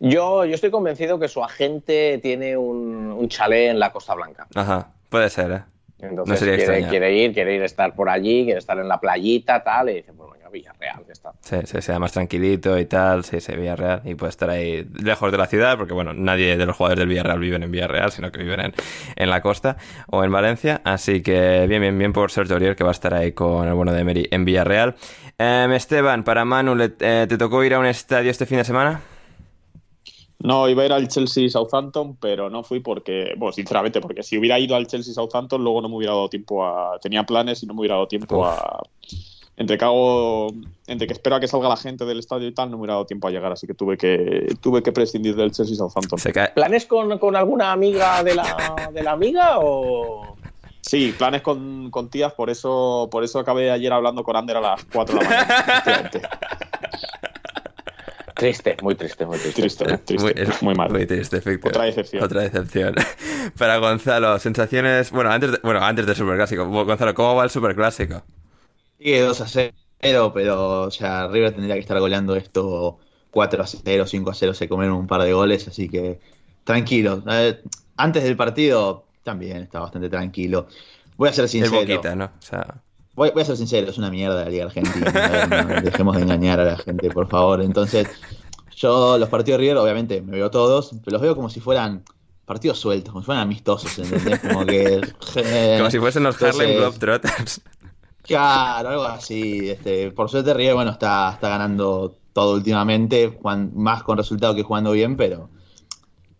Yo, yo estoy convencido que su agente tiene un, un chalet en la Costa Blanca. Ajá, puede ser, ¿eh? Entonces quiere, quiere, ir, quiere ir a estar por allí, quiere estar en la playita, tal, y dice, pues venga, Villarreal, que está. Sí, sí, sea más tranquilito y tal, sí, sí, Villarreal, y puede estar ahí lejos de la ciudad, porque bueno, nadie de los jugadores del Villarreal viven en Villarreal, sino que viven en, en la costa o en Valencia, así que bien, bien, bien por Sergio Aurier, que va a estar ahí con el bueno de Emery en Villarreal. Eh, Esteban, para Manu, eh, ¿te tocó ir a un estadio este fin de semana? No, iba a ir al Chelsea Southampton, pero no fui porque, bueno, sinceramente, porque si hubiera ido al Chelsea Southampton, luego no me hubiera dado tiempo a. Tenía planes y no me hubiera dado tiempo a. Entre que hago, entre que espero a que salga la gente del estadio y tal, no me hubiera dado tiempo a llegar, así que tuve que tuve que prescindir del Chelsea Southampton. ¿Planes con, con, alguna amiga de la, de la amiga o.? Sí, planes con, con tías, por eso, por eso acabé ayer hablando con Ander a las 4 de la mañana. *laughs* Triste, muy triste, muy triste. Triste, triste, muy, mal. Muy triste, efectivamente. Otra decepción. Otra decepción. *laughs* Para Gonzalo, sensaciones. Bueno, antes de, bueno, antes del Superclásico. Gonzalo, ¿cómo va el Superclásico? Sigue 2 a 0, pero o sea, River tendría que estar goleando esto 4 a 0, 5 a 0, se comieron un par de goles, así que tranquilo. Eh, antes del partido también está bastante tranquilo. Voy a ser sincero. El boquita, ¿no? O sea... Voy, voy, a ser sincero, es una mierda la Liga Argentina. no, dejemos de engañar a la gente, por favor. Entonces, yo los partidos de River, obviamente, me veo todos, pero los veo como si fueran partidos sueltos, como si fueran amistosos, ¿entendés? Como que. Eh, como si fuesen los entonces, Harlem Globetrotters. Claro, algo así. Este, por suerte, River, bueno, está, está ganando todo últimamente, Juan, más con resultado que jugando bien, pero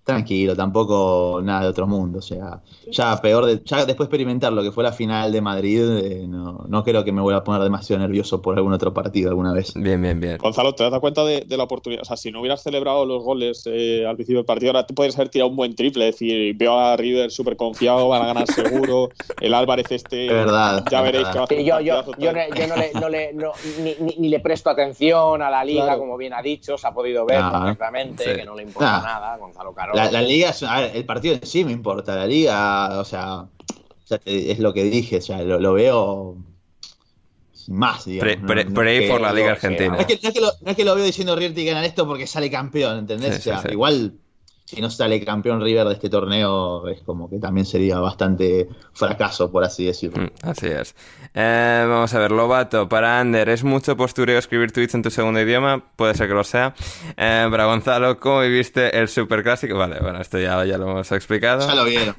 tranquilo, tampoco nada de otro mundo. O sea, ya peor, de, ya después de experimentar lo que fue la final de Madrid, eh, no, no creo que me vuelva a poner demasiado nervioso por algún otro partido alguna vez. Bien, bien, bien. Gonzalo, ¿te das cuenta de, de la oportunidad? O sea, si no hubieras celebrado los goles eh, al principio del partido, ahora te podrías haber tirado un buen triple. Es decir, veo a River súper confiado, van a ganar seguro. *laughs* El Álvarez este. Es verdad. Ya veréis que va a hacer yo, yo, yo, no, yo no le, no le no, ni, ni, ni, le presto atención a la liga, Claro. como bien ha dicho, se ha podido ver perfectamente, Sí. que no le importa Nah. nada, Gonzalo Caro. La, la liga, es, a ver, el partido en sí me importa. La liga, o sea, ya es lo que dije, o sea, lo, lo veo sin más, digamos. Pre- pre- No es que- la Liga Argentina. No es, que, no es que lo, no es que lo veo diciendo que ganar esto porque sale campeón, ¿entendés? Sí, o sea, sí. igual si no sale campeón River de este torneo es como que también sería bastante fracaso, por así decirlo. Mm, Así es. Eh, vamos a ver, Lobato, para Ander, ¿es mucho postureo escribir tweets en tu segundo idioma? Puede ser que lo sea. Eh, para Gonzalo, ¿cómo viviste el superclásico? Vale, bueno, esto ya, ya lo hemos explicado. Ya lo vieron.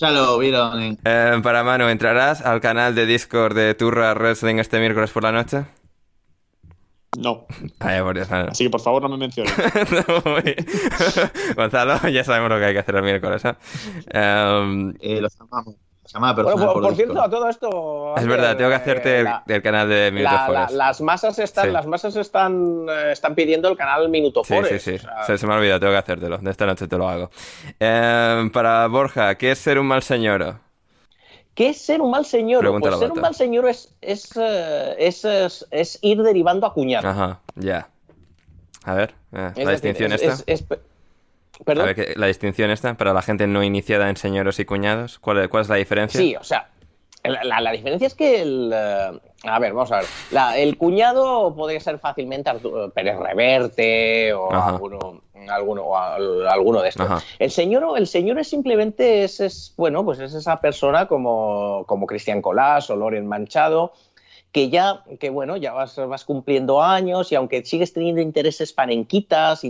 Ya lo vieron. Eh, para Manu, ¿entrarás al canal de Discord de Turra Wrestling este miércoles por la noche? No. Por Dios. Así que por favor no me menciones. *laughs* *laughs* Gonzalo, ya sabemos lo que hay que hacer el miércoles. ¿eh? Eh, los llamamos. Llamada Bueno, personal por, cierto, a todo esto. es verdad, tengo que hacerte eh, el, la- el canal de Minuto la- las masas están, Sí. las masas están, eh, están pidiendo el canal Minuto Sí, Forest. sí, sí. o sea, Se, se me ha olvidado, tengo que hacértelo. De esta noche te lo hago. Em, para Borja, ¿qué es ser un mal señor? ¿Qué es ser un mal señor? Pues ser un mal señor es, es, eh, es, es- es ir derivando a cuñado. Ajá, ya. A ver, eh, la distinción es- esta. A ver, ¿qué- la distinción esta para la gente no iniciada en señoros y cuñados. ¿Cuál, cuál es la diferencia? Sí, o sea, la, la- la diferencia es que el. eh, a ver, vamos a ver. La- el cuñado podría ser fácilmente Arturo Pérez Reverte o Ajá. alguno, alguno, o alguno de estos. Ajá. El señor, el señor es simplemente es, es, bueno, pues es esa persona como, como Cristian Colás o Loren Manchado que ya, que bueno, ya vas, vas cumpliendo años y aunque sigues teniendo intereses panenquitas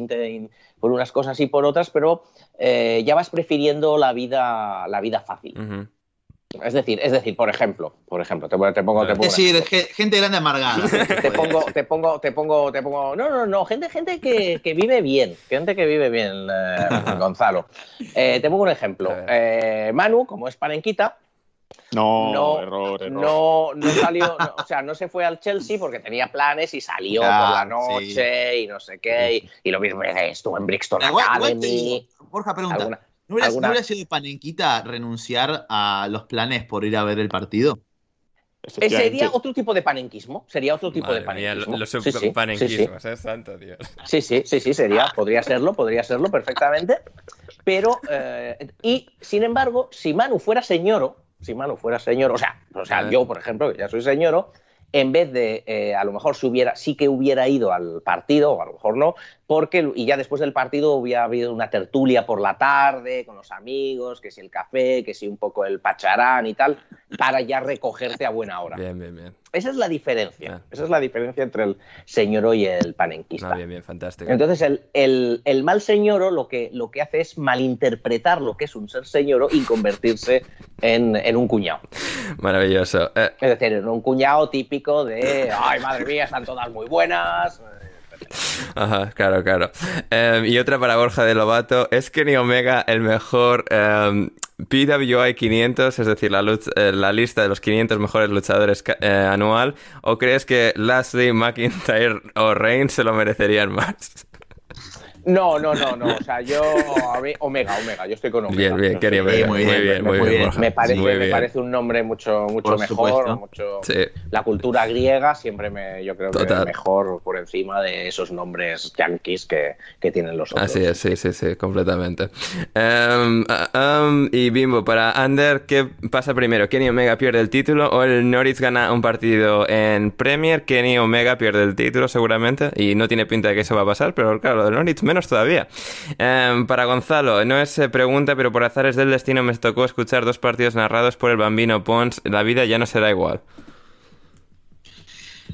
por unas cosas y por otras, pero eh, ya vas prefiriendo la vida, la vida fácil. Ujú. Es decir, es decir, por ejemplo, por ejemplo, te, pongo- te pongo, te Es pongo un decir, gente grande amargada. te pongo, te pongo, te pongo, te pongo, no, no, no, gente, gente que, que vive bien, gente que vive bien, eh, *laughs* Gonzalo. Eh, te pongo un ejemplo. Eh, Manu, como es panenquita, No, no, error, error. no, no salió, no, o sea, no se fue al Chelsea porque tenía planes y salió por la sí. noche y no sé qué, y, y lo mismo eh, estuvo en Brixton Academy. Borja, pregunta. alguna- ¿No hubiera, alguna- ¿No hubiera sido panenquita renunciar a los planes por ir a ver el partido? Eh. Sería otro tipo de panenquismo, sería otro tipo de Madre mía, panenquismo. los Sí, sí, sí, ¿eh? Santo Dios. Sí, sí, sí, sí, sería, podría serlo, podría serlo perfectamente. Pero, eh, y sin embargo, si Manu fuera señoro, si Manu fuera señoro, o sea, o sea Ah. yo, por ejemplo, que ya soy señoro, en vez de, eh, a lo mejor si hubiera, sí que hubiera ido al partido, o a lo mejor no, porque, y ya después del partido hubiera habido una tertulia por la tarde con los amigos, que si el café, que si un poco el pacharán y tal, para ya recogerte a buena hora. Bien, bien, bien. Esa es la diferencia. Ah. Esa es la diferencia entre el señoro y el panenquista. Ah, bien, bien, fantástico. Entonces, el, el- el mal señoro lo que, lo que hace es malinterpretar lo que es un ser señoro y convertirse en, en un cuñado. Maravilloso. Eh, Es decir, en un cuñado típico de, ay, madre mía, están todas muy buenas. Ajá, claro, claro. Em, y otra para Borja de Lobato. ¿Es Kenny Omega el mejor em, PWI 500, es decir, la, eh, la lista de los 500 mejores luchadores eh, anual? ¿O crees que Lashley, McIntyre o Reigns se lo merecerían más? No, no, no, no. O sea, yo. Omega, Omega. Yo estoy con Omega. Bien, bien, quería ver. muy Muy bien, bien, muy muy bien. Me parece, Muy me parece un nombre mucho, mucho Por mejor. supuesto. Mucho, Sí. La cultura griega siempre me, yo creo Total. que mejor por encima de esos nombres yankees que, que tienen los otros. Así es, sí, sí, sí, completamente. Ah, em, y Bimbo, para Ander, ¿qué pasa primero? ¿Kenny Omega pierde el título o el Norwich gana un partido en Premier? Kenny Omega pierde el título seguramente y no tiene pinta de que eso va a pasar, pero claro, lo del Norwich menos todavía. Em, para Gonzalo, no es eh, pregunta, pero por azares del destino me tocó escuchar dos partidos narrados por el Bambino Pons. La vida ya no será igual.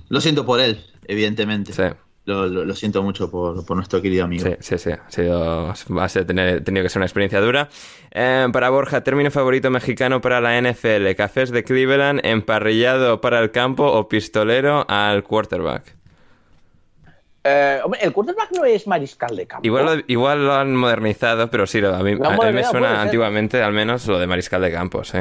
Lo siento por él, evidentemente. Sí. Lo, lo- lo siento mucho por, por nuestro querido amigo. Sí, sí, sí. Ha sido, tener- tenido que ser una experiencia dura. Eh, para Borja, término favorito mexicano para la NFL. Cafés de Cleveland, emparrillado para el campo o pistolero al quarterback. Eh, hombre, el quarterback no es mariscal de campo. Igual lo, igual lo han modernizado, pero sí, a mí, a- mí me suena antiguamente al menos lo de mariscal de campo, sí.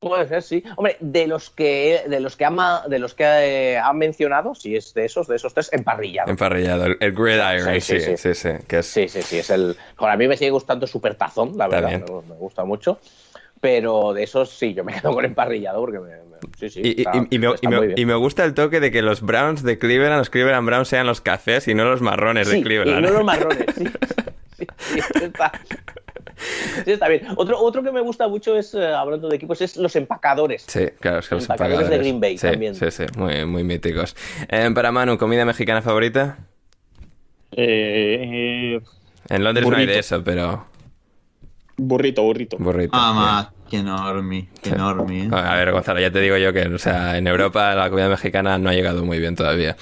Puede ser, sí. Hombre, de los que de los que ama, de los que eh, han mencionado, si es de esos, de esos tres, emparrillado. Emparrillado, el, el gridiron, sí Sí, sí sí, sí, sí. que es, Sí, sí, sí, es el. Bueno, a mí me sigue gustando Super Tazón, la verdad, me, me gusta mucho. Pero de esos sí, yo me quedo con emparrillado porque me, me- sí, sí. Y, y- está- y me, está y me- muy bien. y me gusta el toque de que los Browns de Cleveland, los Cleveland Browns sean los cafés y no los marrones de Sí, Cleveland. Y no los marrones, *laughs* sí. Sí, sí, está, sí, está bien. Otro, otro que me gusta mucho es, eh, hablando de equipos, es los empacadores. Sí, claro, es que los Empacadores de. Green Bay sí, también. Sí, sí, muy, muy míticos. Eh, para Manu, ¿comida mexicana favorita? Eh, eh, En Londres no hay de eso, pero burrito, burrito. burrito. Ah, más, qué enorme, qué enorme. ¿eh? A ver, Gonzalo, ya te digo yo que o sea, en Europa la comida mexicana no ha llegado muy bien todavía.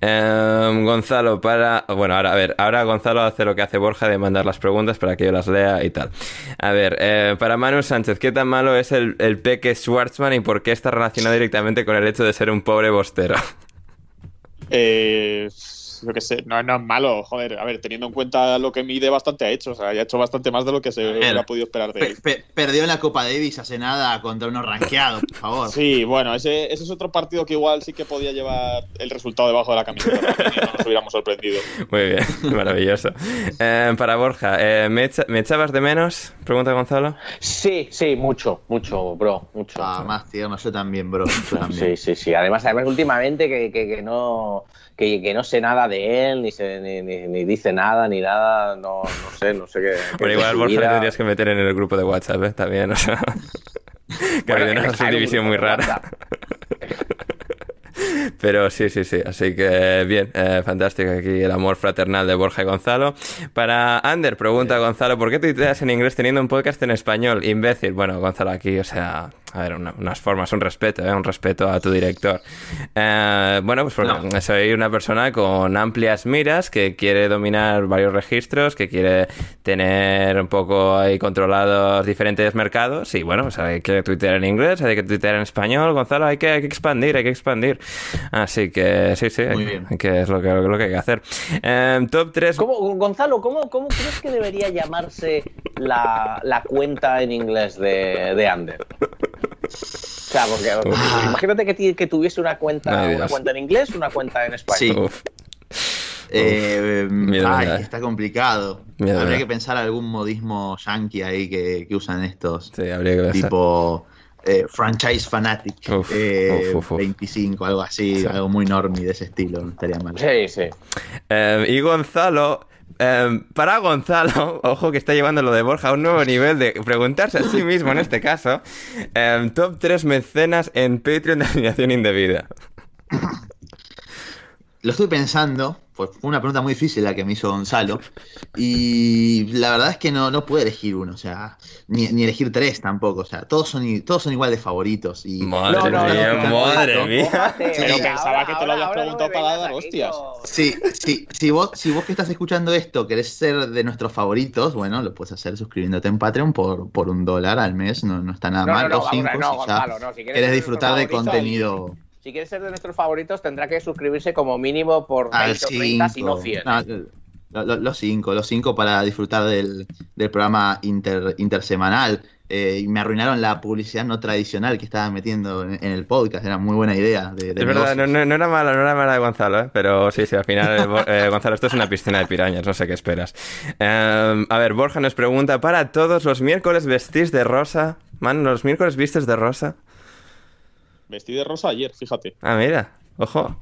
Eh, Gonzalo, para... Bueno, ahora, a ver, ahora Gonzalo hace lo que hace Borja de mandar las preguntas para que yo las lea y tal. A ver, eh, para Manu Sánchez, ¿qué tan malo es el, el peque Schwartzman y por qué está relacionado directamente con el hecho de ser un pobre bostero? Eh, yo qué sé, no, no es malo, joder. A ver, teniendo en cuenta lo que mide, bastante ha hecho. O sea, ya ha hecho bastante más de lo que se ver. hubiera podido esperar de él. pe- perdió en la Copa Davis hace nada contra unos rankeados, por favor. Sí, bueno, ese, ese es otro partido que igual sí que podía llevar el resultado debajo de la camiseta. y no nos hubiéramos sorprendido. *laughs* Muy bien, *laughs* maravilloso. Eh, para Borja, eh, ¿me, echa- ¿me echabas de menos? Pregunta Gonzalo. Sí, sí, mucho, mucho, bro, mucho. Ah, más tierno, yo también, bro. *laughs* También. Sí, sí, sí. Además, además últimamente que, que- que no que, que no sé nada de él, ni, se, ni, ni- ni dice nada, ni nada, no, no sé, no sé qué. qué igual Borja vida. tendrías que meter en el grupo de WhatsApp, ¿eh? También, o sea... *laughs* que Bueno, una subdivisión muy rara. *laughs* Pero sí, sí, sí. Así que bien, eh, fantástico aquí el amor fraternal de Borja y Gonzalo. Para Ander, pregunta Gonzalo, ¿por qué tuiteas en inglés teniendo un podcast en español? Imbécil. Bueno, Gonzalo, aquí, o sea, a ver, una- unas formas, un respeto, ¿eh? un respeto a tu director. Eh, bueno, pues porque soy una persona con amplias miras que quiere dominar varios registros, que quiere tener un poco ahí controlados diferentes mercados. Y bueno, pues hay que tuitear en inglés, hay que tuitear en español. Gonzalo, hay que, hay que expandir, hay que expandir. Así que sí, sí, Muy hay- bien. que es lo que, lo que hay que hacer. Eh, top 3. ¿Cómo, Gonzalo, ¿cómo, ¿cómo crees que debería llamarse la, la cuenta en inglés de, de Ander? O sea, porque imagínate que, que tuviese una cuenta, Ay, una Dios. cuenta en inglés, una cuenta en español. Sí. Eh, ay, está complicado. Habría que pensar algún modismo yankee ahí que, que usan estos. Sí, habría que pensar. Tipo eh, franchise fanatic Uf, eh, uf, uf, uf. 25, algo así, algo muy normie de ese estilo, no estaría mal. Sí, sí. Eh, y Gonzalo, eh, para Gonzalo, *laughs* ojo que está llevando lo de Borja a un nuevo nivel de preguntarse a sí mismo en este caso, eh, top 3 mecenas en Patreon de *laughs* alineación indebida. *laughs* Lo estuve pensando, pues fue una pregunta muy difícil la que me hizo Gonzalo, y la verdad es que no, no puedo elegir uno, o sea, ni, ni elegir tres tampoco, o sea, todos son, i- todos son igual de favoritos. Y Madre No, no, mía, madre mía. Pero pensaba que te lo habías preguntado para dar hostias. Sí, sí, si vos, si vos que estás escuchando esto querés ser de nuestros favoritos, bueno, lo puedes hacer suscribiéndote en Patreon por, por un dólar al mes, no, no está nada mal, no, o cinco no, si ya Gonzalo, no, si quieres querés disfrutar de contenido Si quieres ser de nuestros favoritos, tendrá que suscribirse como mínimo por al 20 o 30, si no 5. 100. No, Lo- lo- Los cinco, los cinco para disfrutar del, del programa inter- intersemanal. Eh, y me arruinaron la publicidad no tradicional que estaban metiendo en, en el podcast. Era muy buena idea. De, de Es verdad, no, no- no era mala, no era mala de Gonzalo, ¿eh? pero sí, sí, al final, eh, eh, Gonzalo, esto es una piscina de pirañas, no sé qué esperas. Eh, a ver, Borja nos pregunta, ¿para todos los miércoles vestís de rosa? Man, ¿los miércoles vistes de rosa? Vestí de rosa ayer, fíjate. Ah, mira, ojo.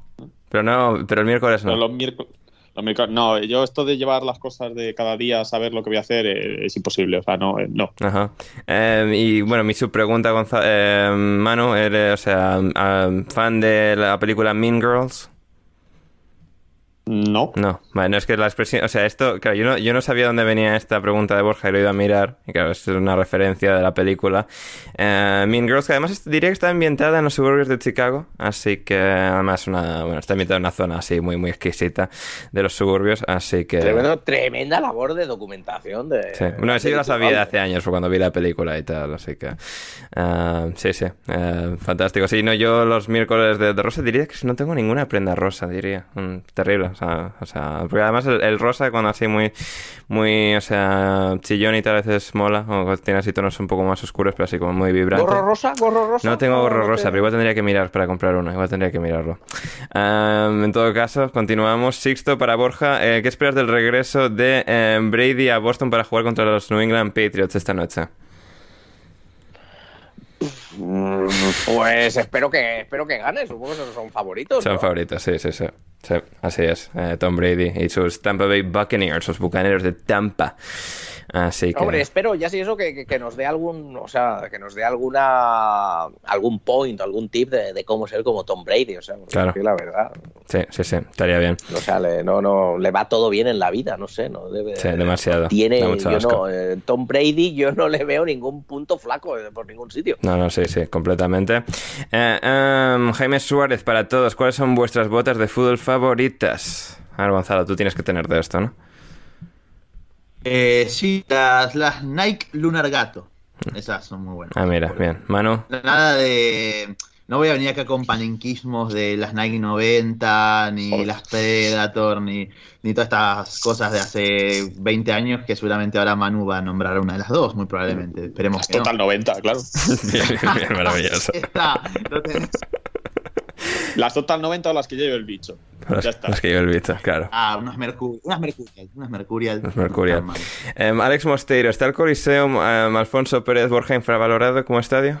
Pero no, pero el miércoles Pero no. miércoles. los miércoles- No, yo esto de llevar las cosas de cada día, saber lo que voy a hacer, eh, es imposible. O sea, no, eh, no. Ajá. Eh, y bueno, mi subpregunta, Gonza- eh, Manu, ¿eres, o sea, ah, fan de la película Mean Girls? No. No, vale, no es que la expresión, o sea, esto, claro, yo no, yo no sabía dónde venía esta pregunta de Borja y lo he ido a mirar, y claro, es una referencia de la película. Eh, mean Girls, que además es- diría que está ambientada en los suburbios de Chicago, así que además una, bueno, está ambientada en una zona así muy, muy exquisita de los suburbios, así que... Tremendo- tremenda labor de documentación. De, Sí, bueno, eso yo lo sabía de hace años, fue cuando vi la película y tal, así que... eh, sí, sí, eh, fantástico. Sí, no, yo los miércoles de, de rosa diría que no tengo ninguna prenda rosa, diría. Mm, terrible, sea, o sea, porque además el, el rosa cuando así muy, muy, o sea, chillón y tal a veces mola, o tiene así tonos un poco más oscuros, pero así como muy vibrante. ¿Gorro rosa? ¿Gorro rosa? No tengo gorro rosa, pero igual tendría que mirar para comprar uno. Igual tendría que mirarlo. En todo caso, continuamos. Sixto para Borja. Eh, ¿Qué esperas del regreso de eh, Brady a Boston para jugar contra los New England Patriots esta noche? Pues espero que, espero que gane. Supongo que son favoritos. Son ¿no? favoritos, sí, sí, sí. Sí, así es. Eh, Tom Brady y sus Tampa Bay Buccaneers, sus bucaneros de Tampa. Así que. Hombre, espero ya si eso que, que- que nos dé algún, o sea, que nos dé alguna algún point, algún tip de, de cómo ser como Tom Brady, o sea, Claro. la verdad, Sí, sí, sí. Estaría bien. o sea, le, no, no, le va todo bien en la vida, no sé, no debe. Sí, demasiado. Tiene, yo no, eh, Tom Brady, yo no le veo ningún punto flaco eh, por ningún sitio. No, no, sí, sí, completamente. Eh, em, Jaime Suárez, para todos, ¿cuáles son vuestras botas de fútbol favoritas? A ver, Gonzalo, tú tienes que tener de esto, ¿no? Eh, sí, las, las Nike Lunar Gato. Esas son muy buenas. Ah, mira, bien. Manu, Nada de. No voy a venir acá con panenquismos de las Nike 90, ni las Predator, ni, ni todas estas cosas de hace 20 años que seguramente ahora Manu va a nombrar una de las dos, muy probablemente. Esperemos que no. Total 90, claro. *laughs* bien, bien, maravilloso. Está, lo tenés. Las Total 90 o las que lleve el bicho. Las, Ya está. las que yo el visto, claro. Ah, unas, mercu unas Mercurial. Unas Mercurial. Los Mercurial. Em, Alex Mosteiro, ¿está el Coliseum em, Alfonso Pérez Borja infravalorado como estadio?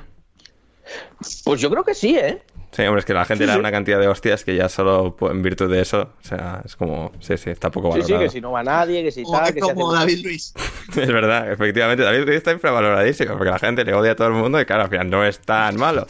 Pues yo creo que sí, ¿eh? Sí, hombre, es que la gente le da una cantidad de hostias que ya solo po- en virtud de eso, o sea, es como, sí, sí, está poco Sí, valorado. sí, que si no va nadie, que si Como, tal, que como hace- David Luis. *laughs* Es verdad, efectivamente. David Luiz está infravaloradísimo porque la gente le odia a todo el mundo y claro, al final no es tan malo.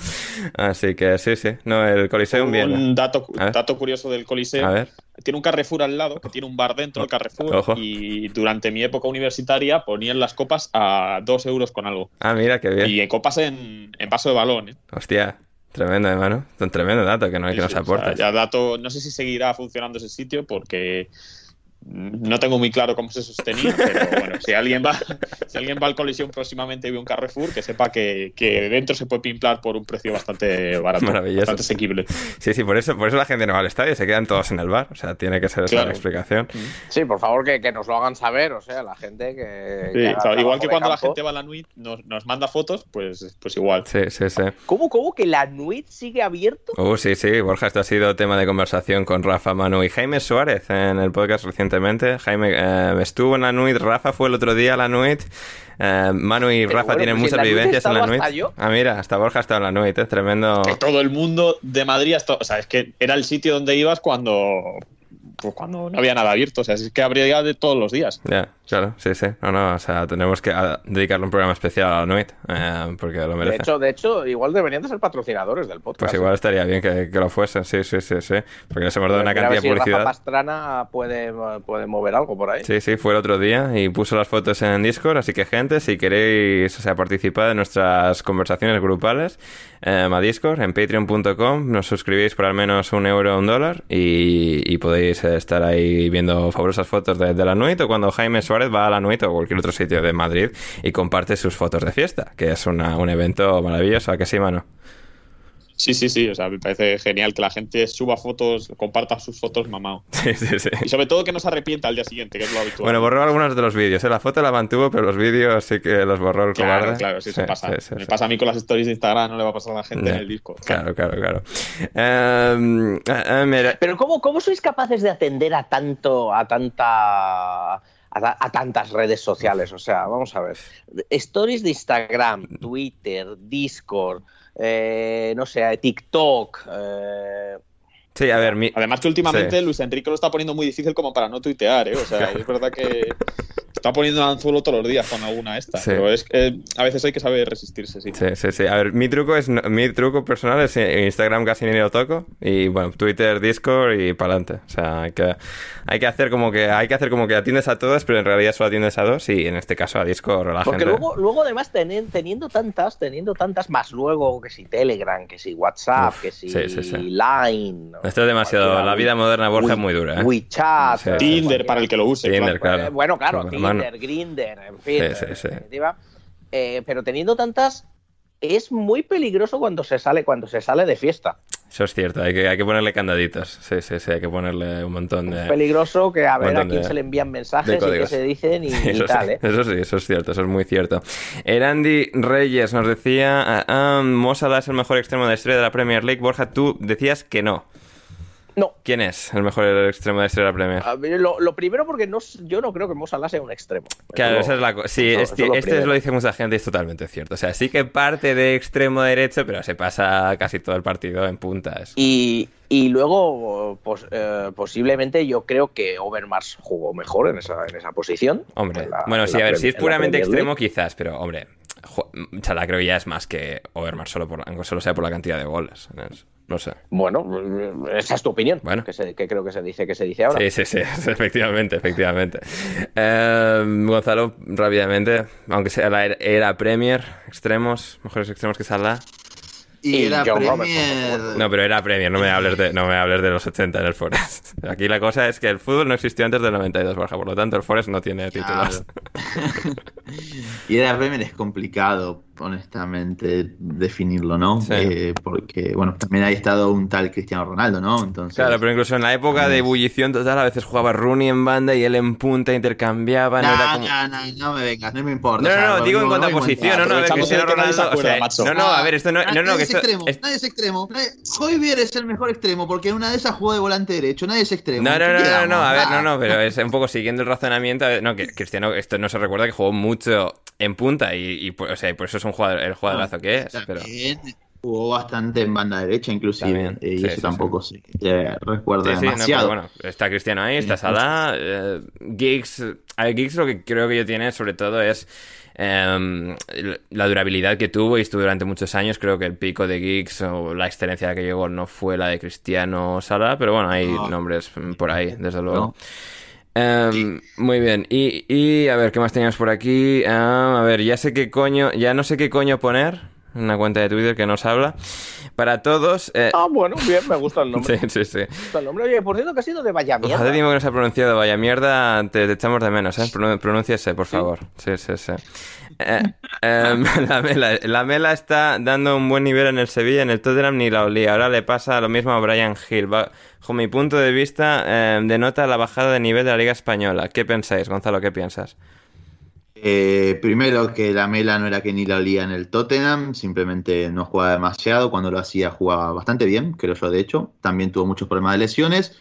Así que sí, sí. No, el Coliseum bien. Un dato, dato curioso del Coliseo. A ver. Tiene un Carrefour al lado, que tiene un bar dentro del Carrefour. Ojo. Y durante mi época universitaria ponían las copas a dos euros con algo. Ah, mira, qué bien. Y copas en, en vaso de balón. ¿eh? Hostia, tremendo, hermano. Un tremendo dato que, no, que Sí, nos sí, o sea, ya dato, no sé si seguirá funcionando ese sitio porque no tengo muy claro cómo se sostenía, pero *laughs* bueno, si alguien va, si alguien va al colisión próximamente y ve un Carrefour, que sepa que, que dentro se puede pimplar por un precio bastante barato, Maravilloso. bastante asequible. Sí, sí, por eso, por eso la gente no va al estadio, se quedan todos en el bar. O sea, tiene que ser esa Claro. la explicación. Sí, por favor, que, que nos lo hagan saber, o sea, la gente que. Sí, que haga o sea, igual que cuando la campo. gente va a la NUIT nos, nos manda fotos, pues, pues igual. Sí, sí, sí. ¿Cómo, cómo que la NUIT sigue abierto? Uh, sí, sí, Borja, esto ha sido tema de conversación con Rafa, Manu y Jaime Suárez en el podcast recientemente. Jaime eh, estuvo en la NUIT, Rafa fue el otro día a la NUIT. Eh, Manu y Rafa bueno, tienen pues en muchas vivencias en la NUIT. Ah, mira, hasta Borja ha estado en la NUIT, eh, tremendo. Que todo el mundo de Madrid, hasta, o sea, es que era el sitio donde ibas cuando, pues cuando no había nada abierto, o sea, es que habría de todos los días. Ya, claro, sí, sí. No, no, o sea, tenemos que ah, dedicarle un programa especial a la NUIT, eh, porque lo De merece. hecho, de hecho, igual deberían de ser patrocinadores del podcast. Pues igual estaría bien que, que lo fuesen, sí, sí, sí, sí. Porque les hemos dado una cantidad de si Rafa publicidad. Pastrana puede, puede mover algo por ahí. Sí, sí, fue el otro día y puso las fotos en Discord, así que gente, si queréis o sea, participar en nuestras conversaciones grupales, eh, a Discord, en patreon.com, nos suscribís por al menos un euro o un dólar y, podéis eh, estar ahí viendo fabulosas fotos de, de la NUIT o cuando Jaime Suárez va a la NUIT o cualquier otro sitio de Madrid y comparte sus fotos de fiesta, que es una- un evento maravilloso, ¿a que sí, mano? Sí, sí, sí. O sea, me parece genial que la gente suba fotos, comparta sus fotos mamado. *laughs* Sí, sí, sí. Y sobre todo que no se arrepienta al día siguiente, que es lo habitual. Bueno, borró algunos de los vídeos. ¿eh? La foto la mantuvo, pero los vídeos sí que los borró el Claro, cobarde. claro, sí, eso Sí, pasa. sí, sí, me sí. pasa a mí con las stories de Instagram, no le va a pasar a la gente en el disco. Claro, claro, claro. Em, eh, eh, mira, Pero ¿cómo, ¿cómo sois capaces de atender a tanto, a tanta, a, ta- a tantas redes sociales? O sea, vamos a ver. Stories de Instagram, Twitter, Discord, eh, no sé, TikTok. eh, sí, a ver, mi- Además que últimamente Sí. Luis Enrique lo está poniendo muy difícil como para no tuitear, ¿eh? O sea, es verdad que está poniendo el anzuelo todos los días con alguna esta. Sí. Pero es que a veces hay que saber resistirse, sí. Sí, sí, sí. A ver, mi truco es no- mi truco personal es Instagram casi ni lo toco y bueno, Twitter, Discord y para adelante. O sea, hay que hay que hacer como que hay que hacer como que atiendes a todas, pero en realidad solo atiendes a dos y en este caso a Discord a la Porque gente. luego, luego además tenen- teniendo tantas, teniendo tantas más luego que si Telegram, que si WhatsApp, Uf, que si sí, sí, sí. Line. Esto es demasiado, cualquiera, la vida moderna Borja es muy dura, ¿eh? WeChat. Sí, eh, sí, Tinder para el que lo use. Tinder, claro. claro. Eh, bueno, claro, mano. Tinder, Grinder, en fin. Sí, sí, en sí. definitiva. Eh, pero teniendo tantas, es muy peligroso cuando se sale, cuando se sale de fiesta. Eso es cierto, hay que, hay que ponerle candaditos. Sí, sí, sí, hay que ponerle un montón de... Es peligroso que a ver a quién de- se le envían mensajes y qué se dicen y, *laughs* tal, sí, ¿eh? eso sí, eso es cierto, eso es muy cierto. Erandi Reyes nos decía, ah, ah, Mo Salah es el mejor extremo de la historia de la Premier League. Borja, tú decías que no. No. ¿Quién es el mejor extremo de la historia de la Premier? A ver, Lo, lo primero porque no, yo no creo que Mo Salah sea un extremo. Claro, esa es la cosa. Sí, eso- este, eso este primero. lo dice mucha gente y es totalmente cierto. O sea, sí que parte de extremo derecho, pero se pasa casi todo el partido en puntas. Y, y luego, pues, eh, posiblemente yo creo que Overmars jugó mejor en esa, en esa posición. Hombre, la- bueno, en sí, a ver, si es puramente extremo, quizás, pero hombre, Salah creo que ya es más que Overmars solo, por, aunque solo sea por la cantidad de goles. Es- No sé. Bueno, esa es tu opinión. Bueno. Que, se- que creo que se dice que se dice ahora. Sí, sí, sí, *laughs* efectivamente, efectivamente. Eh, Gonzalo, rápidamente, aunque sea la era- era Premier, extremos, mejores extremos que Salah. Y Y era John Premier. No, pero era Premier, no me hables de, no me hables de los 80 en el Forest. *laughs* Aquí la cosa es que el fútbol no existió antes del 92, Borja, por lo tanto el Forest no tiene títulos. *laughs* y era Premier es complicado, honestamente, definirlo, ¿no? Sí. Eh, porque, bueno, también ha estado un tal Cristiano Ronaldo, ¿no? Entonces, Claro, pero incluso en la época de ebullición total, a veces jugaba Rooney en banda y él en punta, intercambiaba, no, No, era como... no, no, no me vengas, no me importa. No, o sea, no, no, digo en cuanto a posición, no, no, a ver, Cristiano Ronaldo, o sea, no, no, a ver, esto no, no, no, que es esto, extremo, es- nadie es extremo. Hoybier es el mejor extremo porque en una de esas jugó de volante derecho, nadie es extremo. No, no, ¿Qué no, no, quedamos? no, a ver, no, no, pero es un poco siguiendo el razonamiento. ver, No, que Cristiano, esto no se recuerda que jugó mucho en punta y, y por- o sea, y por eso es un jugador, el jugadorazo que es. Pero, jugó bastante en banda derecha, inclusive. También, eh, y sí, eso sí, tampoco se recuerda no, demasiado. bueno, está Cristiano ahí, está Salah, eh, Giggs, a ver, Giggs lo que creo que yo tiene sobre todo es em, la durabilidad que tuvo y estuvo durante muchos años, creo que el pico de Giggs o la excelencia que llegó no fue la de Cristiano Salah, pero bueno, hay No. nombres por ahí, desde luego. No. Em, muy bien, y, y a ver, ¿qué más teníamos por aquí? Ah, a ver, ya sé qué coño, ya no sé qué coño poner, una cuenta de Twitter que nos habla. Para todos, eh, Ah, bueno, bien, me gusta el *laughs* nombre. sí, sí, sí. Me gusta el nombre. Oye, por cierto, que ha sido de vaya Ojalá mierda. tiempo que no se ha pronunciado, vaya mierda, te, te echamos de menos, ¿eh? Pronúnciese, por favor. Sí, sí, sí. Eh, em, *laughs* la, Mela, la Mela está dando un buen nivel en el Sevilla, en el Tottenham ni la olía. Ahora le pasa lo mismo a Brian Hill. Bajo mi punto de vista, em, denota la bajada de nivel de la Liga Española. ¿Qué pensáis, Gonzalo? ¿Qué piensas? Eh, primero que la Mela no era que ni la olía en el Tottenham, simplemente no jugaba demasiado, cuando lo hacía jugaba bastante bien, creo yo de hecho, también tuvo muchos problemas de lesiones.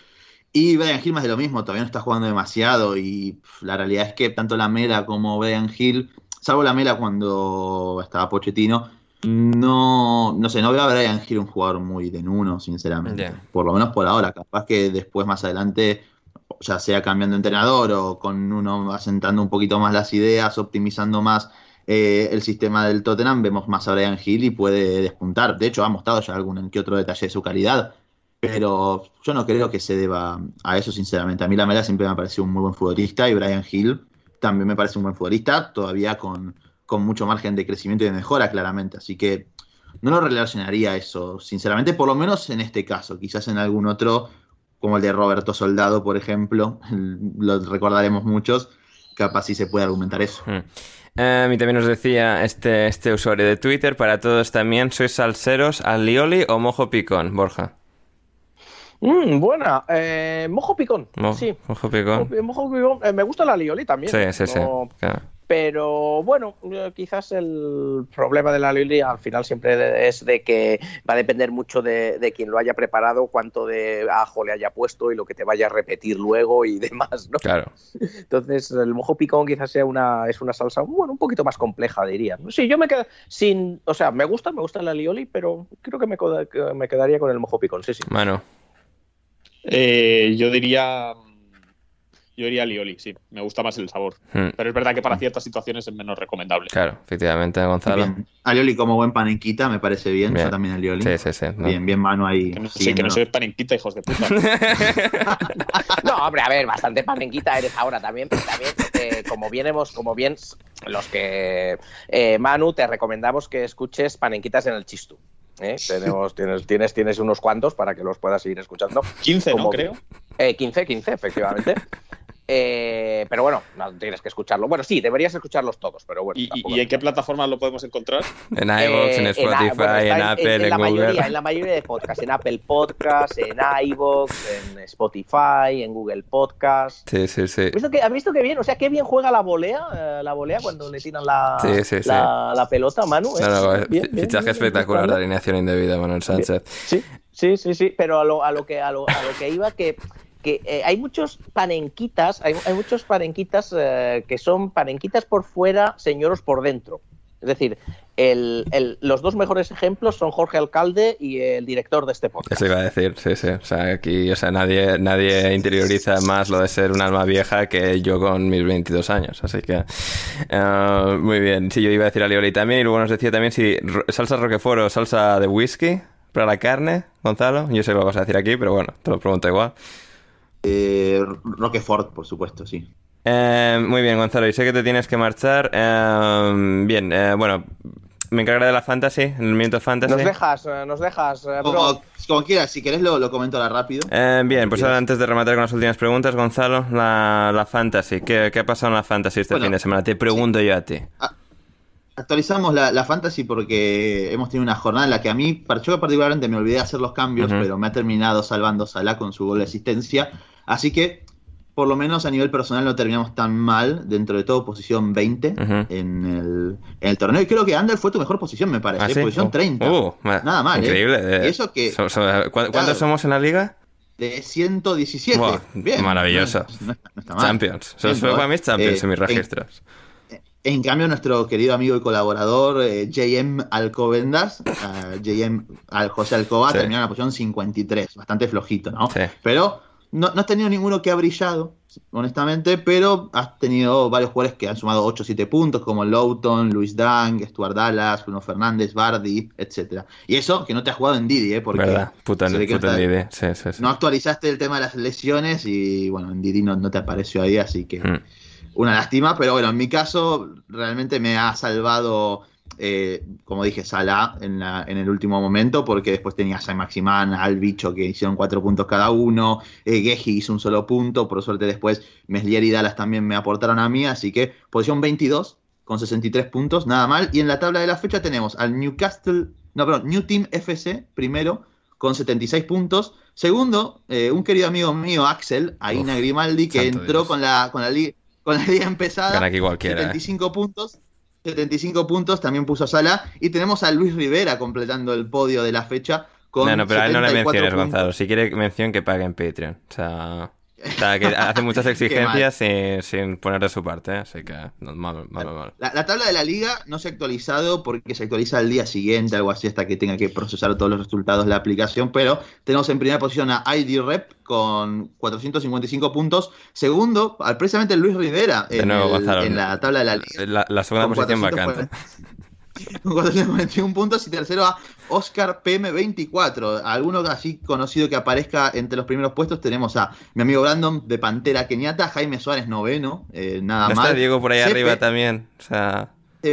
Y Brian Hill más de lo mismo, todavía no está jugando demasiado y la realidad es que tanto la Mela como Brian Hill, salvo la Mela cuando estaba Pochettino, no, no sé, no veo a Brian Hill un jugador muy de uno, sinceramente. Por lo menos por ahora, capaz que después más adelante ya sea cambiando de entrenador o con uno asentando un poquito más las ideas, optimizando más eh, el sistema del Tottenham, vemos más a Brian Hill y puede despuntar. De hecho, ha mostrado ya algún que otro detalle de su calidad, pero yo no creo que se deba a eso, sinceramente. A mí la Mela siempre me ha parecido un muy buen futbolista y Brian Hill también me parece un buen futbolista, todavía con, con mucho margen de crecimiento y de mejora, claramente. Así que no lo relacionaría eso, sinceramente, por lo menos en este caso. Quizás en algún otro como el de Roberto Soldado, por ejemplo, *laughs* lo recordaremos muchos, capaz sí se puede argumentar eso. Hmm. Eh, y también nos decía este, este usuario de Twitter, para todos también, ¿sois salseros, alioli o mojo picón, Borja? Mm, buena. Eh, mojo picón. Mo- sí. Mojo picón. Mojo- mojo picón. Eh, me gusta la lioli también. Sí, sí, sí. Claro. Pero bueno, eh, quizás el problema de la Lili al final siempre es de que va a depender mucho de, de quien lo haya preparado, cuánto de ajo le haya puesto y lo que te vaya a repetir luego y *laughs* demás, ¿no? Claro. Entonces el mojo picón quizás sea una es una salsa bueno un poquito más compleja diría. Sí, yo me quedo sin, o sea, me gusta, me gusta la lioli, pero creo que me, me quedaría con el mojo picón, sí, sí. Mano. Eh, yo diría. Yo diría Lioli, sí. Me gusta más el sabor. Hmm, Pero es verdad que para ciertas situaciones es menos recomendable. Claro, efectivamente, Gonzalo. Bien. Alioli como buen panenquita, me parece bien. Bien. Yo también alioli. Sí, sí, sí. ¿no? Bien, bien mano ahí. Que no, sí, que no soy panenquita, hijos de puta. *laughs* No, hombre, a ver, bastante panenquita eres ahora también. pero También, eh, como bien hemos, como bien los que eh, Manu, te recomendamos que escuches panenquitas en el chistu. ¿eh? Tenemos, tienes, tienes, tienes unos cuantos para que los puedas seguir escuchando. 15, ¿no? Como- Creo. Eh, 15, 15, efectivamente. *laughs* Eh, pero bueno, no tienes que escucharlo. Bueno, sí, deberías escucharlos todos, pero bueno. ¿Y, en qué plataformas lo podemos encontrar? En iVoox, en Eh, Spotify, bueno, en, Apple, en, la Google. Mayoría, en la mayoría de podcasts, en Apple Podcasts, en iVoox, en Spotify, en Google Podcasts. Sí, sí, sí. ¿Has visto, que, ¿Has visto qué bien? O sea, qué bien juega la volea, eh, la volea cuando le tiran la, Sí, sí, sí. la, la pelota, Manu. ¿eh? No, no, Bien, fi- bien, fichaje bien, espectacular de bien. alineación indebida, Manuel Sánchez. Sí, sí, sí, sí, pero a lo, a lo que a lo, a lo que iba que que eh, hay muchos panenquitas, hay, muchos panenquitas eh, que son panenquitas por fuera, señoros por dentro. Es decir, el- los dos mejores ejemplos son Jorge Alcalde y el director de este podcast. Eso iba a decir, sí, sí. O sea, aquí, o sea, nadie, nadie interioriza más lo de ser un alma vieja que yo con mis 22 años. Así que, eh, muy bien. Sí, yo iba a decir alioli también. Y luego nos decía también si salsa roquefort o salsa de whisky para la carne, Gonzalo. Yo sé lo que vas a decir aquí, pero bueno, te lo pregunto igual. Eh, Roquefort, por supuesto, sí. Eh, muy bien, Gonzalo, y sé que te tienes que marchar. Eh, bien, eh, bueno, me encargaré de la fantasy, el minuto fantasy. Nos dejas, nos dejas, bro. Como, como quieras, si querés lo, lo comento ahora rápido. Eh, bien, pues ahora antes de rematar con las últimas preguntas, Gonzalo, la, la fantasy. ¿Qué, qué ha pasado en la fantasy este Bueno, fin de semana? Te pregunto yo a ti. Actualizamos la, la fantasy porque hemos tenido una jornada en la que a mí, yo particularmente me olvidé de hacer los cambios, pero me ha terminado salvando Salah con su gol de asistencia. Así que, por lo menos a nivel personal, no terminamos tan mal. Dentro de todo, posición 20 Ujú. en, el, en el torneo. Y creo que Ander fue tu mejor posición, me parece. ¿Ah, sí? Posición Uh, 30. uh, ma- Nada mal, ¿eh? Increíble. eh. Y eso que- So- so- ¿cu- ¿Cuántos Claro. somos en la liga? De 117. Buah, Bien. maravilloso. No, no está- no está mal. Champions. Eso fue para mis Champions Eh, en mis registros. En cambio, nuestro querido amigo y colaborador eh, JM Alcobendas, eh, JM Al José Alcoba, Sí. terminó en la posición 53, bastante flojito, ¿no? Sí. Pero no, no has tenido ninguno que ha brillado, honestamente, pero has tenido varios jugadores que han sumado 8 o 7 puntos, como Lowton, Luis Dang, Stuart Dallas, Bruno Fernández, Bardi, etcétera. Y eso que no te has jugado en Didi, ¿eh? Porque ¿Verdad? Puta, puta. Sí, sí, sí. no actualizaste el tema de las lesiones y bueno, en Didi no, no te apareció ahí, así que Mm. una lástima, pero bueno, en mi caso realmente me ha salvado, eh, como dije, Salah en, la- en el último momento, porque después tenía a Maximán, al bicho que hicieron cuatro puntos cada uno, eh, Geji hizo un solo punto, por suerte después Meslier y Dallas también me aportaron a mí, así que posición 22 con 63 puntos, nada mal, y en la tabla de la fecha tenemos al Newcastle, no, perdón, New Team FC primero con 76 puntos. Segundo, eh, un querido amigo mío, Axel, Aina Uf, Grimaldi, que entró Dios. con la, con la liga con la liga empezada. Gana aquí cualquiera. ¿eh? 75 puntos. 75 puntos, también puso Sala. Y tenemos a Luis Rivera completando el podio de la fecha con No, no, pero a él no le 74 menciones, puntos. Gonzalo. Si quiere mención, que pague en Patreon. O sea, o sea, que *laughs* hace muchas exigencias sin, sin poner de su parte, ¿eh? así que no. La, la tabla de la liga no se ha actualizado porque se actualiza al día siguiente, algo así, hasta que tenga que procesar todos los resultados de la aplicación. Pero tenemos en primera posición a ID Rep con 455 puntos. Segundo, precisamente Luis Rivera en, nuevo, el- Gonzalo. en la tabla de la liga. La, la segunda posición 440 vacante. *laughs* Con 441 *laughs* puntos y tercero a Oscar PM24. Alguno así conocido que aparezca entre los primeros puestos tenemos a mi amigo Brandon de Pantera Keniata, Jaime Suárez noveno, eh, nada ¿No está Diego por ahí Cepe- arriba también? O sea,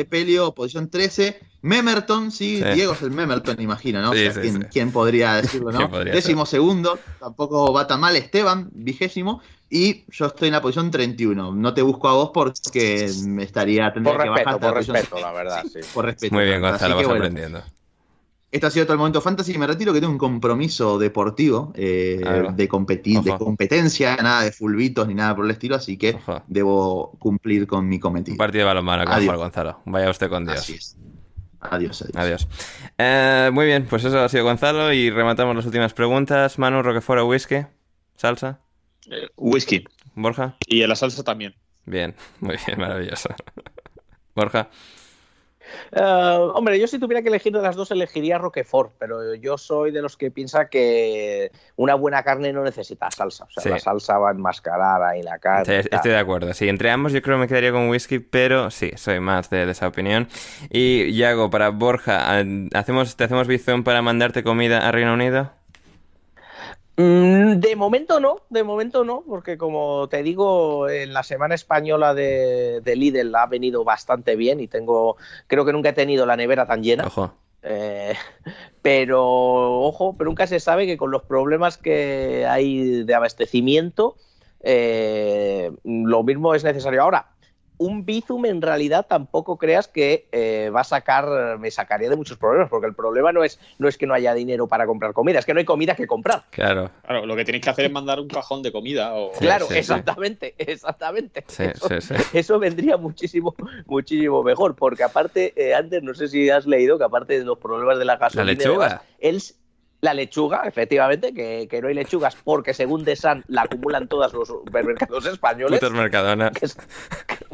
Pelio, posición 13. Memerton, sí, Sí. Diego es el Memerton, imagino, ¿no? O Sí, sea, sí, ¿quién, sí. quién podría decirlo, *laughs* no? ¿Quién podría Décimo segundo, tampoco va tan mal. Esteban, vigésimo. Y yo estoy en la posición 31. No te busco a vos porque me estaría. Tendría Por que bajar respeto, la por respeto, la verdad, sí. Por respeto. Muy bien, Gonzalo, que, vas bueno, aprendiendo. Esto ha sido todo el momento fantasy. Me retiro que tengo un compromiso deportivo eh, de, competi- de competencia, nada de fulbitos ni nada por el estilo, así que Ojo. debo cumplir con mi cometido. Un partido de balonmano Gonzalo. Vaya usted con Dios. Así es. Adiós, adiós. Adiós. Eh, muy bien, pues eso ha sido Gonzalo y rematamos las últimas preguntas. Manu, Roquefort o whisky. ¿Salsa? Eh, whisky. ¿Borja? Y en la salsa también. Bien, *laughs* muy bien, maravilloso. Borja. Eh, hombre, yo si tuviera que elegir de las dos elegiría Roquefort, pero yo soy de los que piensa que una buena carne no necesita salsa. O sea, Sí. la salsa va a enmascarar ahí la carne. Y tal. estoy de acuerdo. Sí, entre ambos yo creo que me quedaría con whisky, pero sí, soy más de, de esa opinión. Y Yago, para Borja, ¿hacemos, ¿te hacemos bizón para mandarte comida a Reino Unido? Mm, De momento no, de momento no, porque como te digo, en la semana española de, de Lidl ha venido bastante bien y tengo, creo que nunca he tenido la nevera tan llena. Ojo. Eh, *laughs* pero, ojo, pero nunca se sabe que con los problemas que hay de abastecimiento, eh, lo mismo es necesario. Ahora, un Bizum en realidad tampoco creas que eh, va a sacar, me sacaría de muchos problemas, porque el problema no es, no es que no haya dinero para comprar comida, es que no hay comida que comprar. Claro. Claro, lo que tenéis que hacer es mandar un cajón de comida. O... Sí, claro, sí, sí. exactamente, *laughs* exactamente. Sí, eso, sí, sí. eso vendría muchísimo, *laughs* muchísimo mejor, porque aparte, eh, antes no sé si has leído que aparte de los problemas de la gasolina, y lechuga. demás, él, la lechuga, efectivamente, que, que no hay lechugas porque según Desan la acumulan todos los supermercados españoles. Putos Mercadona. Que es-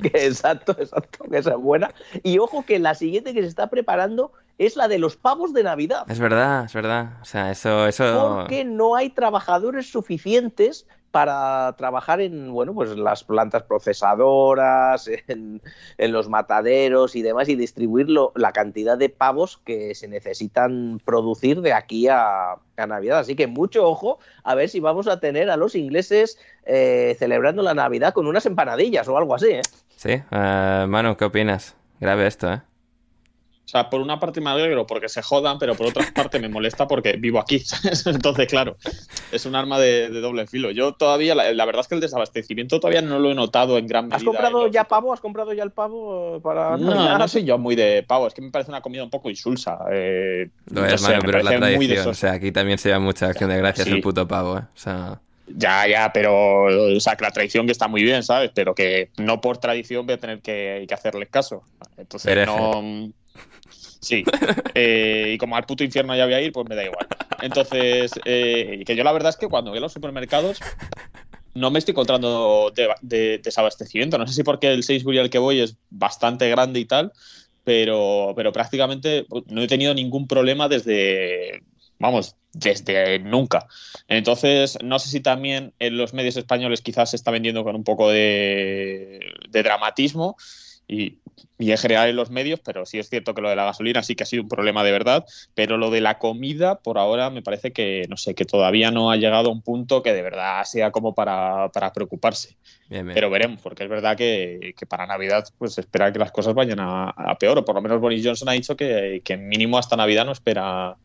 que- exacto, exacto, que esa es buena. Y ojo que la siguiente que se está preparando es la de los pavos de Navidad. Es verdad, es verdad. O sea, eso, eso. Porque no hay trabajadores suficientes para trabajar en bueno pues las plantas procesadoras, *laughs* en, los mataderos y demás, y distribuirlo la cantidad de pavos que se necesitan producir de aquí a, Navidad. Así que mucho ojo a ver si vamos a tener a los ingleses eh, celebrando la Navidad con unas empanadillas o algo así. ¿eh? Sí, eh, Manu, ¿qué opinas? Grave esto, ¿eh? O sea, por una parte me alegro porque se jodan, pero por otra parte me molesta porque vivo aquí. *laughs* ¿sabes? Entonces, claro, es un arma de, de doble filo. Yo todavía, la, la verdad es que el desabastecimiento todavía no lo he notado en gran medida. ¿Has comprado los- ya pavo? ¿Has comprado ya el pavo para No, no soy yo muy de pavo, es que me parece una comida un poco insulsa. Eh, no es, sé, Manu, me pero es la parece muy de tradición. O sea, aquí también se lleva mucha acción de gracias Sí. el puto pavo, ¿eh? O sea, Ya, ya, pero o sea, que la tradición que está muy bien, ¿sabes? Pero que no por tradición voy a tener que, que hacerles caso. Entonces, no. Sí. Eh, y como al puto infierno ya voy a ir, pues me da igual. Entonces, eh, que yo la verdad es que cuando voy a los supermercados no me estoy encontrando de, de- desabastecimiento. No sé si porque el Sainsbury al que voy es bastante grande y tal, pero, pero prácticamente no he tenido ningún problema desde, vamos, desde nunca. Entonces, no sé si también en los medios españoles quizás se está vendiendo con un poco de, de dramatismo y, y en general en los medios, pero sí es cierto que lo de la gasolina sí que ha sido un problema de verdad, pero lo de la comida por ahora me parece que, no sé, que todavía no ha llegado a un punto que de verdad sea como para, para preocuparse. bien, bien. Pero veremos, porque es verdad que, que para Navidad pues se espera que las cosas vayan a, a peor, o por lo menos Boris Johnson ha dicho que, que mínimo hasta Navidad no espera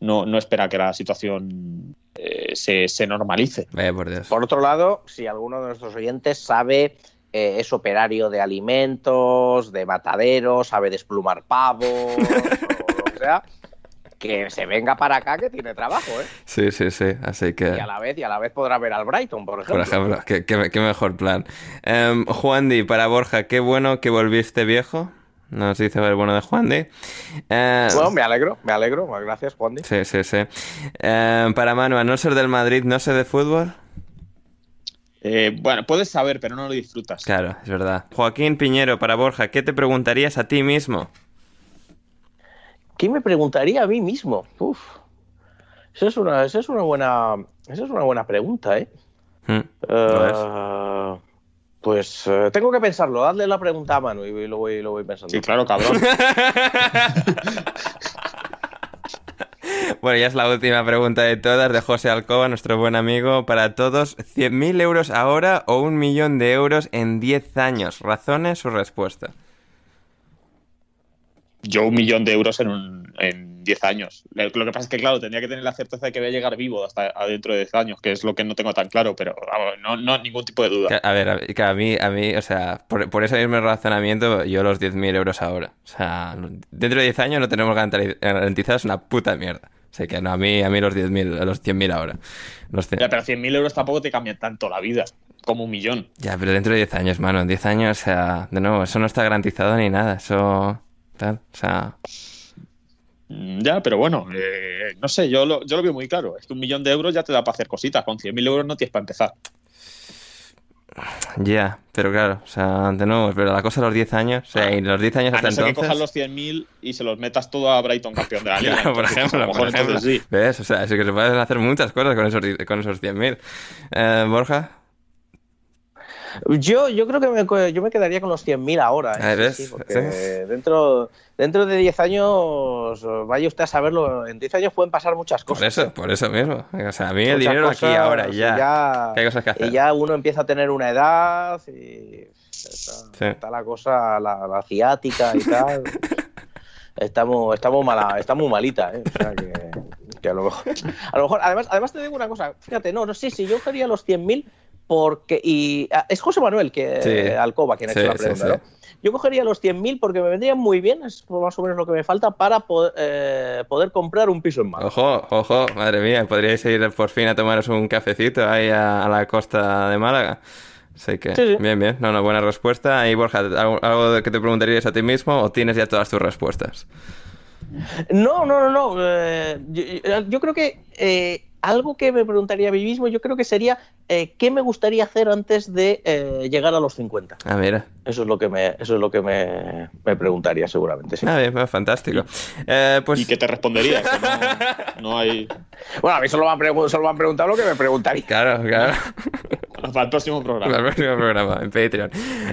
no, no espera que la situación eh, se, se normalice. Vaya por Dios. Por otro lado, si alguno de nuestros oyentes sabe, eh, es operario de alimentos, de mataderos, sabe desplumar pavos o lo que sea, que se venga para acá que tiene trabajo, ¿eh? Sí, sí, sí. Así que. Y a la vez, y a la vez podrá ver al Brighton, por ejemplo. Por ejemplo, qué, qué- qué mejor plan. Em, Juan Di, para Borja, qué bueno que volviste viejo. Nos dice el bueno de Juan Di. Eh, Bueno, me alegro, me alegro. Gracias, Juan. Sí, sí, sí. Em, para Manu, a no ser del Madrid, no sé de fútbol. Eh, bueno, puedes saber, pero no lo disfrutas. Claro, es verdad. Joaquín Piñero, para Borja, ¿qué te preguntarías a ti mismo? ¿Qué me preguntaría a mí mismo? Uf. Esa es una, esa es una buena, esa es una buena pregunta, ¿eh? Mm. Eh, pues eh, tengo que pensarlo. Dadle la pregunta a Manu y lo voy, lo voy pensando. Sí, claro, cabrón. *laughs* Bueno, ya es la última pregunta de todas de José Alcoba, nuestro buen amigo. Para todos, ¿100.000 euros ahora o un millón de euros en 10 años? Razones, su respuesta. yo un millón de euros en, un, en 10 años. Lo que pasa es que, claro, tendría que tener la certeza de que voy a llegar vivo hasta dentro de 10 años, que es lo que no tengo tan claro, pero vamos, no, no ningún tipo de duda. A ver, a, ver, que a mí, a mí, o sea, por, por ese mismo razonamiento, yo los 10.000 euros ahora. O sea, dentro de 10 años no tenemos garantizados una puta mierda. Sea que no, a mí, a mí los 10.000, los 100.000 ahora. Los 100. Ya, pero 100.000 euros tampoco te cambian tanto la vida como un millón. Ya, pero dentro de 10 años, mano. En 10 años, o sea, de nuevo, eso no está garantizado ni nada. Eso. Tal, o sea. Mm, Ya, pero bueno, eh, no sé, yo lo, yo lo veo muy claro. Es que un millón de euros ya te da para hacer cositas. Con 100.000 euros no tienes para empezar. Ya, pero claro, o sea, de nuevo, pero la cosa de los 10 años, o sea, y los 10 años A hasta no ser que entonces. cojas los 100.000 y se los metas todo a Brighton campeón de la liga. *laughs* Claro, por ejemplo, a lo por ejemplo. entonces sí. ¿Ves? O sea, es que se pueden hacer muchas cosas con esos, con esos 100.000. Eh, Borja, Yo, yo creo que me, yo me quedaría con los 100.000 ahora. ¿eh? Ah, Sí, porque ¿Sí? dentro, dentro de 10 años, vaya usted a saberlo, en 10 años pueden pasar muchas por cosas. eso, por eso mismo. O sea, a mí el Muchas dinero aquí ahora, ya. ya- hay cosas que hacer. Y ya uno empieza a tener una edad y está, Sí. está la cosa, la, la ciática y tal. *laughs* Estamos, estamos mala, está muy malita, ¿eh? O sea que, que a lo mejor, a lo mejor, además, además te digo una cosa, fíjate, no, no, sí, sí, yo quería los 100.000 porque, y ah, es José Manuel que Sí. Alcoba quien ha Sí, hecho la pregunta, sí. ¿no? Yo cogería los 100.000 porque me vendrían muy bien, es más o menos lo que me falta para poder, eh, poder comprar un piso en Málaga. Ojo, ojo, madre mía, podríais ir por fin a tomaros un cafecito ahí a, a la costa de Málaga. Así que, Sí, sí. bien, bien, no, no, buena respuesta. Y Borja, ¿algo, que te preguntarías a ti mismo o tienes ya todas tus respuestas? No, no, no, no. eh, yo, yo- yo creo que eh, algo que me preguntaría a mí mismo, yo creo que sería eh, qué me gustaría hacer antes de eh, llegar a los 50. Ah, mira. Eso es lo que me, eso es lo que me, me preguntaría seguramente. Sí. Ah, bien, bueno, fantástico. Eh, pues ¿Y qué te responderías? *laughs* Que no, no hay. Bueno, a mí solo me, han solo me han preguntado lo que me preguntaría. Claro, claro. *laughs* *laughs* Para el próximo programa. Para el próximo programa en Patreon.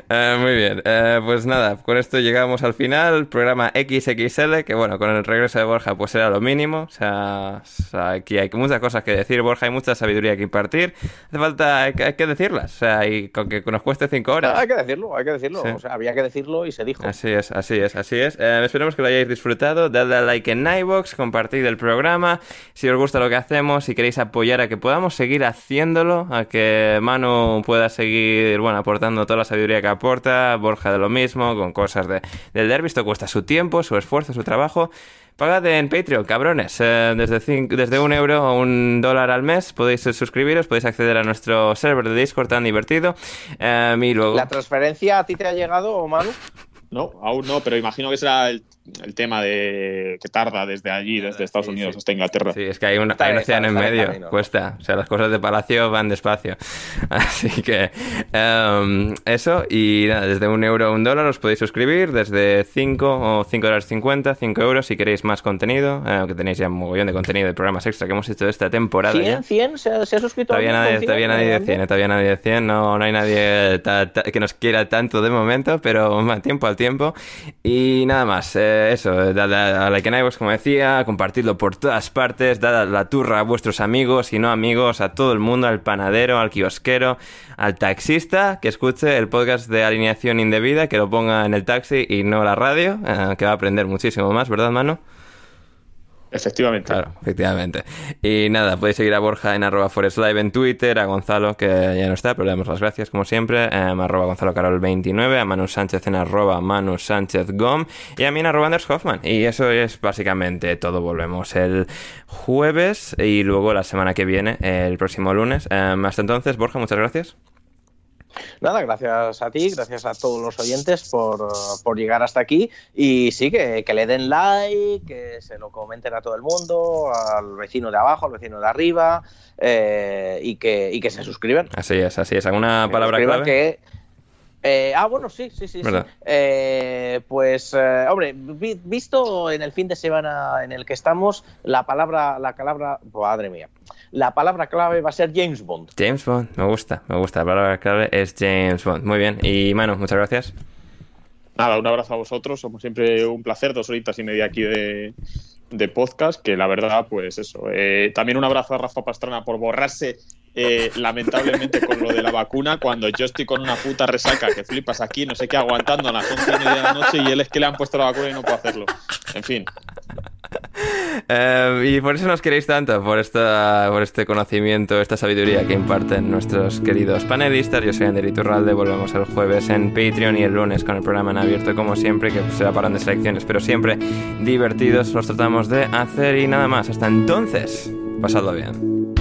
Eh, muy bien. Eh, pues nada, con esto llegamos al final. Programa XXL, que bueno, con el regreso de Borja, pues era lo mínimo. O sea, o sea, aquí hay muchas cosas que decir, Borja, hay mucha sabiduría que impartir. Hace falta, hay que, hay que decirlas. O sea, y con que nos cueste cinco horas. Hay que decirlo, hay que decirlo. Sí. O sea, había que decirlo y se dijo. Así es, así es, así es. Eh, esperemos que lo hayáis disfrutado. Dadle a like en iVoox, compartid el programa. Si os gusta lo que hacemos, si queréis apoyar a que podamos seguir haciéndolo, a que Manu pueda seguir, bueno, aportando toda la sabiduría que aporta, Borja de lo mismo, con cosas de, del derby. Esto cuesta su tiempo, su esfuerzo, su trabajo. Pagad en Patreon, cabrones. Eh, desde, cinco- desde un euro o un dólar al mes podéis suscribiros, podéis acceder a nuestro server de Discord tan divertido. Eh, y luego... ¿La transferencia a ti te ha llegado, Manu? *laughs* No, aún no, pero imagino que será el, el tema de que tarda desde allí, desde Estados sí, Unidos sí. hasta Inglaterra. Sí, es que hay un, Está hay un océano en medio, cuesta. O sea, las cosas de Palacio van despacio. *laughs* Así que em, eso, y nada, desde un euro a un dólar os podéis suscribir, desde 5 o 5 dólares 50, 5 euros si queréis más contenido, eh, que tenéis ya un mogollón de contenido de programas extra que hemos hecho esta temporada. ya. ¿100? ¿100? ¿Se ha, se ha suscrito Todavía alguien nadie, todavía 100? nadie de ¿Alguien? 100, eh, todavía nadie de 100, no, no hay nadie ta- ta- que nos quiera tanto de momento, pero más tiempo al tiempo. Y nada más, eh, eso, dadle a like en iVoox, como decía, compartidlo por todas partes, dad la turra a vuestros amigos y no amigos, a todo el mundo, al panadero, al kiosquero, al taxista, que escuche el podcast de alineación indebida, que lo ponga en el taxi y no la radio, eh, que va a aprender muchísimo más, ¿verdad, Manu? Efectivamente. Claro, efectivamente. Y nada, podéis seguir a Borja en arroba forestlive en Twitter, a Gonzalo, que ya no está, pero le damos las gracias como siempre, em, arroba Gonzalo Carol 29, a Manu Sánchez en arroba Manu Sánchez Gom y a mí en arroba Anders Hoffman. Y eso es básicamente todo. Volvemos el jueves y luego la semana que viene, el próximo lunes. Em, hasta entonces, Borja, muchas gracias. Nada, gracias a ti, gracias a todos los oyentes por, por llegar hasta aquí. Y sí, que, que le den like, que se lo comenten a todo el mundo, al vecino de abajo, al vecino de arriba, eh, y, que, y que se suscriban. Así es, así es. ¿Alguna Que palabra clave? que- eh, ah, bueno, sí, sí, sí. sí. Eh, pues, eh, hombre, vi- visto en el fin de semana en el que estamos, la palabra, la palabra, madre mía, la palabra clave va a ser James Bond. James Bond, me gusta, me gusta. La palabra clave es James Bond. Muy bien. Y Manu, muchas gracias. Nada, un abrazo a vosotros. Como siempre, un placer. Dos horitas y media aquí de, de podcast. Que la verdad, pues eso. eh, también un abrazo a Rafa Pastrana por borrarse eh, lamentablemente con lo de la vacuna, cuando yo estoy con una puta resaca que flipas aquí, no sé qué, aguantando a las 11 y media de la noche y él es que le han puesto la vacuna y no puedo hacerlo. En fin. *laughs* Eh, y por eso nos queréis tanto, por, esta, por este conocimiento, esta sabiduría que imparten nuestros queridos panelistas. Yo soy Ander Iturralde, volvemos el jueves en Patreon y el lunes con el programa en abierto, como siempre, que será parón de selecciones, pero siempre divertidos. Los tratamos de hacer y nada más. Hasta entonces, pasadlo bien.